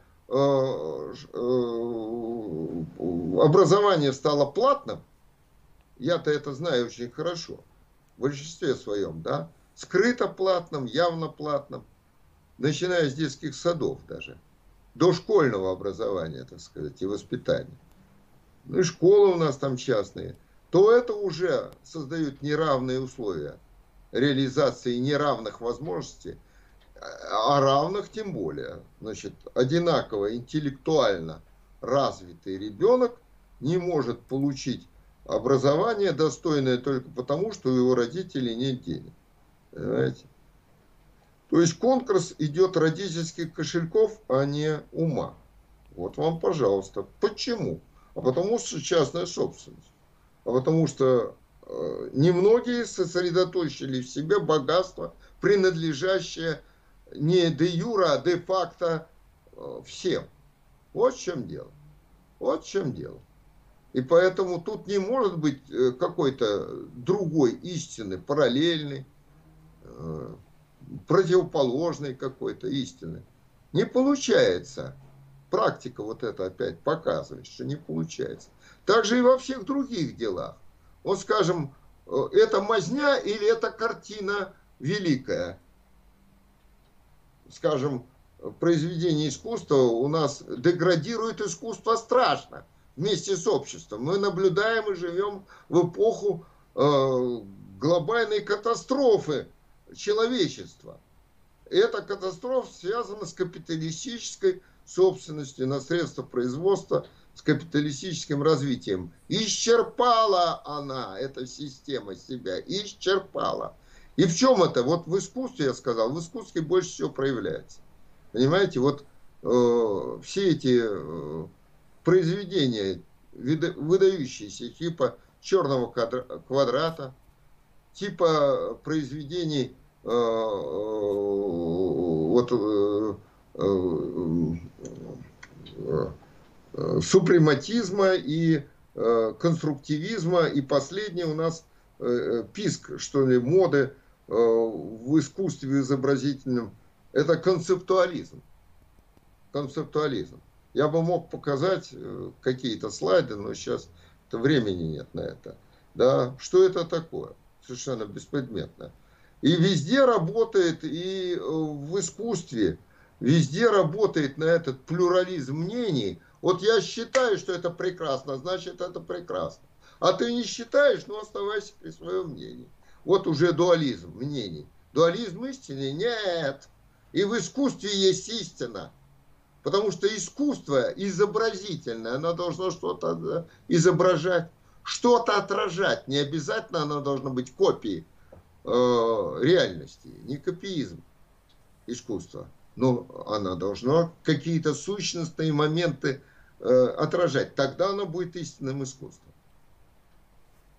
образование стало платным, я-то это знаю очень хорошо, в большинстве своем, да, скрыто платным, явно платным, начиная с детских садов даже, до школьного образования, так сказать, и воспитания. Ну и школы у нас там частные, то это уже создают неравные условия реализации неравных возможностей, а равных тем более. Значит, одинаково интеллектуально развитый ребенок не может получить образование достойное только потому, что у его родителей нет денег. Понимаете? То есть конкурс идет родительских кошельков, а не ума. Вот вам, пожалуйста. Почему? А потому что частная собственность. А потому что э, немногие сосредоточили в себе богатство, принадлежащее не де юра, а де факто э, всем. Вот в чем дело. Вот в чем дело. И поэтому тут не может быть э, какой-то другой истины, параллельной, э, противоположной какой-то истины. Не получается. Практика вот это опять показывает, что не получается. Также и во всех других делах. Вот скажем, это мазня или это картина великая? Скажем, произведение искусства у нас деградирует искусство страшно вместе с обществом. Мы наблюдаем и живем в эпоху э, глобальной катастрофы человечества. Эта катастрофа связана с капиталистической собственностью на средства производства, с капиталистическим развитием. Исчерпала она, эта система себя, исчерпала. И в чем это? Вот в искусстве, я сказал, в искусстве больше всего проявляется. Понимаете, вот э, все эти э, произведения, выдающиеся, типа черного квадрата, типа произведений э, э, вот, э, супрематизма и конструктивизма, и последний у нас писк, что ли, моды в искусстве изобразительном, это концептуализм. Концептуализм. Я бы мог показать э, какие-то слайды, но сейчас времени нет на это. Да, что это такое? Совершенно беспредметно. И везде работает, и э, в искусстве, везде работает на этот плюрализм мнений. Вот я считаю, что это прекрасно, значит это прекрасно. А ты не считаешь, ну оставайся при своем мнении. Вот уже дуализм мнений. Дуализм истины? Нет. И в искусстве есть истина. Потому что искусство изобразительное, оно должно что-то изображать, что-то отражать. Не обязательно оно должно быть копией э, реальности, не копиизм искусства. Но оно должно какие-то сущностные моменты э, отражать. Тогда оно будет истинным искусством.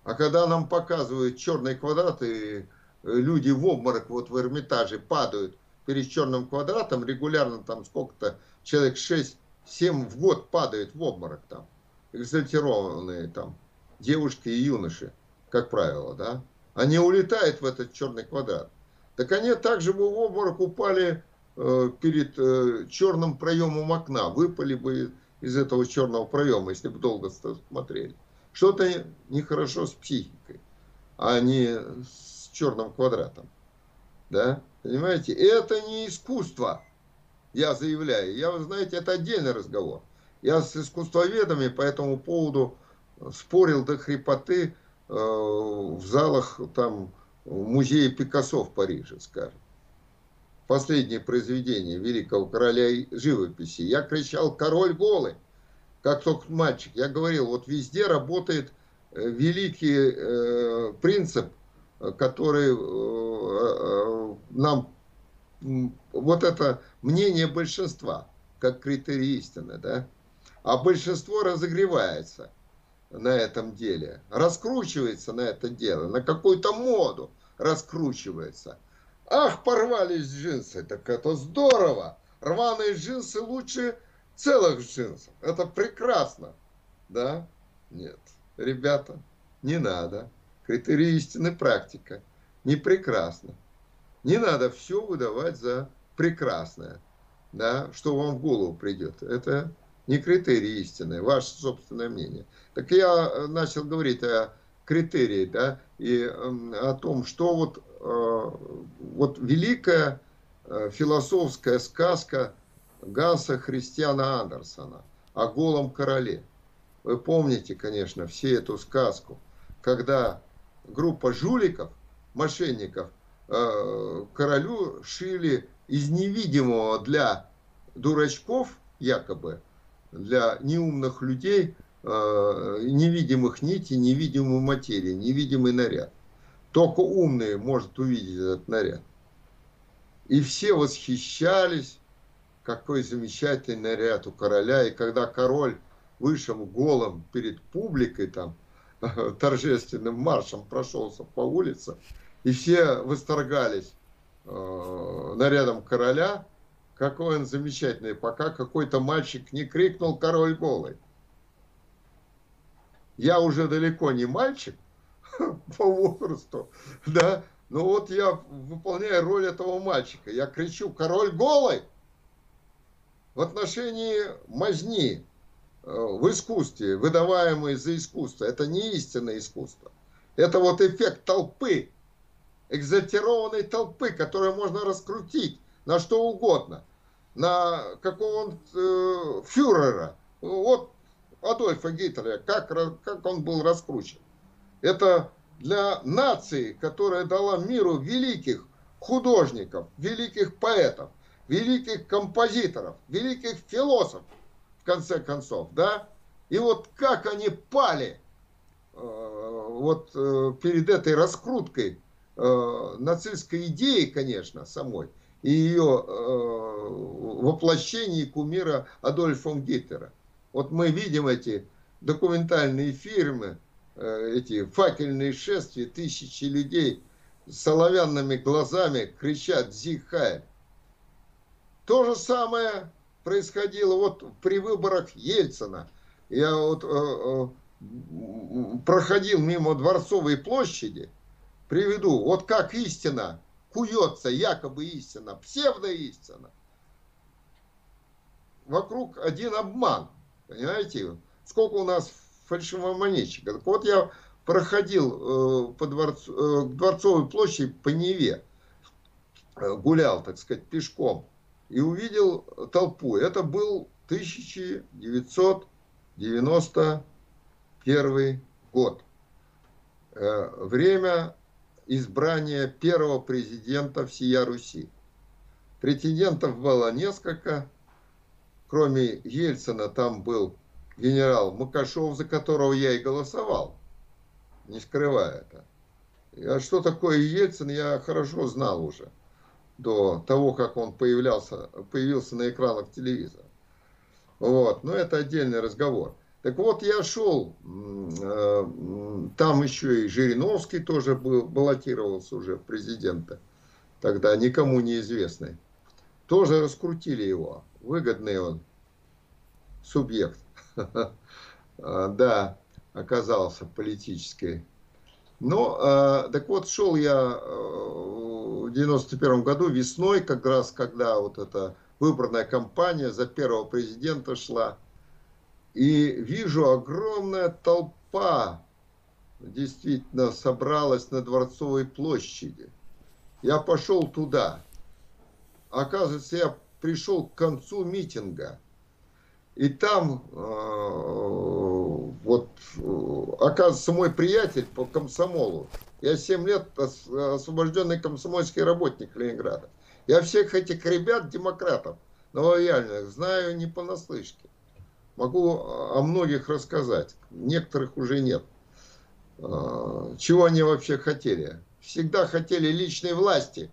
А когда нам показывают черные квадраты, э, люди в обморок вот в Эрмитаже падают перед черным квадратом, регулярно там сколько-то человек 6-7 в год падает в обморок там, экзальтированные там девушки и юноши, как правило, да, они улетают в этот черный квадрат. Так они также бы в обморок упали э, перед э, черным проемом окна, выпали бы из этого черного проема, если бы долго смотрели. Что-то нехорошо с психикой, а не с черным квадратом. Да? Понимаете? Это не искусство я заявляю. Я, вы знаете, это отдельный разговор. Я с искусствоведами по этому поводу спорил до хрипоты э, в залах там музея Пикассо в Париже, скажем. Последнее произведение великого короля живописи. Я кричал «Король голый!» Как только мальчик. Я говорил, вот везде работает э, великий э, принцип, который э, э нам вот это мнение большинства. как критерий истины, да? А большинство разогревается на этом деле, раскручивается на это дело, на какую-то моду раскручивается. Ах, порвались джинсы, так это здорово. Рваные джинсы лучше целых джинсов. Это прекрасно. Да? Нет. Ребята, не надо. Критерии истины практика. Не прекрасно. Не надо все выдавать за прекрасное. Да, что вам в голову придет. Это не критерий истины, ваше собственное мнение. Так я э, начал говорить о критерии, да, и о том, что вот, э, вот великая э, философская сказка Ганса Христиана Андерсона о голом короле. Вы помните, конечно, все эту сказку, когда группа жуликов, мошенников, э, королю шили из невидимого для дурачков, якобы, для неумных людей, э, невидимых нитей, невидимую материю, невидимый наряд. Только умный может увидеть этот наряд. И все восхищались, какой замечательный наряд у короля. И когда король вышел голым перед публикой, там, торжественным маршем прошелся по улице, и все восторгались э, нарядом короля, какой он замечательный, пока какой-то мальчик не крикнул «Король голый!». Я уже далеко не мальчик по возрасту, да, но вот я выполняю роль этого мальчика. Я кричу «Король голый!» В отношении мазни э, в искусстве, выдаваемой за искусство. Это не истинное искусство. Это вот эффект толпы, экзальтированной толпы, которую можно раскрутить на что угодно. На какого-нибудь э, фюрера. Вот Адольфа Гитлера, как, как он был раскручен. Это для нации, которая дала миру великих художников, великих поэтов – великих композиторов, великих философов, в конце концов, да? И вот как они пали э, вот э, перед этой раскруткой э, нацистской идеи, конечно, самой, и ее э, воплощении кумира Адольфом Гитлера. Вот мы видим эти документальные фильмы, э, эти факельные шествия, тысячи людей с соловянными глазами кричат «Зихайль!». То же самое происходило вот при выборах Ельцина. Я вот э, э, проходил мимо Дворцовой площади, приведу, вот как истина куется, якобы истина, псевдоистина. Вокруг один обман, понимаете? Сколько у нас фальшивомонетчиков. Так вот я проходил э, по дворц, э, Дворцовой площади по Неве, э, гулял, так сказать, пешком и увидел толпу. Это был 1991 год. Э, время избрания первого президента всея Руси. Претендентов было несколько. Кроме Ельцина там был генерал Макашов, за которого я и голосовал, не скрывая это. А что такое Ельцин, я хорошо знал уже до того, как он появлялся, появился на экранах телевизора. Вот, но это отдельный разговор. Так вот, я шел, э, там еще и Жириновский тоже был, баллотировался уже в президента, тогда никому неизвестный. Тоже раскрутили его, выгодный он субъект. Да, оказался политической. Ну, э, так вот, шел я э, в 91 году весной, как раз когда вот эта выборная кампания за первого президента шла, и вижу огромная толпа действительно собралась на Дворцовой площади. Я пошел туда. Оказывается, я пришел к концу митинга. И там, э, вот, э, оказывается, мой приятель по комсомолу, я 7 лет освобожденный комсомольский работник Ленинграда. Я всех этих ребят, демократов, лояльных, знаю не понаслышке. Могу о многих рассказать. Некоторых уже нет. А, чего они вообще хотели? Всегда хотели личной власти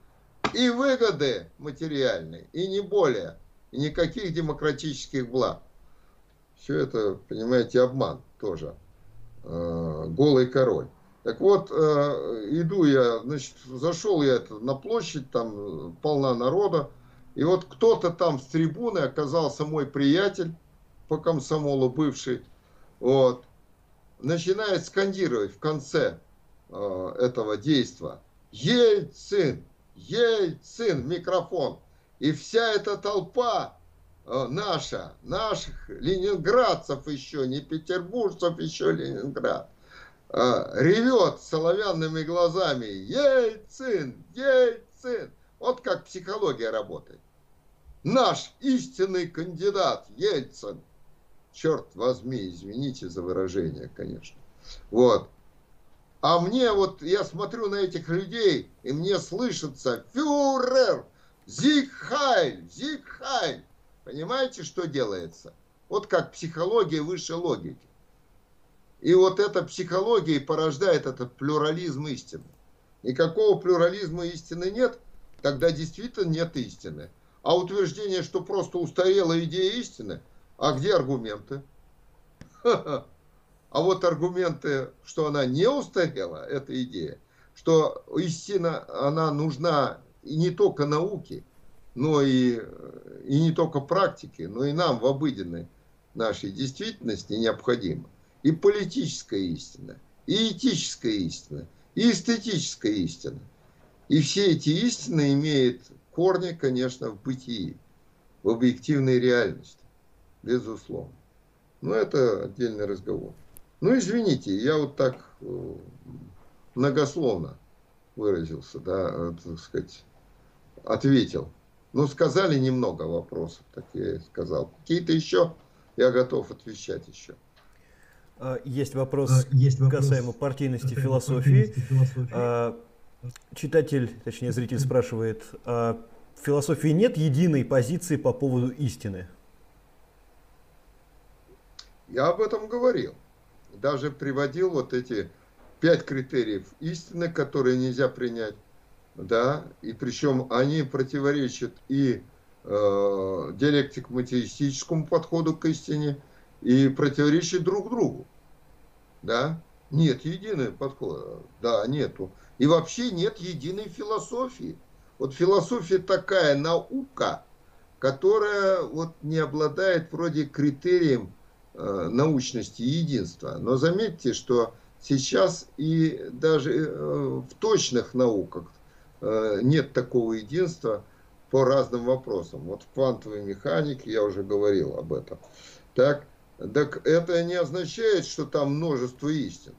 и выгоды материальной, и не более. и никаких демократических благ. Все это, понимаете, обман тоже. Э, голый король. Так вот, э, иду я, значит, зашел я на площадь, там полна народа, и вот кто-то там с трибуны оказался мой приятель по комсомолу бывший, вот, начинает скандировать в конце э, этого действа «Ельцин! Ельцин!» микрофон. И вся эта толпа наша, наших ленинградцев еще, не петербуржцев еще Ленинград, э, ревет соловянными глазами «Ельцин! Ельцин!» Вот как психология работает. Наш истинный кандидат Ельцин. Черт возьми, извините за выражение, конечно. Вот. А мне вот, я смотрю на этих людей, и мне слышится фюрер, зигхайль, зигхайль. Понимаете, что делается? Вот как психология выше логики. И вот эта психология порождает этот плюрализм истины. Никакого плюрализма истины нет, тогда действительно нет истины. А утверждение, что просто устарела идея истины, а где аргументы? А вот аргументы, что она не устарела, эта идея, что истина, она нужна и не только науке, но и, и не только практике, но и нам в обыденной нашей действительности необходима. И политическая истина, и этическая истина, и эстетическая истина. И все эти истины имеют корни, конечно, в бытии, в объективной реальности, безусловно. Но это отдельный разговор. Ну, извините, я вот так э, многословно выразился, да, э, так сказать, ответил. Ну, сказали немного вопросов, так я и сказал. Какие-то еще, я готов отвечать еще.
А, есть вопрос, а, Есть вопрос касаемо партийности философии. Философии. А, читатель, точнее зритель спрашивает, в философии нет единой позиции по поводу истины?
Я об этом говорил даже приводил вот эти пять критериев истины, которые нельзя принять, да, и причем они противоречат и э, диалектик-материалистическому подходу к истине, и противоречат друг другу, да, нет единого подхода, да, нету, и вообще нет единой философии. Вот философия такая наука, которая вот не обладает вроде критерием Э, научности и единства. Но заметьте, что сейчас и даже э, в точных науках нет такого единства по разным вопросам. Вот в квантовой механике я уже говорил об этом. Так, так это не означает, что там множество истин.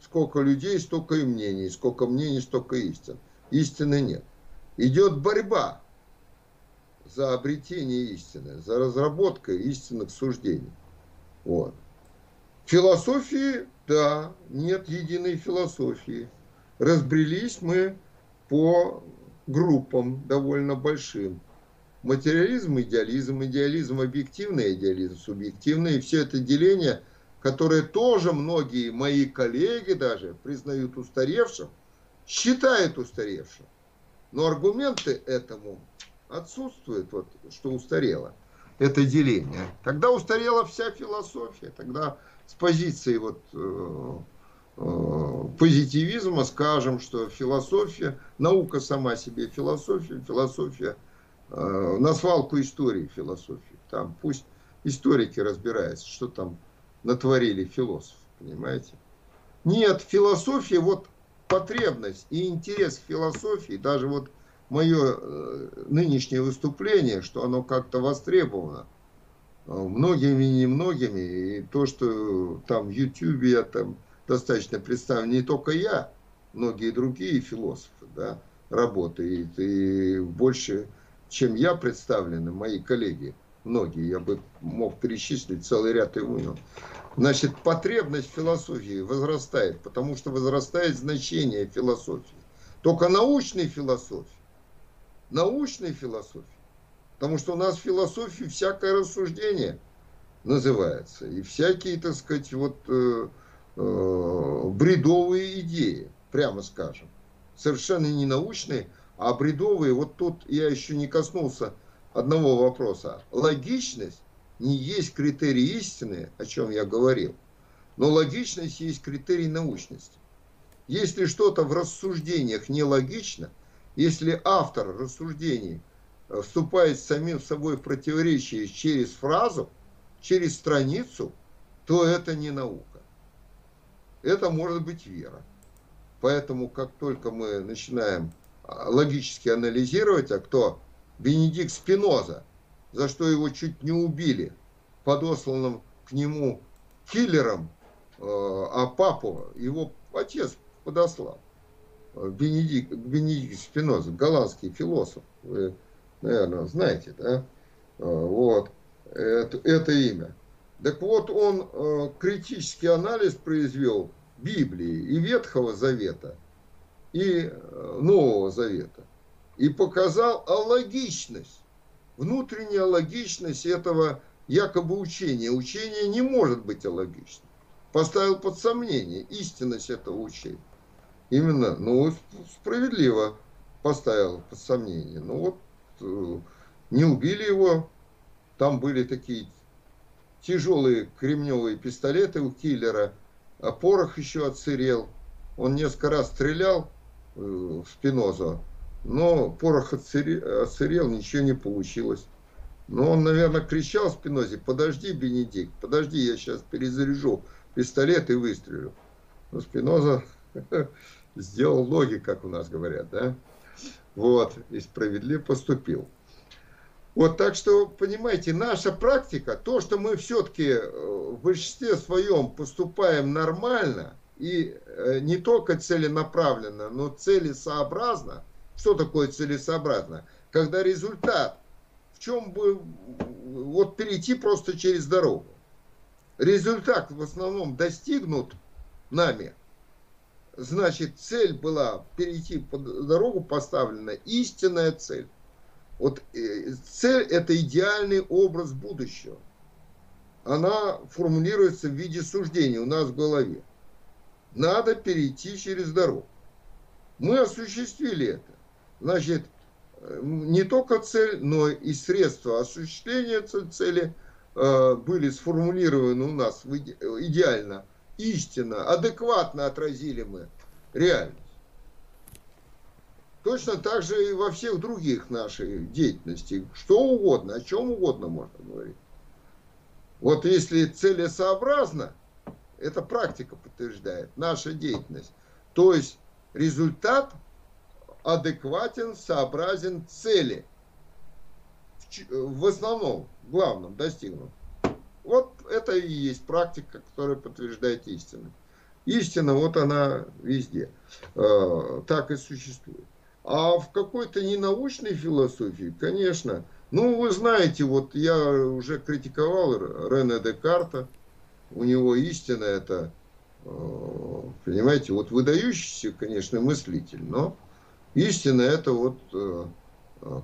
Сколько людей, столько и мнений. Сколько мнений, столько истин. Истины нет. Идет борьба за обретение истины, за разработкой истинных суждений. Вот. Философии, да, нет единой философии. Разбрелись мы по группам довольно большим. Материализм, идеализм, идеализм объективный, идеализм субъективный. И все это деление, которое тоже многие мои коллеги даже признают устаревшим, считают устаревшим. Но аргументы этому отсутствуют, вот, что устарело это деление. Тогда устарела вся философия. Тогда с позиции вот, э, позитивизма скажем, что философия, наука сама себе философия, философия э, на свалку истории философии. Там пусть историки разбираются, что там натворили философы, понимаете? Нет, философия, вот потребность и интерес к философии, даже вот мое э, нынешнее выступление, что оно как-то востребовано э, многими и немногими, и то, что там в Ютьюбе я там достаточно представлен, не только я, многие другие философы, да, работают, и больше, чем я представлены, мои коллеги, многие, я бы мог перечислить целый ряд имен. Значит, потребность философии возрастает, потому что возрастает значение философии. Только научной философии научной философии. Потому что у нас в философии всякое рассуждение называется. И всякие, так сказать, вот э, бредовые идеи, прямо скажем. Совершенно не научные, а бредовые. Вот тут я еще не коснулся одного вопроса. Логичность не есть критерий истины, о чем я говорил, но логичность есть критерий научности. Если что-то в рассуждениях нелогично, если автор рассуждений э, вступает с самим собой в противоречие через фразу, через страницу, то это не наука. Это может быть вера. Поэтому, как только мы начинаем а, логически анализировать, а кто? Бенедикт Спиноза, за что его чуть не убили, подосланным к нему киллером, э, а папу его отец подослал. Бенедикт, Бенедикт Спиноза, голландский философ, вы, наверное, знаете, да? Э, вот, это, это имя. Так вот, он э, критический анализ произвел Библии и Ветхого Завета, и э, Нового Завета. И показал алогичность, внутренняя логичность этого якобы учения. Учение не может быть алогичным. Поставил под сомнение истинность этого учения. Именно, ну, справедливо поставил под сомнение. Ну вот, э, не убили его, там были такие тяжелые кремневые пистолеты у киллера, а порох еще отсырел. Он несколько раз стрелял э, в Спиноза, но порох отсырел, отсырел, ничего не получилось. Но он, наверное, кричал Спинозе, подожди, Бенедикт, подожди, я сейчас перезаряжу пистолет и выстрелю. Но Спиноза сделал ноги, как у нас говорят, да? Вот, и справедливо поступил. Вот так что, понимаете, наша практика, то, что мы все-таки э, в большинстве своем поступаем нормально и э, не только целенаправленно, но целесообразно. Что такое целесообразно? Когда результат, в чем бы, вот перейти просто через дорогу. Результат в основном достигнут нами, значит, цель была перейти по дорогу поставлена, истинная цель. Вот э, цель – это идеальный образ будущего. Она формулируется в виде суждения у нас в голове. Надо перейти через дорогу. Мы осуществили это. Значит, не только цель, но и средства осуществления цели э, были сформулированы у нас идеально, истинно, адекватно отразили мы реальность. Точно так же и во всех других наших деятельностях. Что угодно, о чем угодно можно говорить. Вот если целесообразно, это практика подтверждает, наша деятельность. То есть результат адекватен, сообразен цели. В основном, главном достигнут. Вот это и есть практика, которая подтверждает истину. Истина, вот она везде. Э, так и существует. А в какой-то ненаучной философии, конечно, ну, вы знаете, вот я уже критиковал Рене Декарта, у него истина это, э, понимаете, вот выдающийся, конечно, мыслитель, но истина это вот э,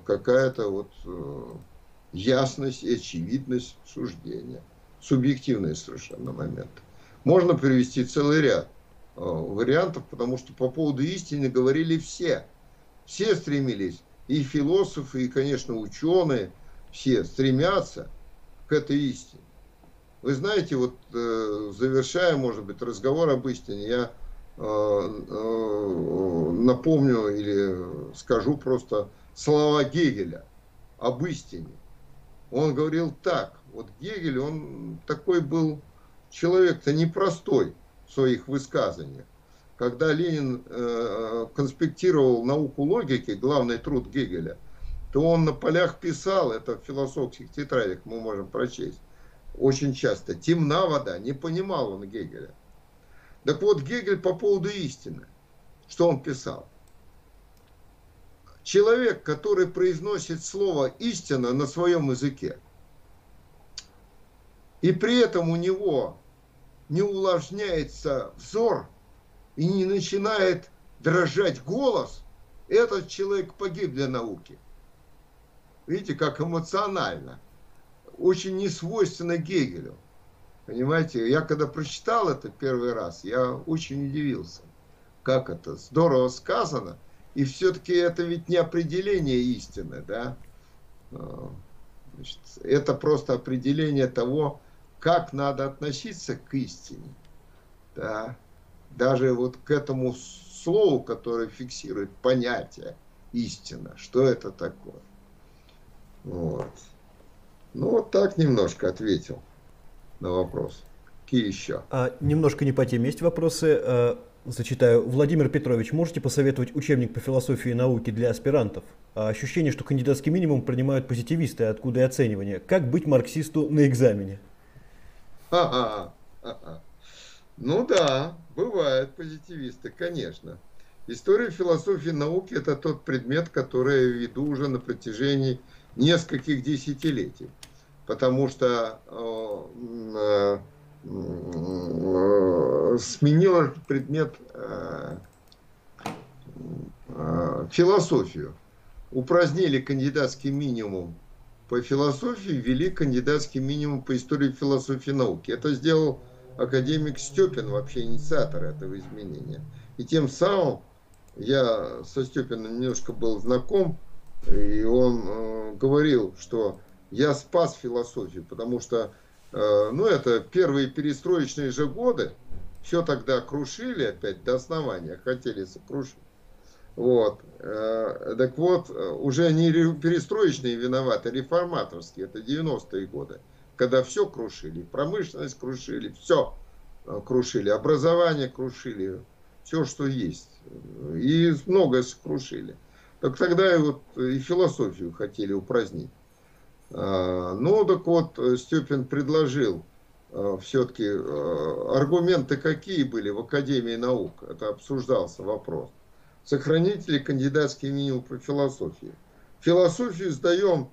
какая-то вот э, ясность и очевидность суждения, субъективные совершенно моменты. Можно привести целый ряд вариантов, потому что по поводу истины говорили все – все стремились, и философы, и, конечно, ученые, все стремятся к этой истине. Вы знаете, вот э, завершая, может быть, разговор об истине, я э, э, напомню или скажу просто слова Гегеля об истине. Он говорил так, вот Гегель, он такой был человек-то непростой в своих высказываниях когда Ленин э, конспектировал науку логики, главный труд Гегеля, то он на полях писал, это в философских тетрадях мы можем прочесть, очень часто, темна вода, не понимал он Гегеля. Так вот, Гегель по поводу истины, что он писал? Человек, который произносит слово истина на своем языке, и при этом у него не увлажняется взор – и не начинает дрожать голос, этот человек погиб для науки. Видите, как эмоционально. Очень несвойственно Гегелю. Понимаете, я когда прочитал это первый раз, я очень удивился. Как это здорово сказано. И все-таки это ведь не определение истины, да? Значит, это просто определение того, как надо относиться к истине. Да? Даже вот к этому слову, которое фиксирует понятие истина. Что это такое? Вот. Ну, вот так немножко ответил на вопрос. Какие еще?
А, немножко не по теме есть вопросы. А, зачитаю. Владимир Петрович, можете посоветовать учебник по философии и науке для аспирантов? А, ощущение, что кандидатский минимум принимают позитивисты, откуда и оценивание. Как быть марксисту на экзамене?
Ха-ха. Ну да, бывают позитивисты, конечно. История философии науки – это тот предмет, который я веду уже на протяжении нескольких десятилетий. Потому что э, э, сменил предмет э, э, философию. Упразднили кандидатский минимум по философии, ввели кандидатский минимум по истории философии науки. Это сделал академик Степин, вообще инициатор этого изменения. И тем самым я со Степиным немножко был знаком, и он э, говорил, что я спас философию, потому что, э, ну, это первые перестроечные же годы, все тогда крушили опять до основания, хотели сокрушить. Вот. Э, так вот, уже не перестроечные виноваты, реформаторские, это 90-е годы, когда все крушили, промышленность крушили, все э, крушили, образование крушили, все, что есть. И многое сокрушили. Так тогда и вот и философию хотели упразднить. А, ну, так вот, Степин предложил все-таки аргументы какие были в Академии наук, это обсуждался вопрос. Сохранить ли кандидатский минимум по философии? Философию сдаем,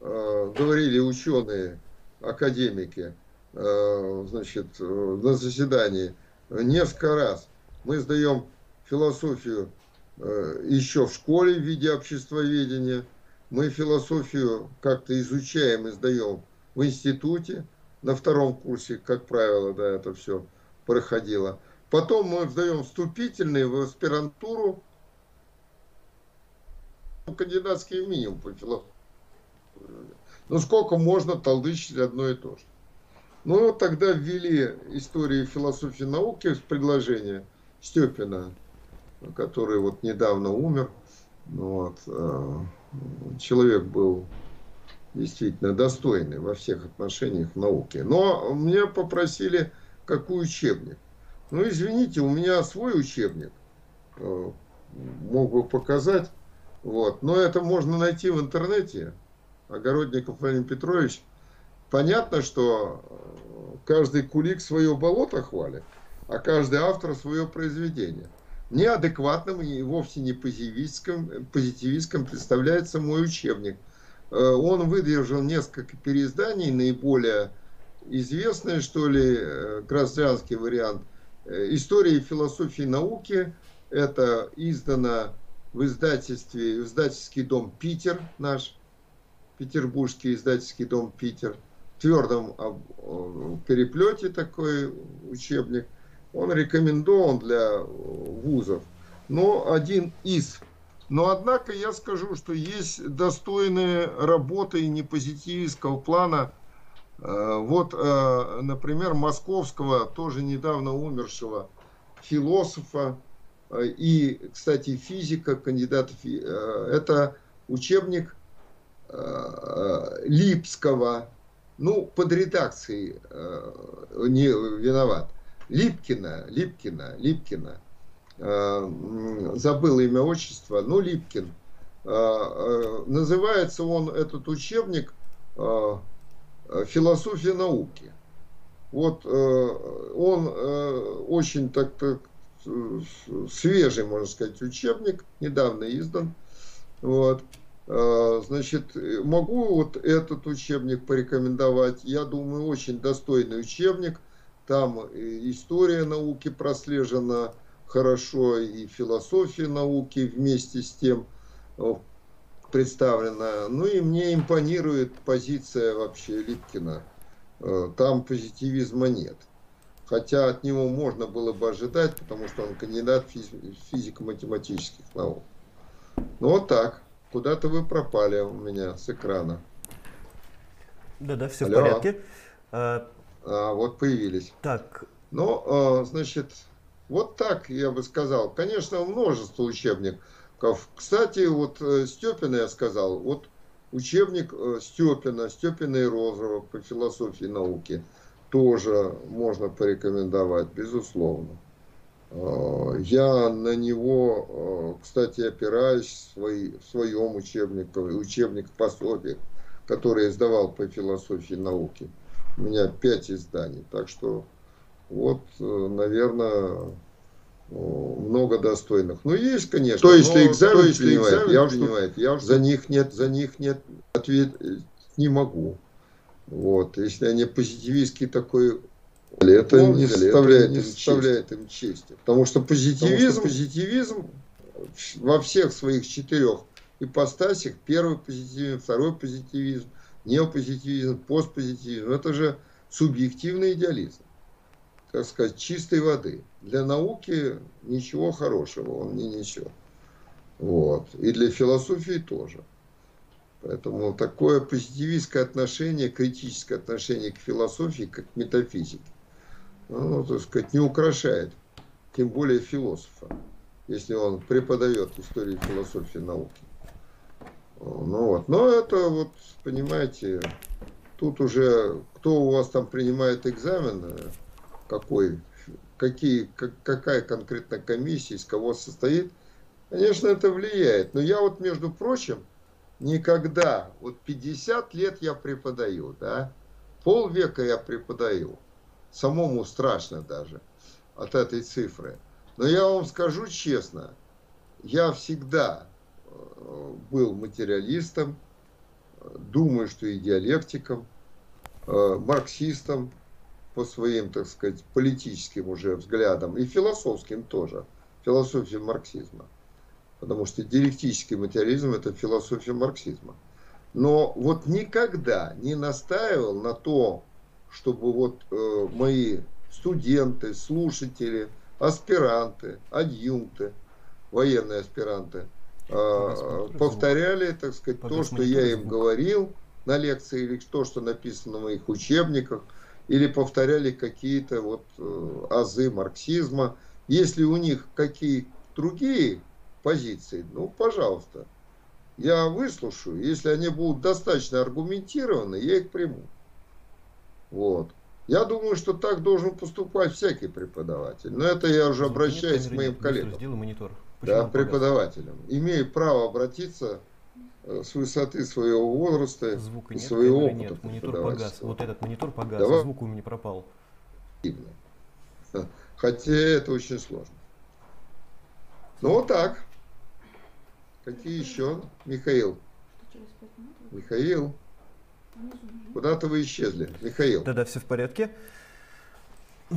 говорили ученые, академики, значит, на заседании несколько раз. Мы сдаем философию э, еще в школе в виде обществоведения. Мы философию как-то изучаем и сдаем в институте. На втором курсе, как правило, да, это все проходило. Потом мы сдаем вступительные в аспирантуру, кандидатский минимум по философии. Ну, сколько можно толдычить одно и то же. Ну, тогда ввели историю философии науки с предложения Степина который вот недавно умер. Вот. Э, человек был действительно достойный во всех отношениях в науке. Но мне попросили, какой учебник. Ну, извините, у меня свой учебник. Э, мог бы показать. Вот. Но это можно найти в интернете. Огородников Владимир Петрович. Понятно, что каждый кулик свое болото хвалит, а каждый автор свое произведение неадекватным и вовсе не позитивистским, позитивистским представляется мой учебник. Э, он выдержал несколько переизданий, наиболее известное, что ли, э, красноярский вариант э, «История и философии науки». Это издано в издательстве, издательский дом «Питер», наш петербургский издательский дом «Питер», в твердом переплете такой учебник – он рекомендован для вузов, но один из. Но однако я скажу, что есть достойные работы непозитивистского плана. Э, вот, э, например, московского, тоже недавно умершего философа э, и, кстати, физика, кандидата. Это учебник Липского, ну, под редакцией не виноват. Липкина, Липкина, Липкина. Э, забыл имя отчество, ну, Липкин. Э, э, называется он, этот учебник, «Философия науки». Вот он очень так, так свежий, можно сказать, учебник, недавно издан. Вот. Значит, могу вот этот учебник порекомендовать. Я думаю, очень достойный учебник. Там история науки прослежена хорошо, и философия науки вместе с тем э, представлена. Ну и мне импонирует позиция вообще Липкина. Э, там позитивизма нет. Хотя от него можно было бы ожидать, потому что он кандидат физико-математических наук. Ну вот так. Куда-то вы пропали у меня с экрана.
Да-да, все Алло. в порядке.
А, а, вот появились.
Так.
Ну, а, значит, вот так я бы сказал. Конечно, множество учебников. Кстати, вот э, Степина я сказал, вот учебник э, Степина, Степина и Розова по философии науки тоже можно порекомендовать, безусловно. А, я на него, кстати, опираюсь в, своем учебнике, учебник пособиях который издавал по философии науки. У меня пять изданий. Так что вот, э, наверное, много достойных. Ну, есть, конечно.
То есть, экзамен, то есть принимает,
экзамен я уже, принимает, я уже за них нет, за них нет ответ не могу. Вот, если они позитивистский такой это не составляет, не составляет им чести. Потому что позитивизм, Потому что позитивизм во всех своих четырех ипостасях. Первый позитивизм, второй позитивизм, неопозитивизм, постпозитивизм. Это же субъективный идеализм, так сказать, чистой воды. Для науки ничего хорошего он не несет. Вот. И для философии тоже. Поэтому такое позитивистское отношение, критическое отношение к философии, как к метафизике, ну, так сказать, не украшает, тем более философа, если он преподает историю философии науки. Ну вот, но это вот, понимаете, тут уже кто у вас там принимает экзамен, какой, какие, как, какая конкретно комиссия, из кого состоит, конечно, это влияет. Но я вот, между прочим, никогда, вот 50 лет я преподаю, да, полвека я преподаю, самому страшно даже от этой цифры. Но я вам скажу честно, я всегда был материалистом, думаю, что и диалектиком, э, марксистом по своим, так сказать, политическим уже взглядам и философским тоже, философия марксизма. Потому что диалектический материализм – это философия марксизма. Но вот никогда не настаивал на то, чтобы вот э, мои студенты, слушатели, аспиранты, адъюнкты, военные аспиранты – а, повторяли, так сказать, то, что я им говорил на лекции, или то, что написано в моих учебниках, или повторяли какие-то вот э, азы марксизма. Если у них какие другие позиции, ну, пожалуйста, я выслушаю. Если они будут достаточно аргументированы, я их приму. Вот. Я думаю, что так должен поступать всякий преподаватель. Но это я уже обращаюсь к моим коллегам.
Сделай монитор
да, преподавателям, имеют право обратиться э, с высоты своего возраста
Звука и нет, своего опыта. Нет, монитор погас. Вот этот монитор погас, Давай. звук у меня пропал.
Хотя это очень сложно. Ну вот так. Какие еще? Михаил. Михаил. Куда-то вы исчезли. Михаил.
Да-да, все в порядке.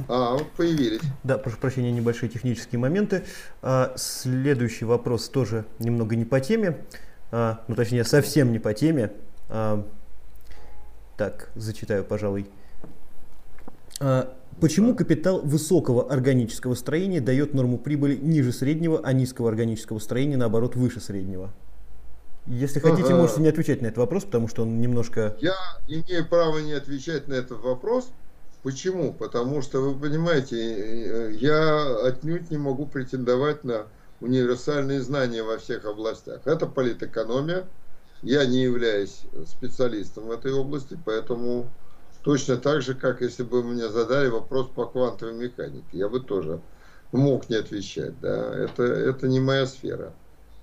А, вот появились.
Да, прошу прощения, небольшие технические моменты. А, следующий вопрос тоже немного не по теме, а, ну точнее совсем не по теме. А, так, зачитаю, пожалуй. А, почему капитал высокого органического строения дает норму прибыли ниже среднего, а низкого органического строения, наоборот, выше среднего? Если хотите, можете не отвечать на этот вопрос, потому что он немножко...
Я имею право не отвечать на этот вопрос, Почему? Потому что, вы понимаете, э, я отнюдь не могу претендовать на универсальные знания во всех областях. Это политэкономия. Я не являюсь специалистом в этой области, поэтому точно так же, как если бы мне задали вопрос по квантовой механике, я бы тоже мог не отвечать. Да? Это, это не моя сфера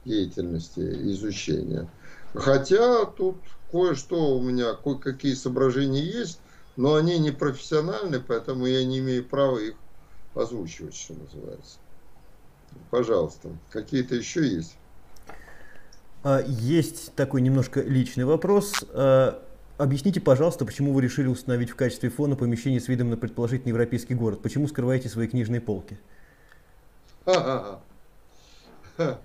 деятельности, изучения. Хотя тут кое-что у меня, кое-какие соображения есть, но они не профессиональны, поэтому я не имею права их озвучивать, что называется. Пожалуйста, какие-то еще есть?
А, есть такой немножко личный вопрос. А, объясните, пожалуйста, почему вы решили установить в качестве фона помещение с видом на предположительный европейский город? Почему скрываете свои книжные полки?
Ха -ха -ха.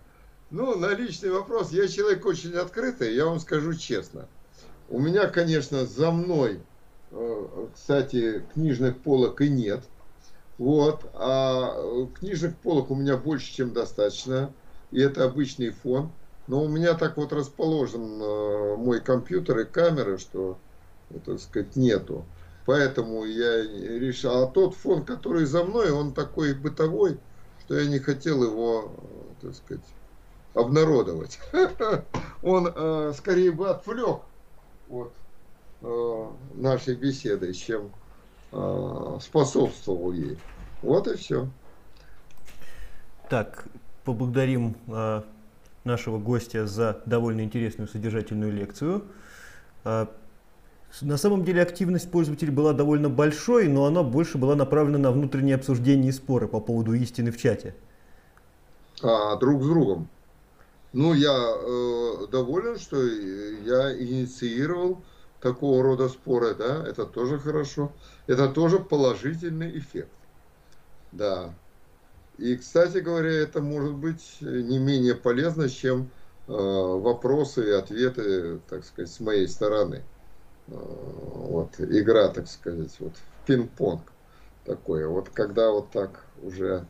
Ну, на личный вопрос. Я человек очень открытый, я вам скажу честно. У меня, конечно, за мной Э, кстати, книжных полок и нет. Вот. А книжных полок у меня больше, чем достаточно. И это обычный фон. Но у меня так вот расположен э, мой компьютер и камеры, что, так сказать, нету. Поэтому я решил. А тот фон, который за мной, он такой бытовой, что я не хотел его, э, так сказать, обнародовать. Он э, скорее бы отвлек от э, нашей беседы, чем э, способствовал ей. Вот и все.
Так, поблагодарим нашего гостя за довольно интересную содержательную лекцию. На самом деле активность пользователей была довольно большой, но она больше была направлена на внутреннее обсуждение и споры по поводу истины в чате.
А, друг с другом. Ну, я э, доволен, что я инициировал такого рода споры, да, это тоже хорошо. Это тоже положительный эффект. Да. И, кстати говоря, это может быть не менее полезно, чем э, вопросы и ответы, так сказать, с моей стороны. Э, вот игра, так сказать, вот пинг-понг такое. Вот когда вот так уже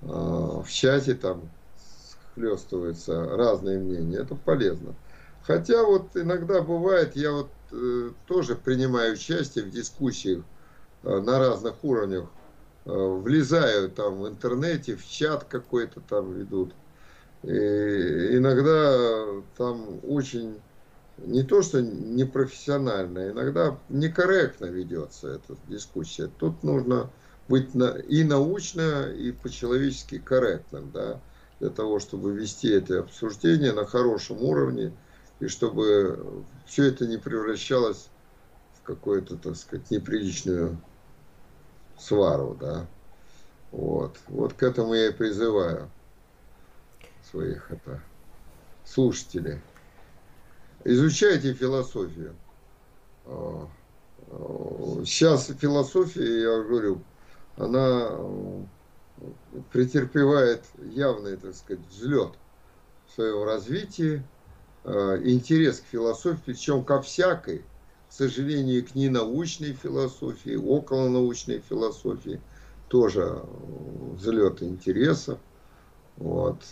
э, в чате там хлестываются разные мнения, это полезно. Хотя вот иногда бывает, я вот э, тоже принимаю участие в дискуссиях э, на разных уровнях, э, влезаю там в интернете, в чат какой-то там ведут. И иногда там очень не то, что непрофессионально, иногда некорректно ведется эта дискуссия. Тут нужно быть на, и научно, и по-человечески корректным, да, для того, чтобы вести это обсуждение на хорошем уровне, и чтобы все это не превращалось в какую-то, так сказать, неприличную свару, да. Вот. Вот к этому я и призываю своих это, слушателей. Изучайте философию. А, а, сейчас философия, я говорю, она претерпевает явный, так сказать, взлет в своем развитии, э, интерес к философии, причем ко всякой, к сожалению, к ненаучной философии, околонаучной философии, тоже э, взлет интереса. Вот.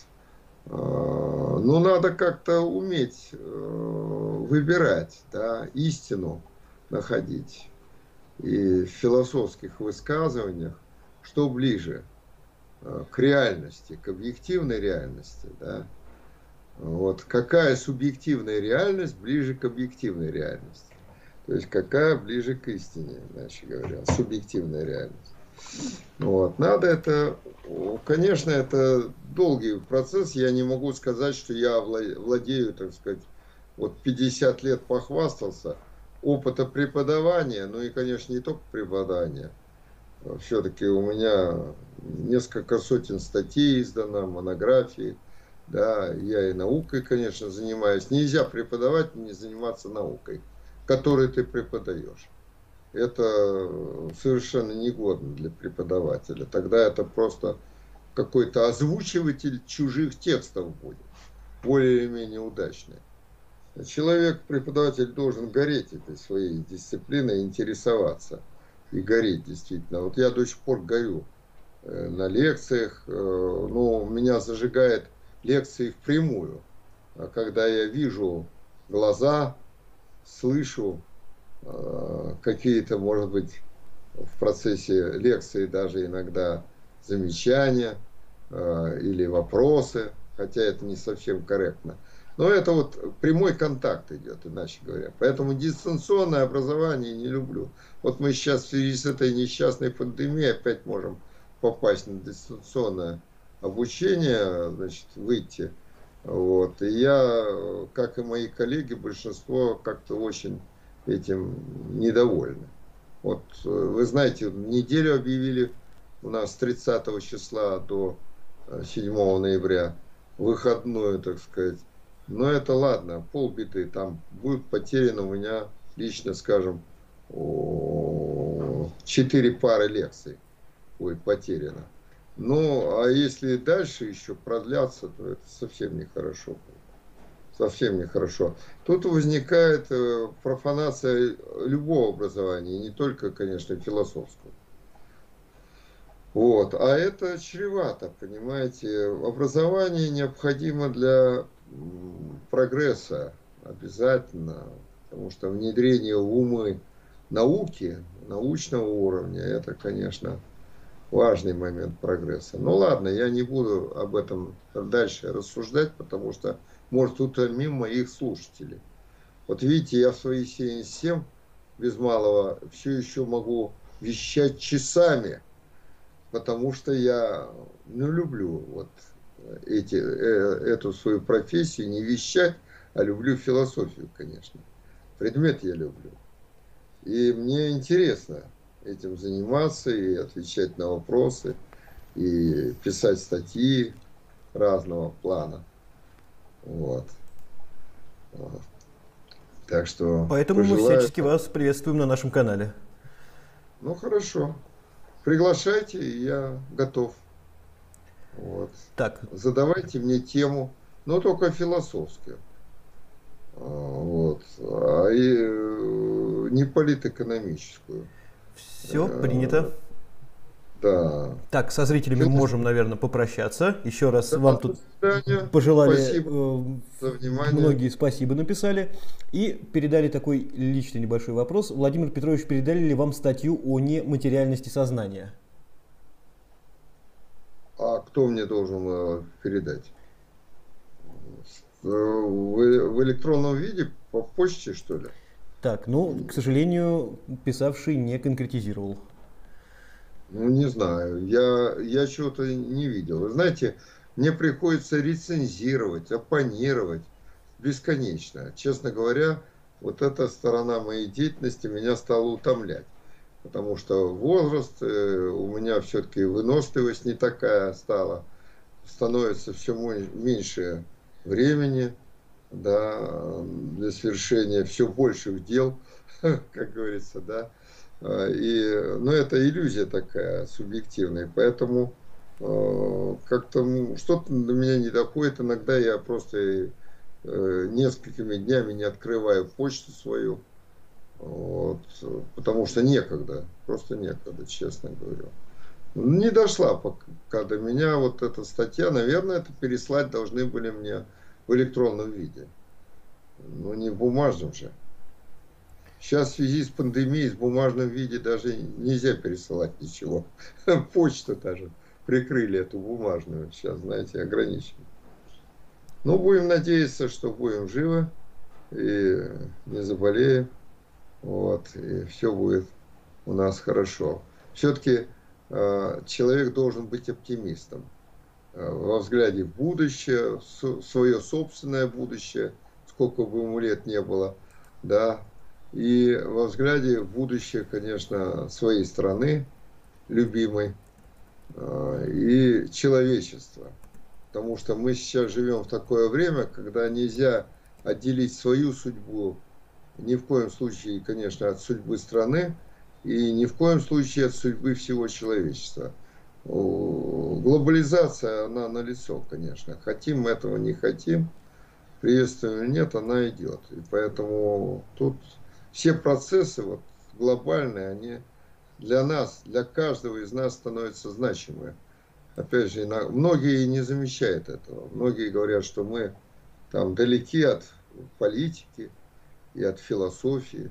А, но надо как-то уметь э, выбирать, да, истину находить. И в философских высказываниях, что ближе э, к реальности, к объективной реальности, да, вот какая субъективная реальность ближе к объективной реальности. То есть какая ближе к истине, иначе говоря, субъективная реальность. Вот. Надо это, конечно, это долгий процесс. Я не могу сказать, что я владею, так сказать, вот 50 лет похвастался опыта преподавания, ну и, конечно, не только преподавания. Все-таки у меня несколько сотен статей издано, монографии. Да, я и наукой, конечно, занимаюсь. Нельзя преподавать, не заниматься наукой, которой ты преподаешь это совершенно негодно для преподавателя. Тогда это просто какой-то озвучиватель чужих текстов будет, более или менее удачный. Человек, преподаватель, должен гореть этой своей дисциплиной, интересоваться и гореть действительно. Вот я до сих пор горю на лекциях, э, но меня зажигает лекции впрямую. А когда я вижу глаза, слышу Э, какие-то, может быть, в процессе лекции даже иногда замечания э, или вопросы, хотя это не совсем корректно. Но это вот прямой контакт идет, иначе говоря. Поэтому дистанционное образование не люблю. Вот мы сейчас в связи с этой несчастной пандемией опять можем попасть на дистанционное обучение, значит, выйти. Вот. И я, как и мои коллеги, большинство как-то очень этим недовольны. Вот э, вы знаете, неделю объявили у нас с 30 числа до 7 э, ноября выходную, так сказать. Но это ладно, полбиты там будет потеряно у меня лично, скажем, 4 пары лекций будет потеряно. Ну, а если дальше еще продляться, то это совсем нехорошо совсем нехорошо. Тут возникает э, профанация любого образования, не только, конечно, философского. Вот. А это чревато, понимаете. Образование необходимо для прогресса обязательно, потому что внедрение в умы науки, научного уровня, это, конечно, важный момент прогресса. Ну ладно, я не буду об этом дальше рассуждать, потому что, может, утомим моих слушателей. Вот видите, я в свои 77 без малого все еще могу вещать часами, потому что я ну, люблю вот эти, э, эту свою профессию не вещать, а люблю философию, конечно. Предмет я люблю. И мне интересно этим заниматься и отвечать на вопросы, и писать статьи разного плана. Вот. вот. Так что...
Поэтому пожелаю... мы всячески вас приветствуем на нашем канале.
Ну хорошо. Приглашайте, я готов. Вот.
Так.
Задавайте мне тему, но только философскую. А, вот. А и э, не политэкономическую.
Все, э, принято.
Да.
Так, со зрителями Философ... можем, наверное, попрощаться. Еще раз да, вам тут пожелали спасибо э, за внимание. многие спасибо написали. И передали такой личный небольшой вопрос. Владимир Петрович, передали ли вам статью о нематериальности сознания?
А кто мне должен э, передать? Э, в электронном виде, по почте, что ли?
Так, ну, к сожалению, писавший не конкретизировал.
Ну, не знаю. Я, я чего-то не видел. Знаете, мне приходится рецензировать, оппонировать бесконечно. Честно говоря, вот эта сторона моей деятельности меня стала утомлять потому что возраст, э, у меня все-таки выносливость не такая стала, становится все меньше времени да, для совершения все больших дел, как говорится, да. А, и, ну, это иллюзия такая субъективная, поэтому э, как-то что-то до меня не доходит. Иногда я просто э, несколькими днями не открываю почту свою, вот, потому что некогда, просто некогда, честно говорю. Не дошла пока до меня вот эта статья. Наверное, это переслать должны были мне в электронном виде. Но не в бумажном же. Сейчас в связи с пандемией в бумажном виде даже нельзя пересылать ничего. Почту даже прикрыли эту бумажную. Сейчас, знаете, ограничено. Ну, будем надеяться, что будем живы и не заболеем. Вот, и все будет у нас хорошо. Все-таки э, человек должен быть оптимистом во взгляде в будущее, свое собственное будущее, сколько бы ему лет не было, да, и во взгляде будущее, конечно, своей страны, любимой, э, и человечества. Потому что мы сейчас живем в такое время, когда нельзя отделить свою судьбу ни в коем случае, конечно, от судьбы страны и ни в коем случае от судьбы всего человечества. Глобализация, она налицо, конечно. Хотим мы этого, не хотим, приветствуем или нет, она идет. И поэтому тут все процессы вот, глобальные, они для нас, для каждого из нас становятся значимы. Опять же, многие не замечают этого. Многие говорят, что мы там далеки от политики, и от философии.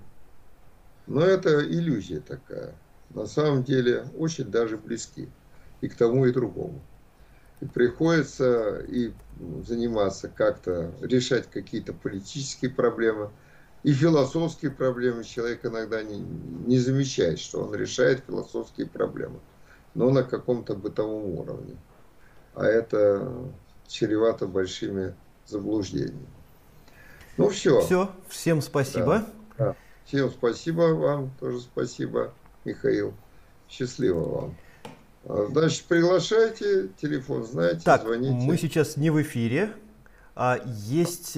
Но это иллюзия такая. На самом деле очень даже близки и к тому, и другому. И приходится и заниматься как-то, решать какие-то политические проблемы, и философские проблемы. Человек иногда не, не замечает, что он решает философские проблемы, но на каком-то бытовом уровне. А это чревато большими заблуждениями. Ну все.
Все, всем спасибо.
Да. Да. Всем спасибо вам, тоже спасибо, Михаил. Счастливо вам. А, значит, приглашайте, телефон знаете,
так, звоните. Мы сейчас не в эфире, а есть